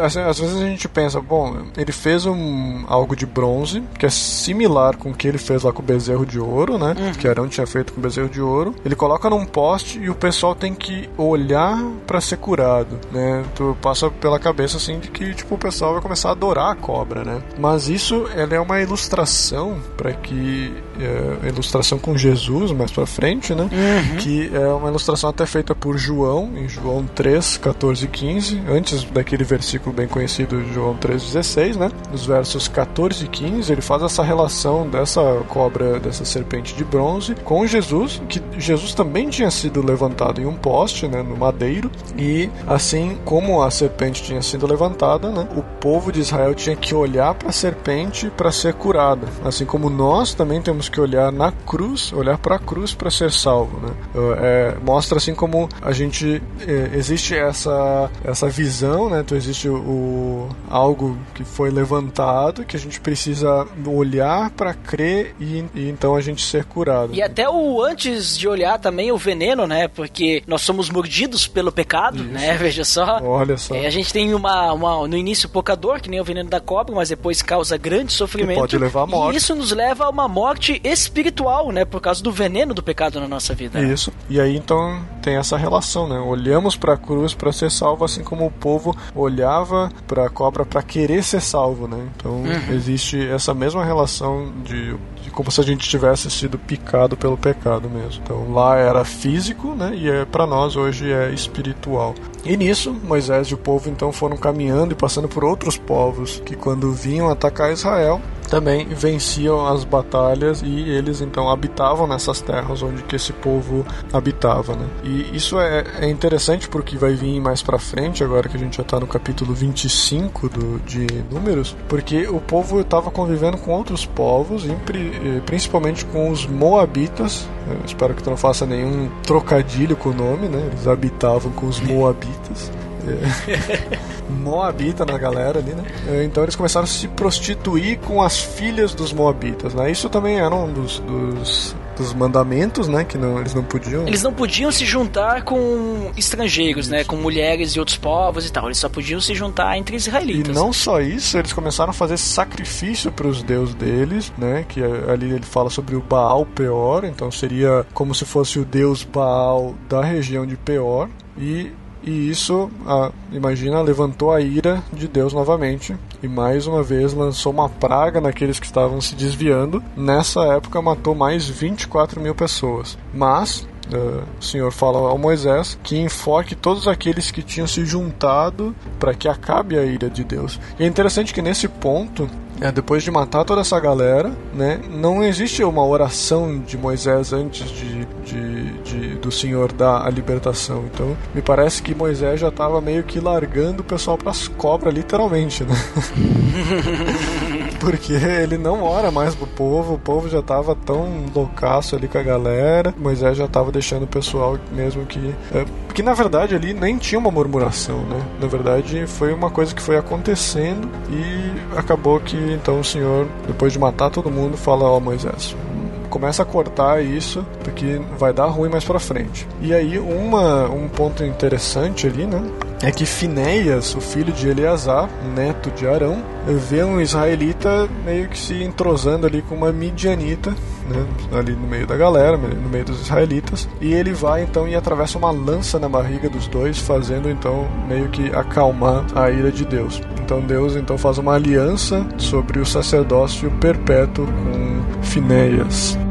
às vezes a gente pensa, bom, ele fez um algo de bronze, que é similar com o que ele fez lá com o bezerro de ouro, né? Uhum. Que Arão tinha feito com o bezerro de ouro. Ele coloca num poste e o pessoal tem que olhar pra ser curado, né? Tu passa pela cabeça assim de que tipo o pessoal vai começar a adorar a cobra, né? Mas isso ela é uma ilustração para que é, ilustração com Jesus mais pra frente, né? Que é uma ilustração até feita por João em João 3, 14 e 15, antes daquele versículo bem conhecido João 3, 16, né? Nos versos 14 e 15 ele faz essa relação dessa cobra, dessa serpente de bronze com Jesus, que Jesus também tinha sido levantado em um poste, né, no madeiro, e assim como a serpente tinha sido levantada, né, o povo de Israel tinha que olhar para a serpente para ser curada, assim como nós também temos que olhar na cruz, olhar para a cruz para ser salvo, né? É, mostra assim como a gente é, existe essa essa visão, né? Então existe o, o- algo que foi levantado que a gente precisa olhar para crer e, e então a gente ser curado. E até o antes de olhar também o veneno, né? Porque nós somos mordidos pelo pecado, né? (laughs) Veja só. Olha só. É, a gente tem uma, uma- no início pouca dor, que nem o veneno da cobra, mas depois causa grande sofrimento. pode levar morte. E isso nos leva a uma morte espiritual, né? Por causa do veneno do pecado na nossa vida. Isso. E aí então tem essa relação, né? Olhamos para a cruz para ser salvo, assim como o povo olhava para a cobra para querer ser salvo, né? Então existe essa mesma relação de, de como se a gente tivesse sido picado pelo pecado mesmo. Então lá era físico, né? E é para nós hoje é espiritual. E nisso Moisés e o povo então foram caminhando e passando por outros povos que quando vinham atacar Israel também venciam as batalhas e eles então habitavam nessas terras onde que esse povo habitava, né? E isso é, é interessante porque vai vir mais pra frente, agora que a gente já tá no capítulo 25 do, de Números, porque o povo estava convivendo com outros povos, eh, principalmente com os Moabitas. Eu espero que tu não faça nenhum trocadilho com o nome, né? Eles habitavam com os Moabitas. Moabita (laughs) na galera ali, né? É, Então eles começaram a se prostituir com as filhas dos Moabitas, né? Isso também era um dos, dos dos mandamentos, né? Que não, eles não podiam. Eles não podiam se juntar com estrangeiros, né? Com mulheres e outros povos e tal. Eles só podiam se juntar entre israelitas. E não só isso, eles começaram a fazer sacrifício para os deuses deles, né? Que ali ele fala sobre o Baal Peor, então seria como se fosse o deus Baal da região de Peor. E e isso, a, imagina, levantou a ira de Deus novamente e mais uma vez lançou uma praga naqueles que estavam se desviando. Nessa época matou mais 24 mil pessoas. Mas Uh, o Senhor fala ao Moisés que enfoque todos aqueles que tinham se juntado para que acabe a ira de Deus. E é interessante que nesse ponto é, depois de matar toda essa galera, né, não existe uma oração de Moisés antes de, de, de do Senhor dar a libertação. Então, me parece que Moisés já estava meio que largando o pessoal para as cobras, literalmente, né? (laughs) Porque ele não ora mais pro povo, o povo já estava tão loucaço ali com a galera, Moisés já estava deixando o pessoal mesmo que. É, que na verdade ali nem tinha uma murmuração, né? Na verdade foi uma coisa que foi acontecendo e acabou que então o Senhor, depois de matar todo mundo, fala: Ó oh, Moisés, começa a cortar isso, porque vai dar ruim mais pra frente. E aí, uma, um ponto interessante ali, né? É que Finéias, o filho de Eleazar, neto de Arão, vê um israelita meio que se entrosando ali com uma midianita, né, ali no meio da galera, no meio dos israelitas, e ele vai então e atravessa uma lança na barriga dos dois, fazendo então meio que acalmar a ira de Deus. Então Deus então faz uma aliança sobre o sacerdócio perpétuo com Finéias.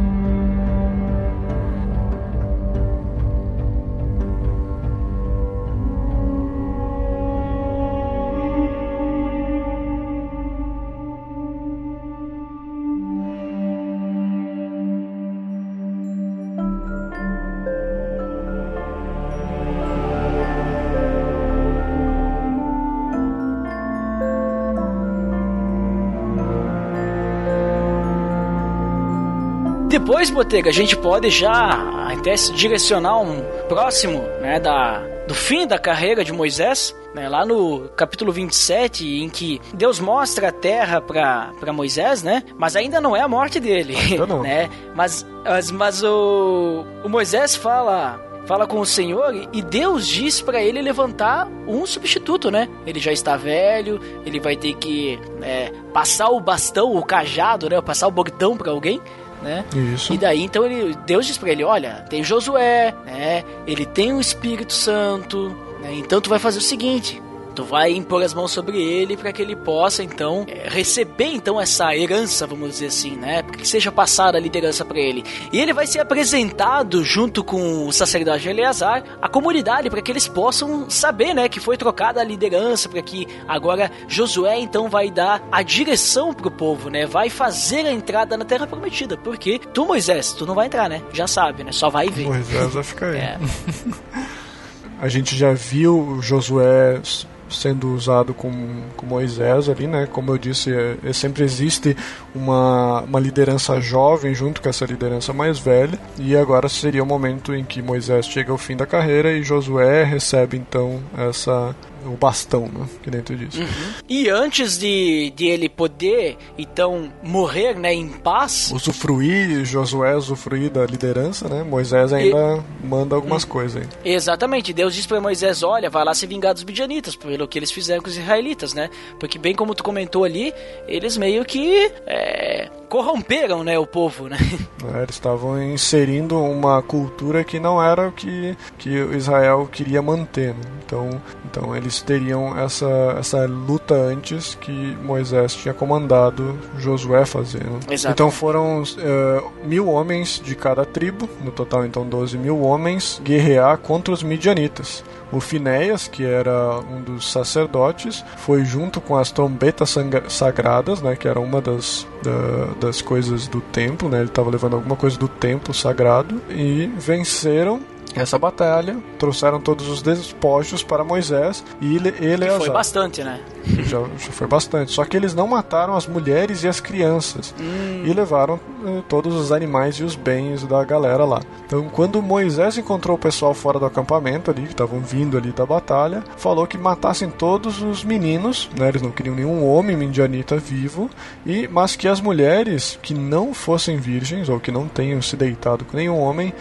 Depois, Botega, a gente pode já até se direcionar um próximo, né, da, do fim da carreira de Moisés, né, lá no capítulo 27, em que Deus mostra a terra para Moisés, né, mas ainda não é a morte dele, (laughs) né, mas, mas, mas o, o Moisés fala fala com o Senhor e Deus diz para ele levantar um substituto, né? Ele já está velho, ele vai ter que é, passar o bastão, o cajado, né? Passar o bordão para alguém né? Isso. E daí então ele, Deus diz para ele, olha, tem Josué, né? Ele tem o Espírito Santo, né? Então tu vai fazer o seguinte, Tu vai impor as mãos sobre ele para que ele possa então é, receber então essa herança, vamos dizer assim, né? Que seja passada a liderança para ele. E ele vai ser apresentado junto com o sacerdote Eleazar à comunidade para que eles possam saber, né, que foi trocada a liderança para que agora Josué então vai dar a direção pro povo, né? Vai fazer a entrada na terra prometida. Porque tu, Moisés, tu não vai entrar, né? Já sabe, né? Só vai ver. Moisés vai ficar aí. (laughs) É. (laughs) a gente já viu Josué sendo usado com, com Moisés ali, né? Como eu disse, é, é, sempre existe uma, uma liderança jovem junto com essa liderança mais velha, e agora seria o momento em que Moisés chega ao fim da carreira e Josué recebe então essa o bastão, né? Que dentro disso. Uhum. E antes de, de ele poder, então, morrer, né, em paz... Usufruir, Josué usufruir da liderança, né? Moisés ainda e... manda algumas uhum. coisas aí. Exatamente. Deus diz para Moisés, olha, vai lá se vingar dos midianitas, pelo que eles fizeram com os israelitas, né? Porque bem como tu comentou ali, eles meio que... É corromperam, né, o povo, né? (laughs) É, eles estavam inserindo uma cultura que não era o que, que Israel queria manter. Né? Então, então eles teriam essa, essa luta antes que Moisés tinha comandado Josué fazer. Né? Então foram uh, mil homens de cada tribo, no total então 12 mil homens, guerrear contra os midianitas. O Finéias, que era um dos sacerdotes, foi junto com as trombetas sagradas, né, que era uma das, da, das coisas do templo, né, ele estava levando alguma coisa do templo sagrado, e venceram essa batalha, trouxeram todos os despojos para Moisés e ele, ele foi bastante, né? Já, já foi bastante. Só que eles não mataram as mulheres e as crianças Hum. e levaram eh, todos os animais e os bens da galera lá. Então, quando Moisés encontrou o pessoal fora do acampamento ali, que estavam vindo ali da batalha, falou que matassem todos os meninos, né? Eles não queriam nenhum homem midianita vivo, e mas que as mulheres que não fossem virgens ou que não tenham se deitado com nenhum homem,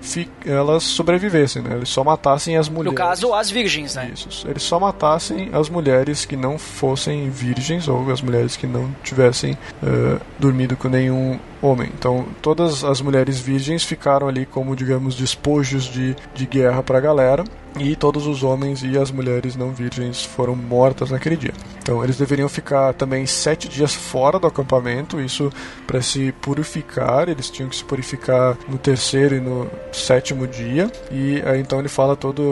fi- elas sobrevivessem, né? Eles só matassem as mulheres. No caso, as virgens, né? Isso. Eles só matassem as mulheres que não fossem virgens ou as mulheres que não tivessem eh, dormido com nenhum homem. Então, todas as mulheres virgens ficaram ali como, digamos, despojos de, de guerra para a galera. E todos os homens e as mulheres não virgens foram mortas naquele dia. Então, eles deveriam ficar também sete dias fora do acampamento, isso para se purificar. Eles tinham que se purificar no terceiro e no sétimo dia. E aí, então, ele fala todas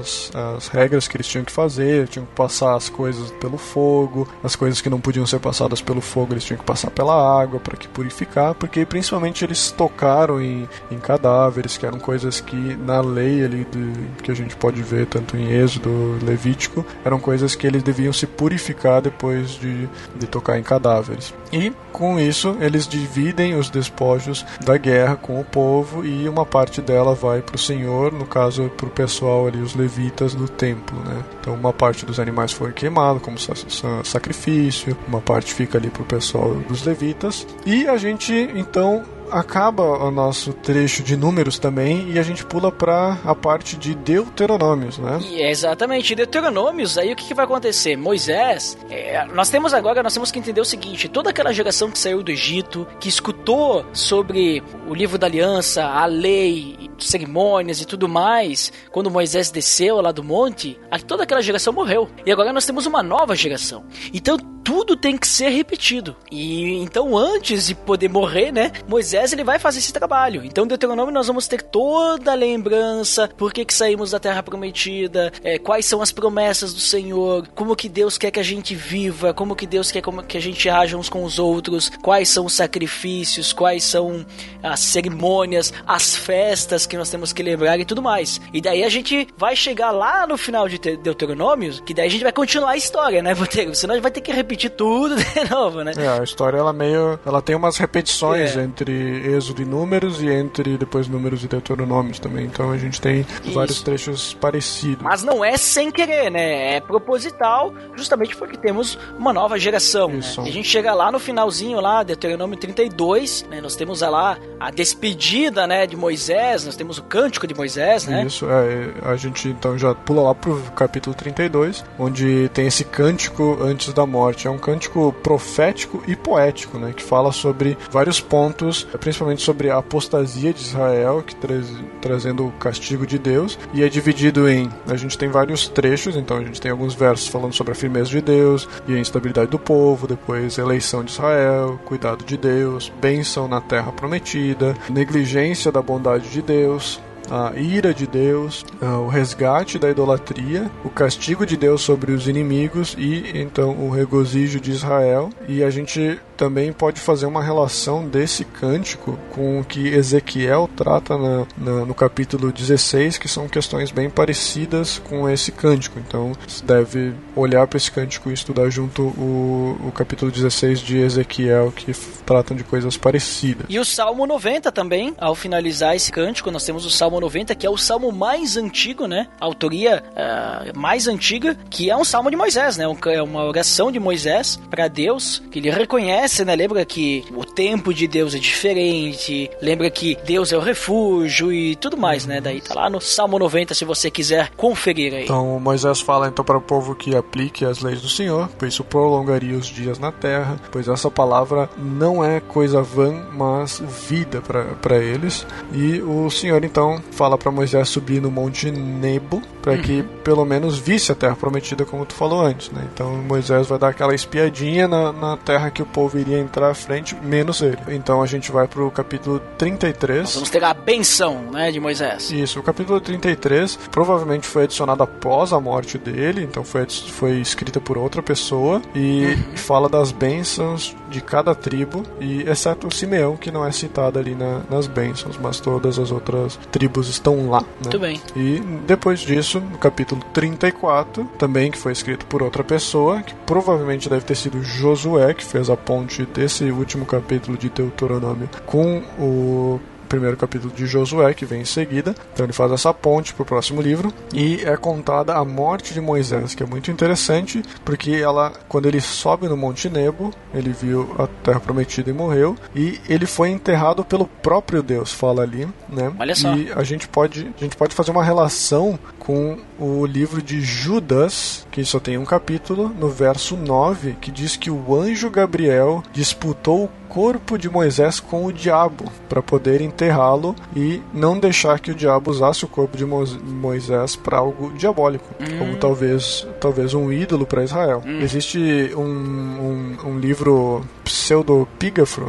as, as regras que eles tinham que fazer: tinham que passar as coisas pelo fogo, as coisas que não podiam ser passadas pelo fogo, eles tinham que passar pela água para que purificar, porque principalmente eles tocaram em, em cadáveres, que eram coisas que na lei ali de, que a gente pode ver tanto em Êxodo, Levítico, eram coisas que eles deviam se purificar depois de, de tocar em cadáveres. E com isso eles dividem os despojos da guerra com o povo e uma parte dela vai para o Senhor, no caso para o pessoal ali, os levitas do templo, né? Então uma parte dos animais foi queimado como sa- sa- sacrifício, uma parte fica ali para o pessoal dos levitas e a gente então acaba o nosso trecho de números também e a gente pula para a parte de Deuteronômios, né? E é exatamente, Deuteronômios, aí o que, que vai acontecer? Moisés, é, nós temos agora, nós temos que entender o seguinte, toda aquela geração que saiu do Egito, que escutou sobre o livro da aliança, a lei, cerimônias e tudo mais, quando Moisés desceu lá do monte, toda aquela geração morreu. E agora nós temos uma nova geração. Então tudo tem que ser repetido. E então antes de poder morrer, né, Moisés ele vai fazer esse trabalho. Então Deuteronômio nós vamos ter toda a lembrança, por que que saímos da terra prometida, é, quais são as promessas do Senhor, como que Deus quer que a gente viva, como que Deus quer que a gente haja uns com os outros, quais são os sacrifícios, quais são as cerimônias, as festas que nós temos que lembrar e tudo mais. E daí a gente vai chegar lá no final de Te- Deuteronômio, que daí a gente vai continuar a história, né, Boteiro? Senão a gente vai ter que repetir tudo (laughs) de novo, né? É, a história ela meio, ela tem umas repetições É. entre Êxodo e Números e entre depois Números e Deuteronômios também. Então a gente tem Isso. vários trechos parecidos. Mas não é sem querer, né? É proposital, justamente porque temos uma nova geração. Né? A gente chega lá no finalzinho lá, Deuteronômio 32, né? Nós temos lá a despedida, né, de Moisés, nós temos o cântico de Moisés, né? Isso, é, a gente então já pula lá pro capítulo 32, onde tem esse cântico antes da morte. É um cântico profético e poético, né, que fala sobre vários pontos, principalmente sobre a apostasia de Israel, que traz, trazendo o castigo de Deus, e é dividido em, a gente tem vários trechos, então a gente tem alguns versos falando sobre a firmeza de Deus e a instabilidade do povo, depois eleição de Israel, cuidado de Deus, bênção na terra prometida, negligência da bondade de Deus, a ira de Deus, o resgate da idolatria, o castigo de Deus sobre os inimigos e então o regozijo de Israel. E a gente também pode fazer uma relação desse cântico com o que Ezequiel trata na, na- no capítulo 16, que são questões bem parecidas com esse cântico. Então você deve olhar para esse cântico e estudar junto o, o capítulo 16 de Ezequiel, que tratam de coisas parecidas. E o Salmo 90 também, ao finalizar esse cântico, nós temos o Salmo 90, que é o salmo mais antigo, né? A autoria ah, mais antiga, que é um salmo de Moisés, né? É uma oração de Moisés para Deus, que ele reconhece, né? Lembra que o tempo de Deus é diferente, lembra que Deus é o refúgio e tudo mais, né? Daí tá lá no Salmo 90, se você quiser conferir aí. Então Moisés fala então para o povo que aplique as leis do Senhor, pois isso prolongaria os dias na terra, pois essa palavra não é coisa vã, mas vida para eles. E o Senhor então fala para Moisés subir no monte Nebo, para que pelo menos visse a terra prometida como tu falou antes, né? Então Moisés vai dar aquela espiadinha na, na terra que o povo iria entrar à frente, menos ele. Então a gente vai pro capítulo 33. Nós vamos ter a benção, né, de Moisés. Isso, o capítulo 33 provavelmente foi adicionado após a morte dele, então foi, foi escrita por outra pessoa e fala das bênçãos de cada tribo, e exceto o Simeão, que não é citado ali na- nas bênçãos, mas todas as outras tribos estão lá. Né? Muito bem. E depois disso isso no capítulo 34, também que foi escrito por outra pessoa, que provavelmente deve ter sido Josué, que fez a ponte desse último capítulo de Deuteronômio com o primeiro capítulo de Josué, que vem em seguida. Então ele faz essa ponte para o próximo livro e é contada a morte de Moisés, que é muito interessante, porque ela, quando ele sobe no Monte Nebo, ele viu a Terra Prometida e morreu, e ele foi enterrado pelo próprio Deus, fala ali, né? Olha só. E a gente pode, a gente pode fazer uma relação com o livro de Judas, que só tem um capítulo, no verso 9, que diz que o anjo Gabriel disputou o corpo de Moisés com o diabo para poder enterrá-lo e não deixar que o diabo usasse o corpo de Mo- Moisés para algo diabólico, como talvez talvez um ídolo para Israel. Existe um, um, um livro pseudopígrafo,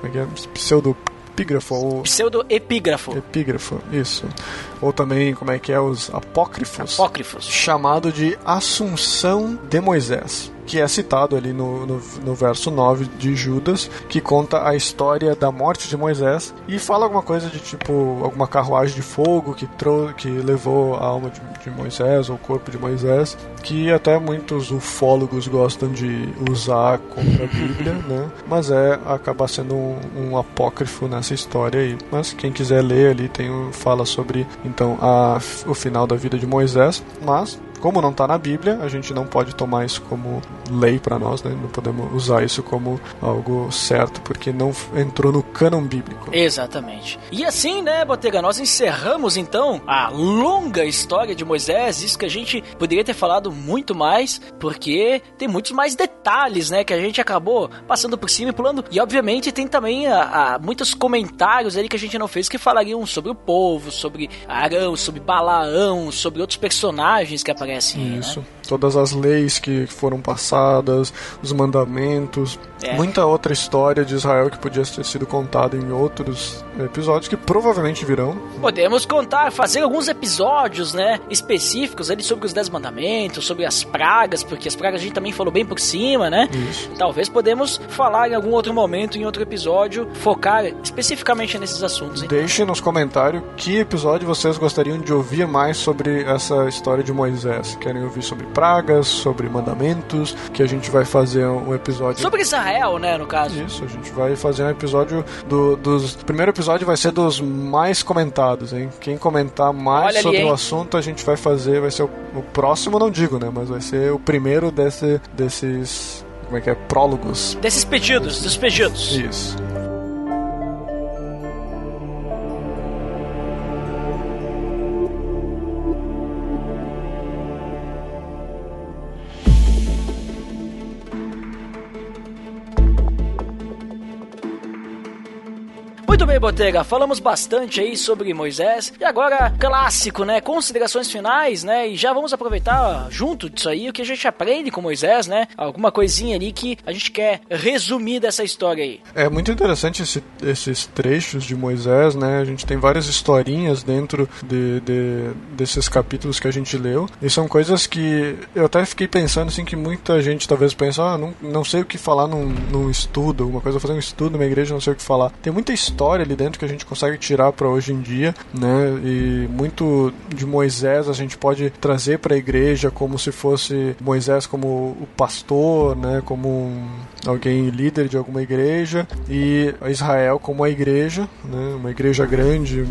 como é que é? Pseudopígrafo ou Pseudo-epígrafo. epígrafo, isso. Ou também, como é que é, os apócrifos Apócrifos. chamado de Assunção de Moisés, que é citado ali no, no, no verso 9 de Judas, que conta a história da morte de Moisés e fala alguma coisa de tipo alguma carruagem de fogo que, trou que levou a alma de, de Moisés ou o corpo de Moisés, que até muitos ufólogos gostam de usar contra a Bíblia, (laughs) né? Mas é acaba sendo um, um apócrifo nessa história aí. Mas quem quiser ler ali tem um, fala sobre então a, o final da vida de Moisés, mas como não está na Bíblia, a gente não pode tomar isso como lei para nós, né? Não podemos usar isso como algo certo, porque não entrou no cânon bíblico. Exatamente. E assim, né, Botega, nós encerramos então a longa história de Moisés. Isso que a gente poderia ter falado muito mais, porque tem muitos mais detalhes, né, que a gente acabou passando por cima e pulando. E obviamente tem também a, a, muitos comentários ali que a gente não fez que falariam sobre o povo, sobre Arão, sobre Balaão, sobre outros personagens que aparecem. Aí, Isso. Né? Todas as leis que foram passadas, os mandamentos, É. muita outra história de Israel que podia ter sido contada em outros episódios que provavelmente virão. Podemos contar, fazer alguns episódios, né, específicos ali sobre os Dez Mandamentos, sobre as pragas, porque as pragas a gente também falou bem por cima, né? Isso. Talvez podemos falar em algum outro momento, em outro episódio, focar especificamente nesses assuntos. hein? Deixem nos comentários que episódio vocês gostariam de ouvir mais sobre essa história de Moisés. Querem ouvir sobre pragas, sobre mandamentos, que a gente vai fazer um episódio Sobre Israel, né, no caso. Isso, a gente vai fazer um episódio do, dos. O primeiro episódio vai ser dos mais comentados, hein? Quem comentar mais Olha ali, sobre hein? o assunto a gente vai fazer, vai ser o, o próximo, não digo, né? Mas vai ser o primeiro desse, desses. Como é que é? Prólogos. Desses pedidos, dos pedidos. Isso. Bem, Botega, falamos bastante aí sobre Moisés. E agora, clássico, né? Considerações finais, né? E já vamos aproveitar junto disso aí o que a gente aprende com Moisés, né? Alguma coisinha ali que a gente quer resumir dessa história aí. É muito interessante esse- esses trechos de Moisés, né? A gente tem várias historinhas dentro de, de- desses capítulos que a gente leu. E são coisas que eu até fiquei pensando assim que muita gente talvez pensa, ah, não, não sei o que falar num, num estudo, alguma coisa, fazer um estudo numa igreja, não sei o que falar. Tem muita história ali dentro que a gente consegue tirar para hoje em dia, né? E muito de Moisés a gente pode trazer para a igreja como se fosse Moisés como o pastor, né? Como um, alguém líder de alguma igreja e Israel como a igreja, né? Uma igreja grande,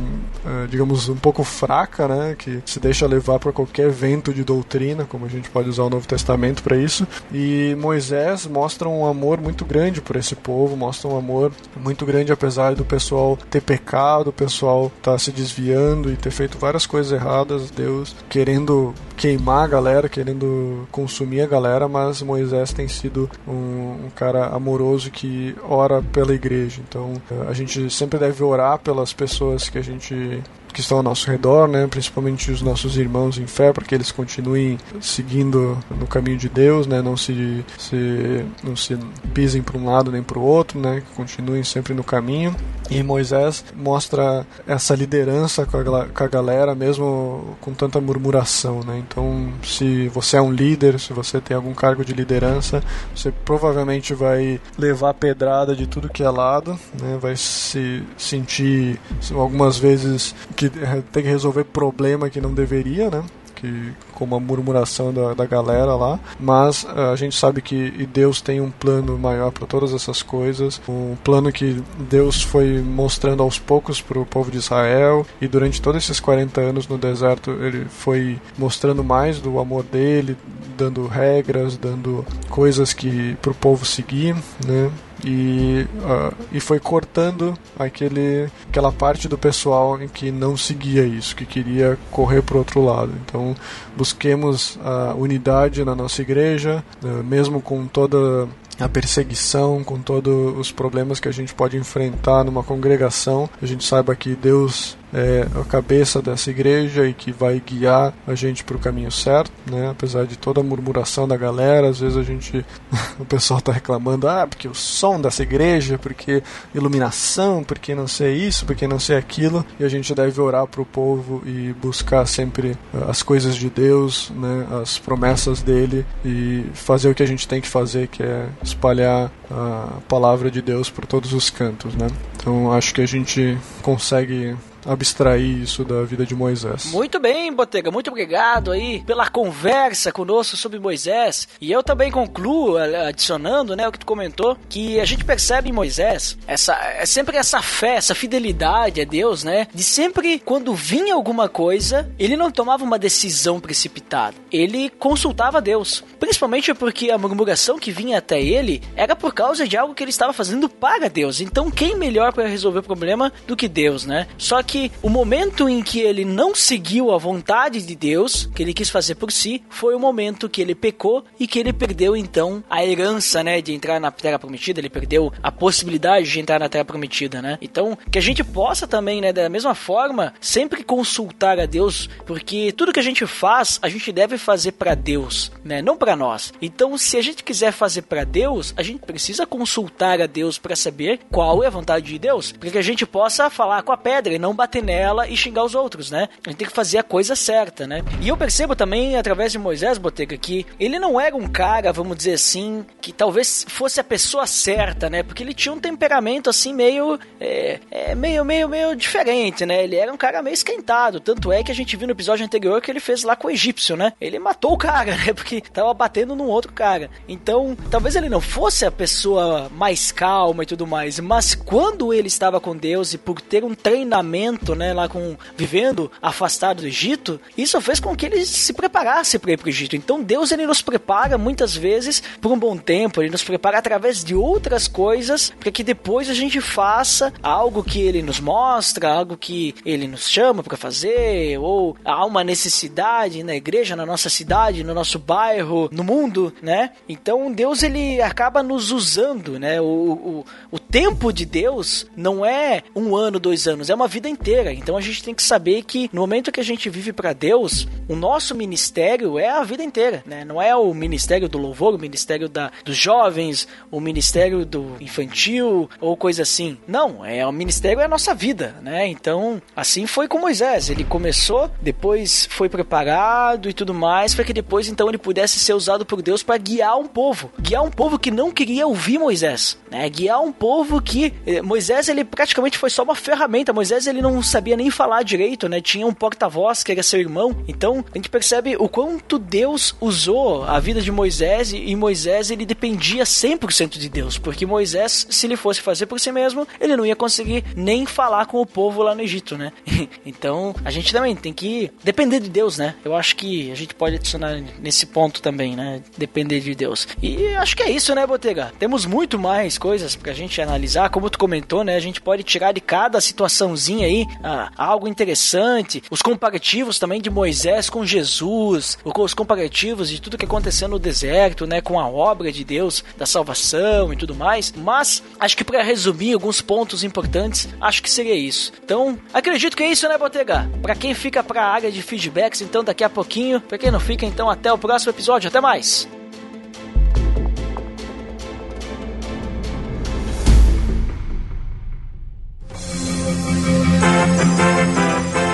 eh, digamos um pouco fraca, né? Que se deixa levar para qualquer vento de doutrina, como a gente pode usar o Novo Testamento para isso. E Moisés mostra um amor muito grande por esse povo, mostra um amor muito grande apesar do pessoal ter pecado, o pessoal tá se desviando e ter feito várias coisas erradas, Deus querendo queimar a galera, querendo consumir a galera, mas Moisés tem sido um, um cara amoroso que ora pela igreja. Então a gente sempre deve orar pelas pessoas que a gente que estão ao nosso redor, né, principalmente os nossos irmãos em fé, para que eles continuem seguindo no caminho de Deus, né, não se, se não se pisem para um lado nem para o outro, né, que continuem sempre no caminho. E Moisés mostra essa liderança com a, com a galera, mesmo com tanta murmuração, né. Então, se você é um líder, se você tem algum cargo de liderança, você provavelmente vai levar pedrada de tudo que é lado, né, vai se sentir algumas vezes que eh, tem que resolver problema que não deveria, né? que com uma murmuração da, da galera lá, mas uh, a gente sabe que Deus tem um plano maior para todas essas coisas, um plano que Deus foi mostrando aos poucos para o povo de Israel e durante todos esses 40 anos no deserto ele foi mostrando mais do amor dele, dando regras, dando coisas que para o povo seguir, né? E, uh, e foi cortando aquele, aquela parte do pessoal em que não seguia isso, que queria correr para o outro lado. Então busquemos a unidade na nossa igreja, uh, mesmo com toda a perseguição, com todos os problemas que a gente pode enfrentar numa congregação, a gente saiba que Deus é a cabeça dessa igreja e que vai guiar a gente para o caminho certo, né? Apesar de toda a murmuração da galera, às vezes a gente, (laughs) o pessoal está reclamando, ah, porque o som dessa igreja, porque iluminação, porque não sei isso, porque não sei aquilo, e a gente deve orar para o povo e buscar sempre eh, as coisas de Deus, né? As promessas dele e fazer o que a gente tem que fazer, que é espalhar a palavra de Deus por todos os cantos, né? Então acho que a gente consegue abstrair isso da vida de Moisés. Muito bem, Botega, muito obrigado aí pela conversa conosco sobre Moisés. E eu também concluo, adicionando, né, o que tu comentou, que a gente percebe em Moisés essa, é sempre essa fé, essa fidelidade a Deus, né, de sempre quando vinha alguma coisa, ele não tomava uma decisão precipitada. Ele consultava Deus, principalmente porque a murmuração que vinha até ele era por causa de algo que ele estava fazendo para Deus. Então, quem melhor para resolver o problema do que Deus, né? Só que o momento em que ele não seguiu a vontade de Deus, que ele quis fazer por si, foi o momento que ele pecou e que ele perdeu então a herança, né, de entrar na terra prometida, ele perdeu a possibilidade de entrar na terra prometida, né? Então, que a gente possa também, né, da mesma forma, sempre consultar a Deus, porque tudo que a gente faz, a gente deve fazer para Deus, né, não para nós. Então, se a gente quiser fazer para Deus, a gente precisa consultar a Deus para saber qual é a vontade de Deus, para que a gente possa falar com a pedra e não bater nela e xingar os outros, né? A gente tem que fazer a coisa certa, né? E eu percebo também, através de Moisés Botega, que ele não era um cara, vamos dizer assim, que talvez fosse a pessoa certa, né? Porque ele tinha um temperamento assim meio. É, é, meio, meio, meio diferente, né? Ele era um cara meio esquentado. Tanto é que a gente viu no episódio anterior que ele fez lá com o egípcio, né? Ele matou o cara, (laughs) né? Porque tava batendo num outro cara. Então, talvez ele não fosse a pessoa mais calma e tudo mais, mas quando ele estava com Deus e por ter um treinamento né, lá com vivendo afastado do Egito, isso fez com que ele se preparasse para ir para o Egito. Então Deus ele nos prepara muitas vezes por um bom tempo, ele nos prepara através de outras coisas para que depois a gente faça algo que ele nos mostra, algo que ele nos chama para fazer, ou há uma necessidade na igreja, na nossa cidade, no nosso bairro, no mundo, né? Então Deus ele acaba nos usando, né? O, o, o tempo de Deus não é um ano, dois anos, é uma vida inteira. Então a gente tem que saber que no momento que a gente vive para Deus, o nosso ministério é a vida inteira, né? Não é o ministério do louvor, o ministério da, dos jovens, o ministério do infantil ou coisa assim. Não, é o ministério é a nossa vida, né? Então, assim foi com Moisés. Ele começou, depois foi preparado e tudo mais, para que depois então ele pudesse ser usado por Deus para guiar um povo, guiar um povo que não queria ouvir Moisés, né? Guiar um povo que eh, Moisés ele praticamente foi só uma ferramenta. Moisés ele não sabia nem falar direito, né? Tinha um porta-voz que era seu irmão. Então, a gente percebe o quanto Deus usou a vida de Moisés e Moisés ele dependia 100% de Deus, porque Moisés, se ele fosse fazer por si mesmo, ele não ia conseguir nem falar com o povo lá no Egito, né? (laughs) então, a gente também tem que depender de Deus, né? Eu acho que a gente pode adicionar nesse ponto também, né? Depender de Deus. E acho que é isso, né, Botega? Temos muito mais coisas pra gente analisar, como tu comentou, né? A gente pode tirar de cada situaçãozinha aí ah, algo interessante. Os comparativos também de Moisés com Jesus, os comparativos de tudo que aconteceu no deserto, né, com a obra de Deus da salvação e tudo mais. Mas acho que para resumir alguns pontos importantes, acho que seria isso. Então, acredito que é isso, né, Botega? Para quem fica para a área de feedbacks, então daqui a pouquinho. Para quem não fica, então até o próximo episódio. Até mais.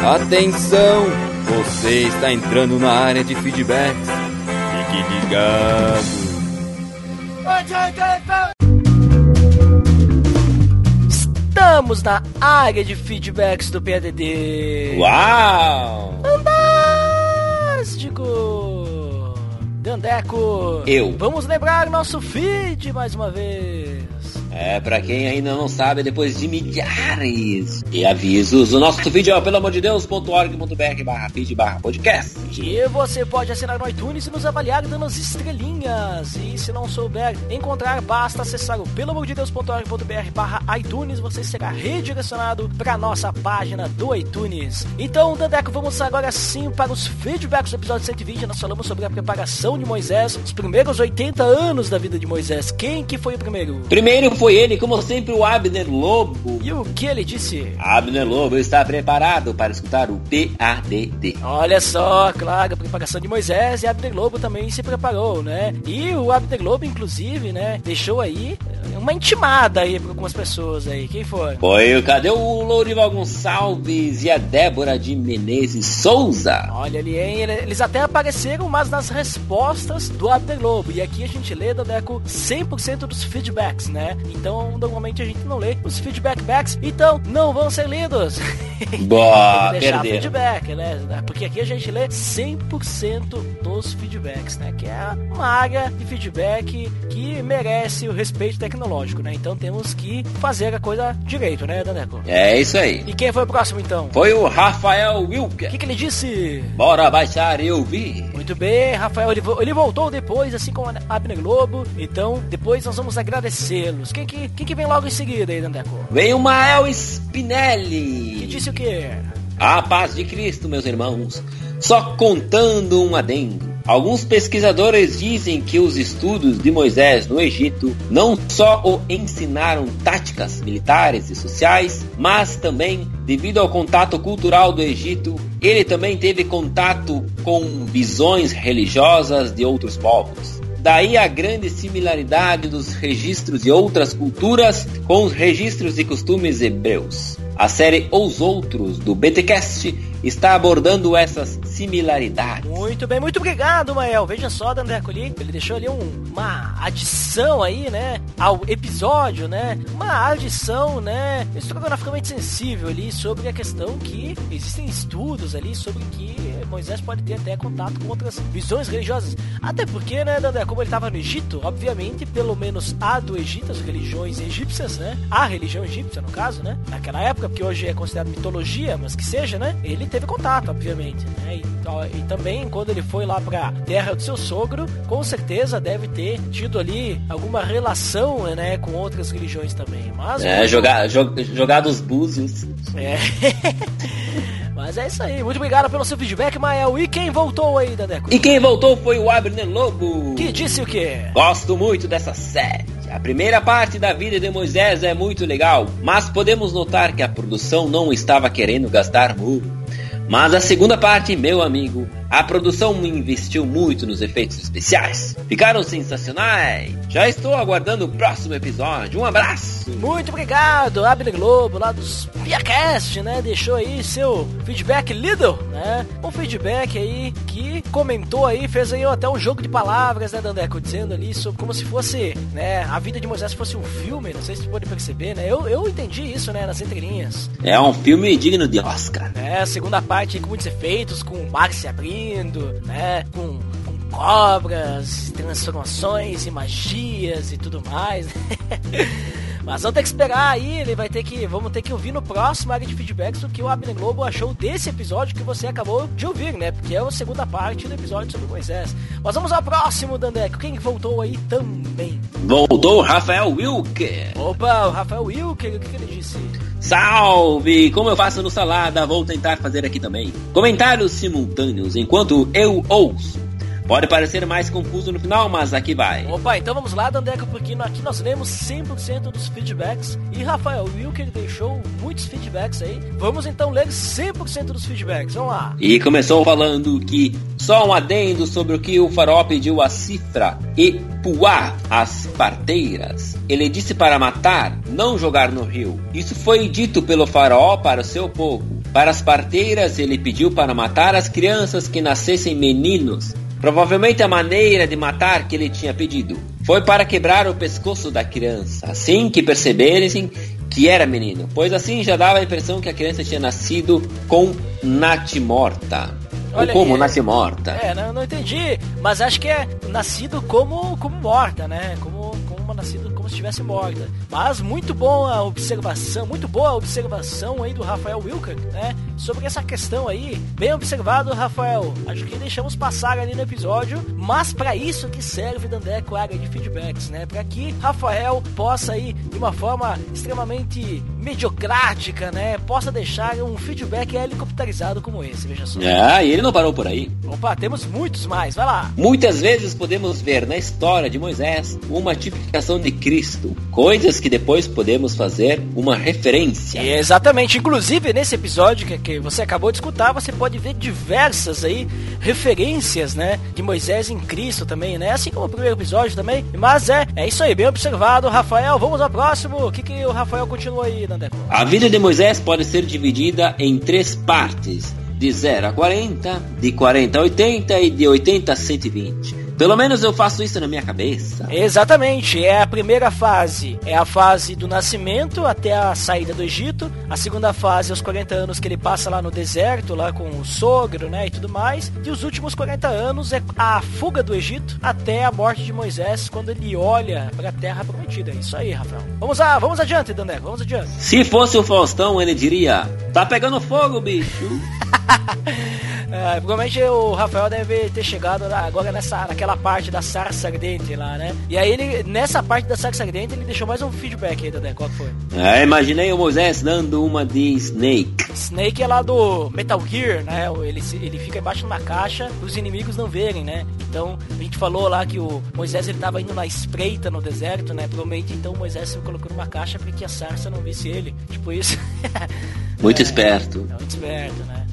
Atenção! Você está entrando na área de feedbacks. Fique ligado. Estamos na área de feedbacks do PDD. Uau! Fantástico! Dandeco. Eu. Vamos lembrar nosso feed mais uma vez. É, pra quem ainda não sabe, depois de milhares de avisos, o nosso vídeo é, pelo amor de Deus.org.br barra feed barra podcast. E você pode assinar no iTunes e nos avaliar dando as estrelinhas. E se não souber encontrar, basta acessar o peloamordedeus.org.br barra iTunes, você será redirecionado para nossa página do iTunes. Então, Dandeco, vamos agora sim para os feedbacks do episódio 120. Nós falamos sobre a preparação de Moisés, os primeiros 80 anos da vida de Moisés. Quem que foi o primeiro? Primeiro foi ele, como sempre, o Abner Lobo. E o que ele disse? Abner Lobo está preparado para escutar o PADD. Olha só, claro, a preparação de Moisés e Abner Lobo também se preparou, né? E o Abner Lobo, inclusive, né, deixou aí uma intimada aí para algumas pessoas aí. Quem foi? Foi, cadê o Lourival Gonçalves e a Débora de Menezes Souza? Olha ali, hein? Eles até apareceram, mas nas respostas do Abner Lobo. E aqui a gente lê, Dadeco, 100% dos feedbacks, né? Então, normalmente a gente não lê os feedbacks, então não vão ser lidos. (laughs) Boa, deixar perder. feedback, né? Porque aqui a gente lê 100% dos feedbacks, né? Que é uma área de feedback que merece o respeito tecnológico, né? Então temos que fazer a coisa direito, né, Daneco? É isso aí. E quem foi o próximo, então? Foi o Rafael O Wilker. que, que ele disse? Bora baixar e ouvir. Muito bem, Rafael, ele, ele voltou depois, assim como a Abner Globo. Então, depois nós vamos agradecê-los. Quem que, quem que vem logo em seguida aí, Dandeco? Vem o Mael Que Spinelli. disse o quê? A paz de Cristo, meus irmãos. Só contando um adendo. Alguns pesquisadores dizem que os estudos de Moisés no Egito não só o ensinaram táticas militares e sociais, mas também, devido ao contato cultural do Egito, ele também teve contato com visões religiosas de outros povos. Daí a grande similaridade dos registros de outras culturas com os registros e costumes hebreus. A série Os Outros do BTcast está abordando essas similaridades. Muito bem, muito obrigado, Mael. Veja só, Dandeco ali, ele deixou ali um- uma adição aí, né, ao episódio, né, uma adição, né, estrogonoficamente sensível ali sobre a questão que existem estudos ali sobre que Moisés pode ter até contato com outras visões religiosas. Até porque, né, Dandeco, como ele estava no Egito, obviamente, pelo menos a do Egito, as religiões egípcias, né, a religião egípcia, no caso, né, naquela época, porque hoje é considerado mitologia, mas que seja, né, ele teve contato, obviamente, né, e, também quando ele foi lá pra terra do seu sogro, com certeza deve ter tido ali alguma relação, né, com outras religiões também. Mas É, jogar, jo- jogar dos búzios. é. (laughs) Mas é isso aí. Muito obrigado pelo seu feedback, Mael. E quem voltou aí, Dadeco? E quem voltou foi o Abner Lobo. Que disse o quê? Gosto muito dessa série. A primeira parte da vida de Moisés é muito legal, mas podemos notar que a produção não estava querendo gastar muito. Mas a segunda parte, meu amigo, a produção investiu muito nos efeitos especiais. Ficaram sensacionais. Já estou aguardando o próximo episódio. Um abraço. Muito obrigado, Abner Globo, lá dos Piacast, né? Deixou aí seu feedback lido, né? Um feedback aí que comentou aí, fez aí até um jogo de palavras, né, Dandeco? Dizendo ali sobre como se fosse, né? A vida de Moisés fosse um filme, não sei se você pode perceber, né? Eu, eu entendi isso, né? Nas entrelinhas. É um filme digno de Oscar. A segunda parte com muitos efeitos, com o mar né? Com, com cobras, transformações e magias e tudo mais. (laughs) Mas vamos ter que esperar aí, ele vai ter que. Vamos ter que ouvir no próximo área de feedbacks o que o Abner Globo achou desse episódio que você acabou de ouvir, né? Porque é a segunda parte do episódio sobre Moisés. Mas vamos ao próximo, Dandeco. Quem voltou aí também? Voltou Rafael Wilker. Opa, o Rafael Wilker, o que, que ele disse? Salve! Como eu faço no Salada, vou tentar fazer aqui também. Comentários simultâneos enquanto eu ouço. Pode parecer mais confuso no final, mas aqui vai. Opa, então vamos lá, Dandeco, porque aqui nós lemos 100% dos feedbacks e Rafael Wilker deixou muitos feedbacks aí. Vamos então ler 100% dos feedbacks. Vamos lá. E começou falando que só um adendo sobre o que o faraó pediu a Cifra e Puá, as parteiras. Ele disse para matar, não jogar no rio. Isso foi dito pelo faraó para o seu povo. Para as parteiras, ele pediu para matar as crianças que nascessem meninos. Provavelmente a maneira de matar que ele tinha pedido foi para quebrar o pescoço da criança, assim que perceberem que era menino, pois assim já dava a impressão que a criança tinha nascido com natimorta. Olha Ou como nasce morta. É, não, não entendi. Mas acho que é nascido como, como morta, né? Como, como nascido como se estivesse morta. Mas muito boa observação, muito boa observação aí do Rafael Wilker, né? Sobre essa questão aí. Bem observado, Rafael. Acho que deixamos passar ali no episódio. Mas para isso que serve Dandeco área de feedbacks, né? Para que Rafael possa aí, de uma forma extremamente mediocrática, né? Possa deixar um feedback helicopterizado como esse, veja só. Ah, e ele não parou por aí. Opa, temos muitos mais, vai lá. Muitas vezes podemos ver na história de Moisés uma tipificação de Cristo, coisas que depois podemos fazer uma referência. Exatamente, inclusive nesse episódio que, que você acabou de escutar, você pode ver diversas aí referências, né, de Moisés em Cristo também, né? Assim como o primeiro episódio também. Mas é, é isso aí, bem observado, Rafael. Vamos ao próximo. O que, que o Rafael continua aí, Nandeco? A vida de Moisés pode ser dividida em três partes de 0 a 40, de 40 a 80 e de 80 a 120. Pelo menos eu faço isso na minha cabeça. Exatamente, é a primeira fase. É a fase do nascimento até a saída do Egito. A segunda fase é os 40 anos que ele passa lá no deserto, lá com o sogro, né, e tudo mais. E os últimos 40 anos é a fuga do Egito até a morte de Moisés, quando ele olha para a terra prometida. É isso aí, Rafael. Vamos lá, vamos adiante, Daneco, vamos adiante. Se fosse o Faustão, ele diria: "Tá pegando fogo, bicho". (laughs) É, provavelmente o Rafael deve ter chegado agora nessa, naquela parte da sarça ardente lá, né? E aí ele, nessa parte da sarça ardente, ele deixou mais um feedback aí, Dedé. Qual foi? É, imaginei o Moisés dando uma de Snake. Snake é lá do Metal Gear, né? Ele, ele fica embaixo de uma caixa os inimigos não verem, né? Então, a gente falou lá que o Moisés ele tava indo na espreita no deserto, né? Provavelmente então o Moisés se colocou numa caixa para que a sarça não visse ele. Tipo isso. Muito (laughs) é, esperto. É muito esperto, né?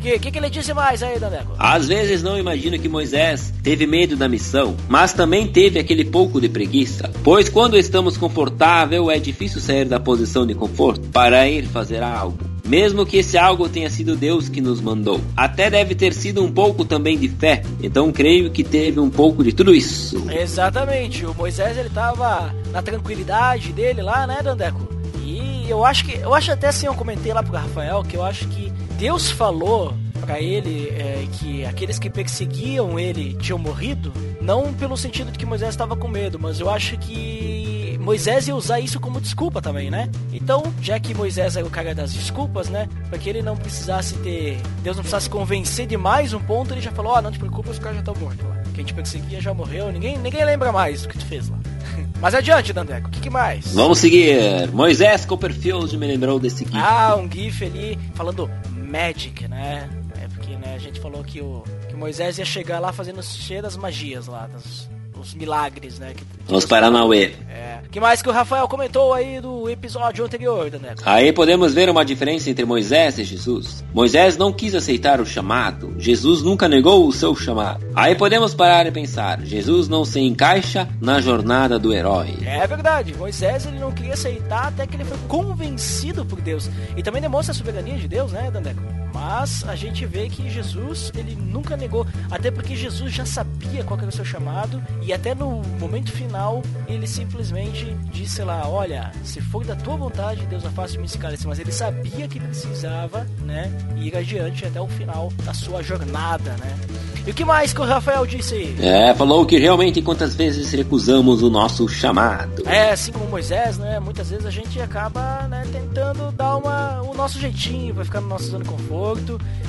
Que, que, que ele disse mais aí, Daneco? Às vezes não imagino que Moisés teve medo da missão, mas também teve aquele pouco de preguiça. Pois quando estamos confortável, é difícil sair da posição de conforto para ir fazer algo. Mesmo que esse algo tenha sido Deus que nos mandou. Até deve ter sido um pouco também de fé. Então creio que teve um pouco de tudo isso. Exatamente. O Moisés ele tava na tranquilidade dele lá, né, Dandeco? E eu acho que eu acho até assim, eu comentei lá pro Rafael que eu acho que Deus falou para ele é, que aqueles que perseguiam ele tinham morrido, não pelo sentido de que Moisés estava com medo, mas eu acho que Moisés ia usar isso como desculpa também, né? Então, já que Moisés era o cara das desculpas, né? Para que ele não precisasse ter. Deus não precisasse convencer de mais um ponto, ele já falou: Ó, oh, não te preocupa, os caras já estão mortos lá. Quem te perseguia já morreu, ninguém, ninguém lembra mais do que tu fez lá. (laughs) Mas adiante, Dandeco, o que, que, mais? Vamos seguir. Moisés Copperfield me lembrou desse GIF. Ah, um GIF ali falando Magic, né? É porque né, a gente falou que o que Moisés ia chegar lá fazendo cheio das magias lá, das, os milagres, né? Que, Os Paranauê. É. que mais que o Rafael comentou aí do episódio anterior, Daneco? Aí podemos ver uma diferença entre Moisés e Jesus. Moisés não quis aceitar o chamado, Jesus nunca negou o seu chamado. Aí podemos parar e pensar, Jesus não se encaixa na jornada do herói. É verdade, Moisés ele não queria aceitar até que ele foi convencido por Deus. E também demonstra a soberania de Deus, né, Dandeco? Mas a gente vê que Jesus, ele nunca negou, até porque Jesus já sabia qual era o seu chamado e até no momento final ele simplesmente disse lá, olha, se for da tua vontade, Deus afaste-me esse cálice, mas ele sabia que precisava, né, ir adiante até o final da sua jornada, né? E o que mais que o Rafael disse aí? É, falou que realmente quantas vezes recusamos o nosso chamado. É, assim como Moisés, né? Muitas vezes a gente acaba, né, tentando dar uma, o nosso jeitinho, vai ficar no nosso zona de conforto.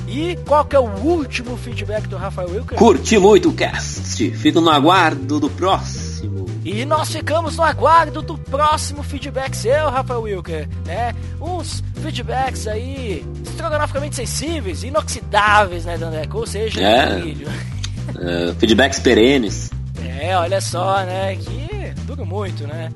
E qual que é o último feedback do Rafael Wilker? Curti muito o cast. Fico no aguardo do próximo. E nós ficamos no aguardo do próximo feedback seu, Rafael Wilker, né? Uns feedbacks aí estrogonoficamente sensíveis, inoxidáveis, né, Dandeco? Ou seja, é. (laughs) Uh, feedbacks perenes. É, olha só, né? Que dura muito, né?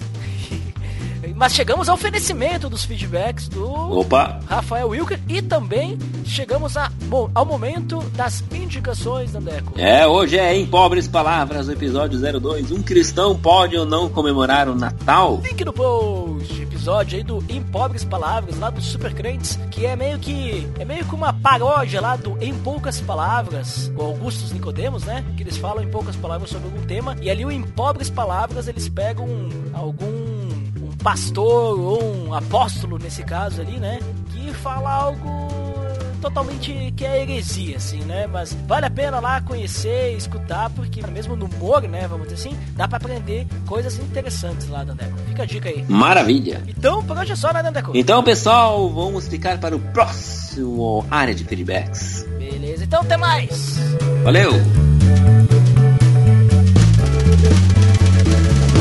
Mas chegamos ao oferecimento dos feedbacks do Opa. Rafael Wilker e também chegamos a, bom, ao momento das indicações, Dandeco. É, hoje é em pobres palavras, episódio 02. Um cristão pode ou não comemorar o Natal? Link no post, episódio aí do Em Pobres Palavras, lá do Super Crentes, que é meio que é meio que uma paródia lá do Em Poucas Palavras, o Augustus Nicodemos, né? Que eles falam em poucas palavras sobre algum tema, e ali o Em Pobres Palavras eles pegam algum pastor ou um apóstolo nesse caso ali, né? Que fala algo totalmente que é heresia, assim, né? Mas vale a pena lá conhecer, escutar, porque mesmo no humor, né? Vamos dizer assim, dá para aprender coisas interessantes lá, Dandeco. Fica a dica aí. Maravilha! Então, por hoje é só, né, Dandeco? Então, pessoal, vamos ficar para o próximo área de feedbacks. Beleza, então até mais! Valeu!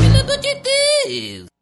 Pelo amor de Deus!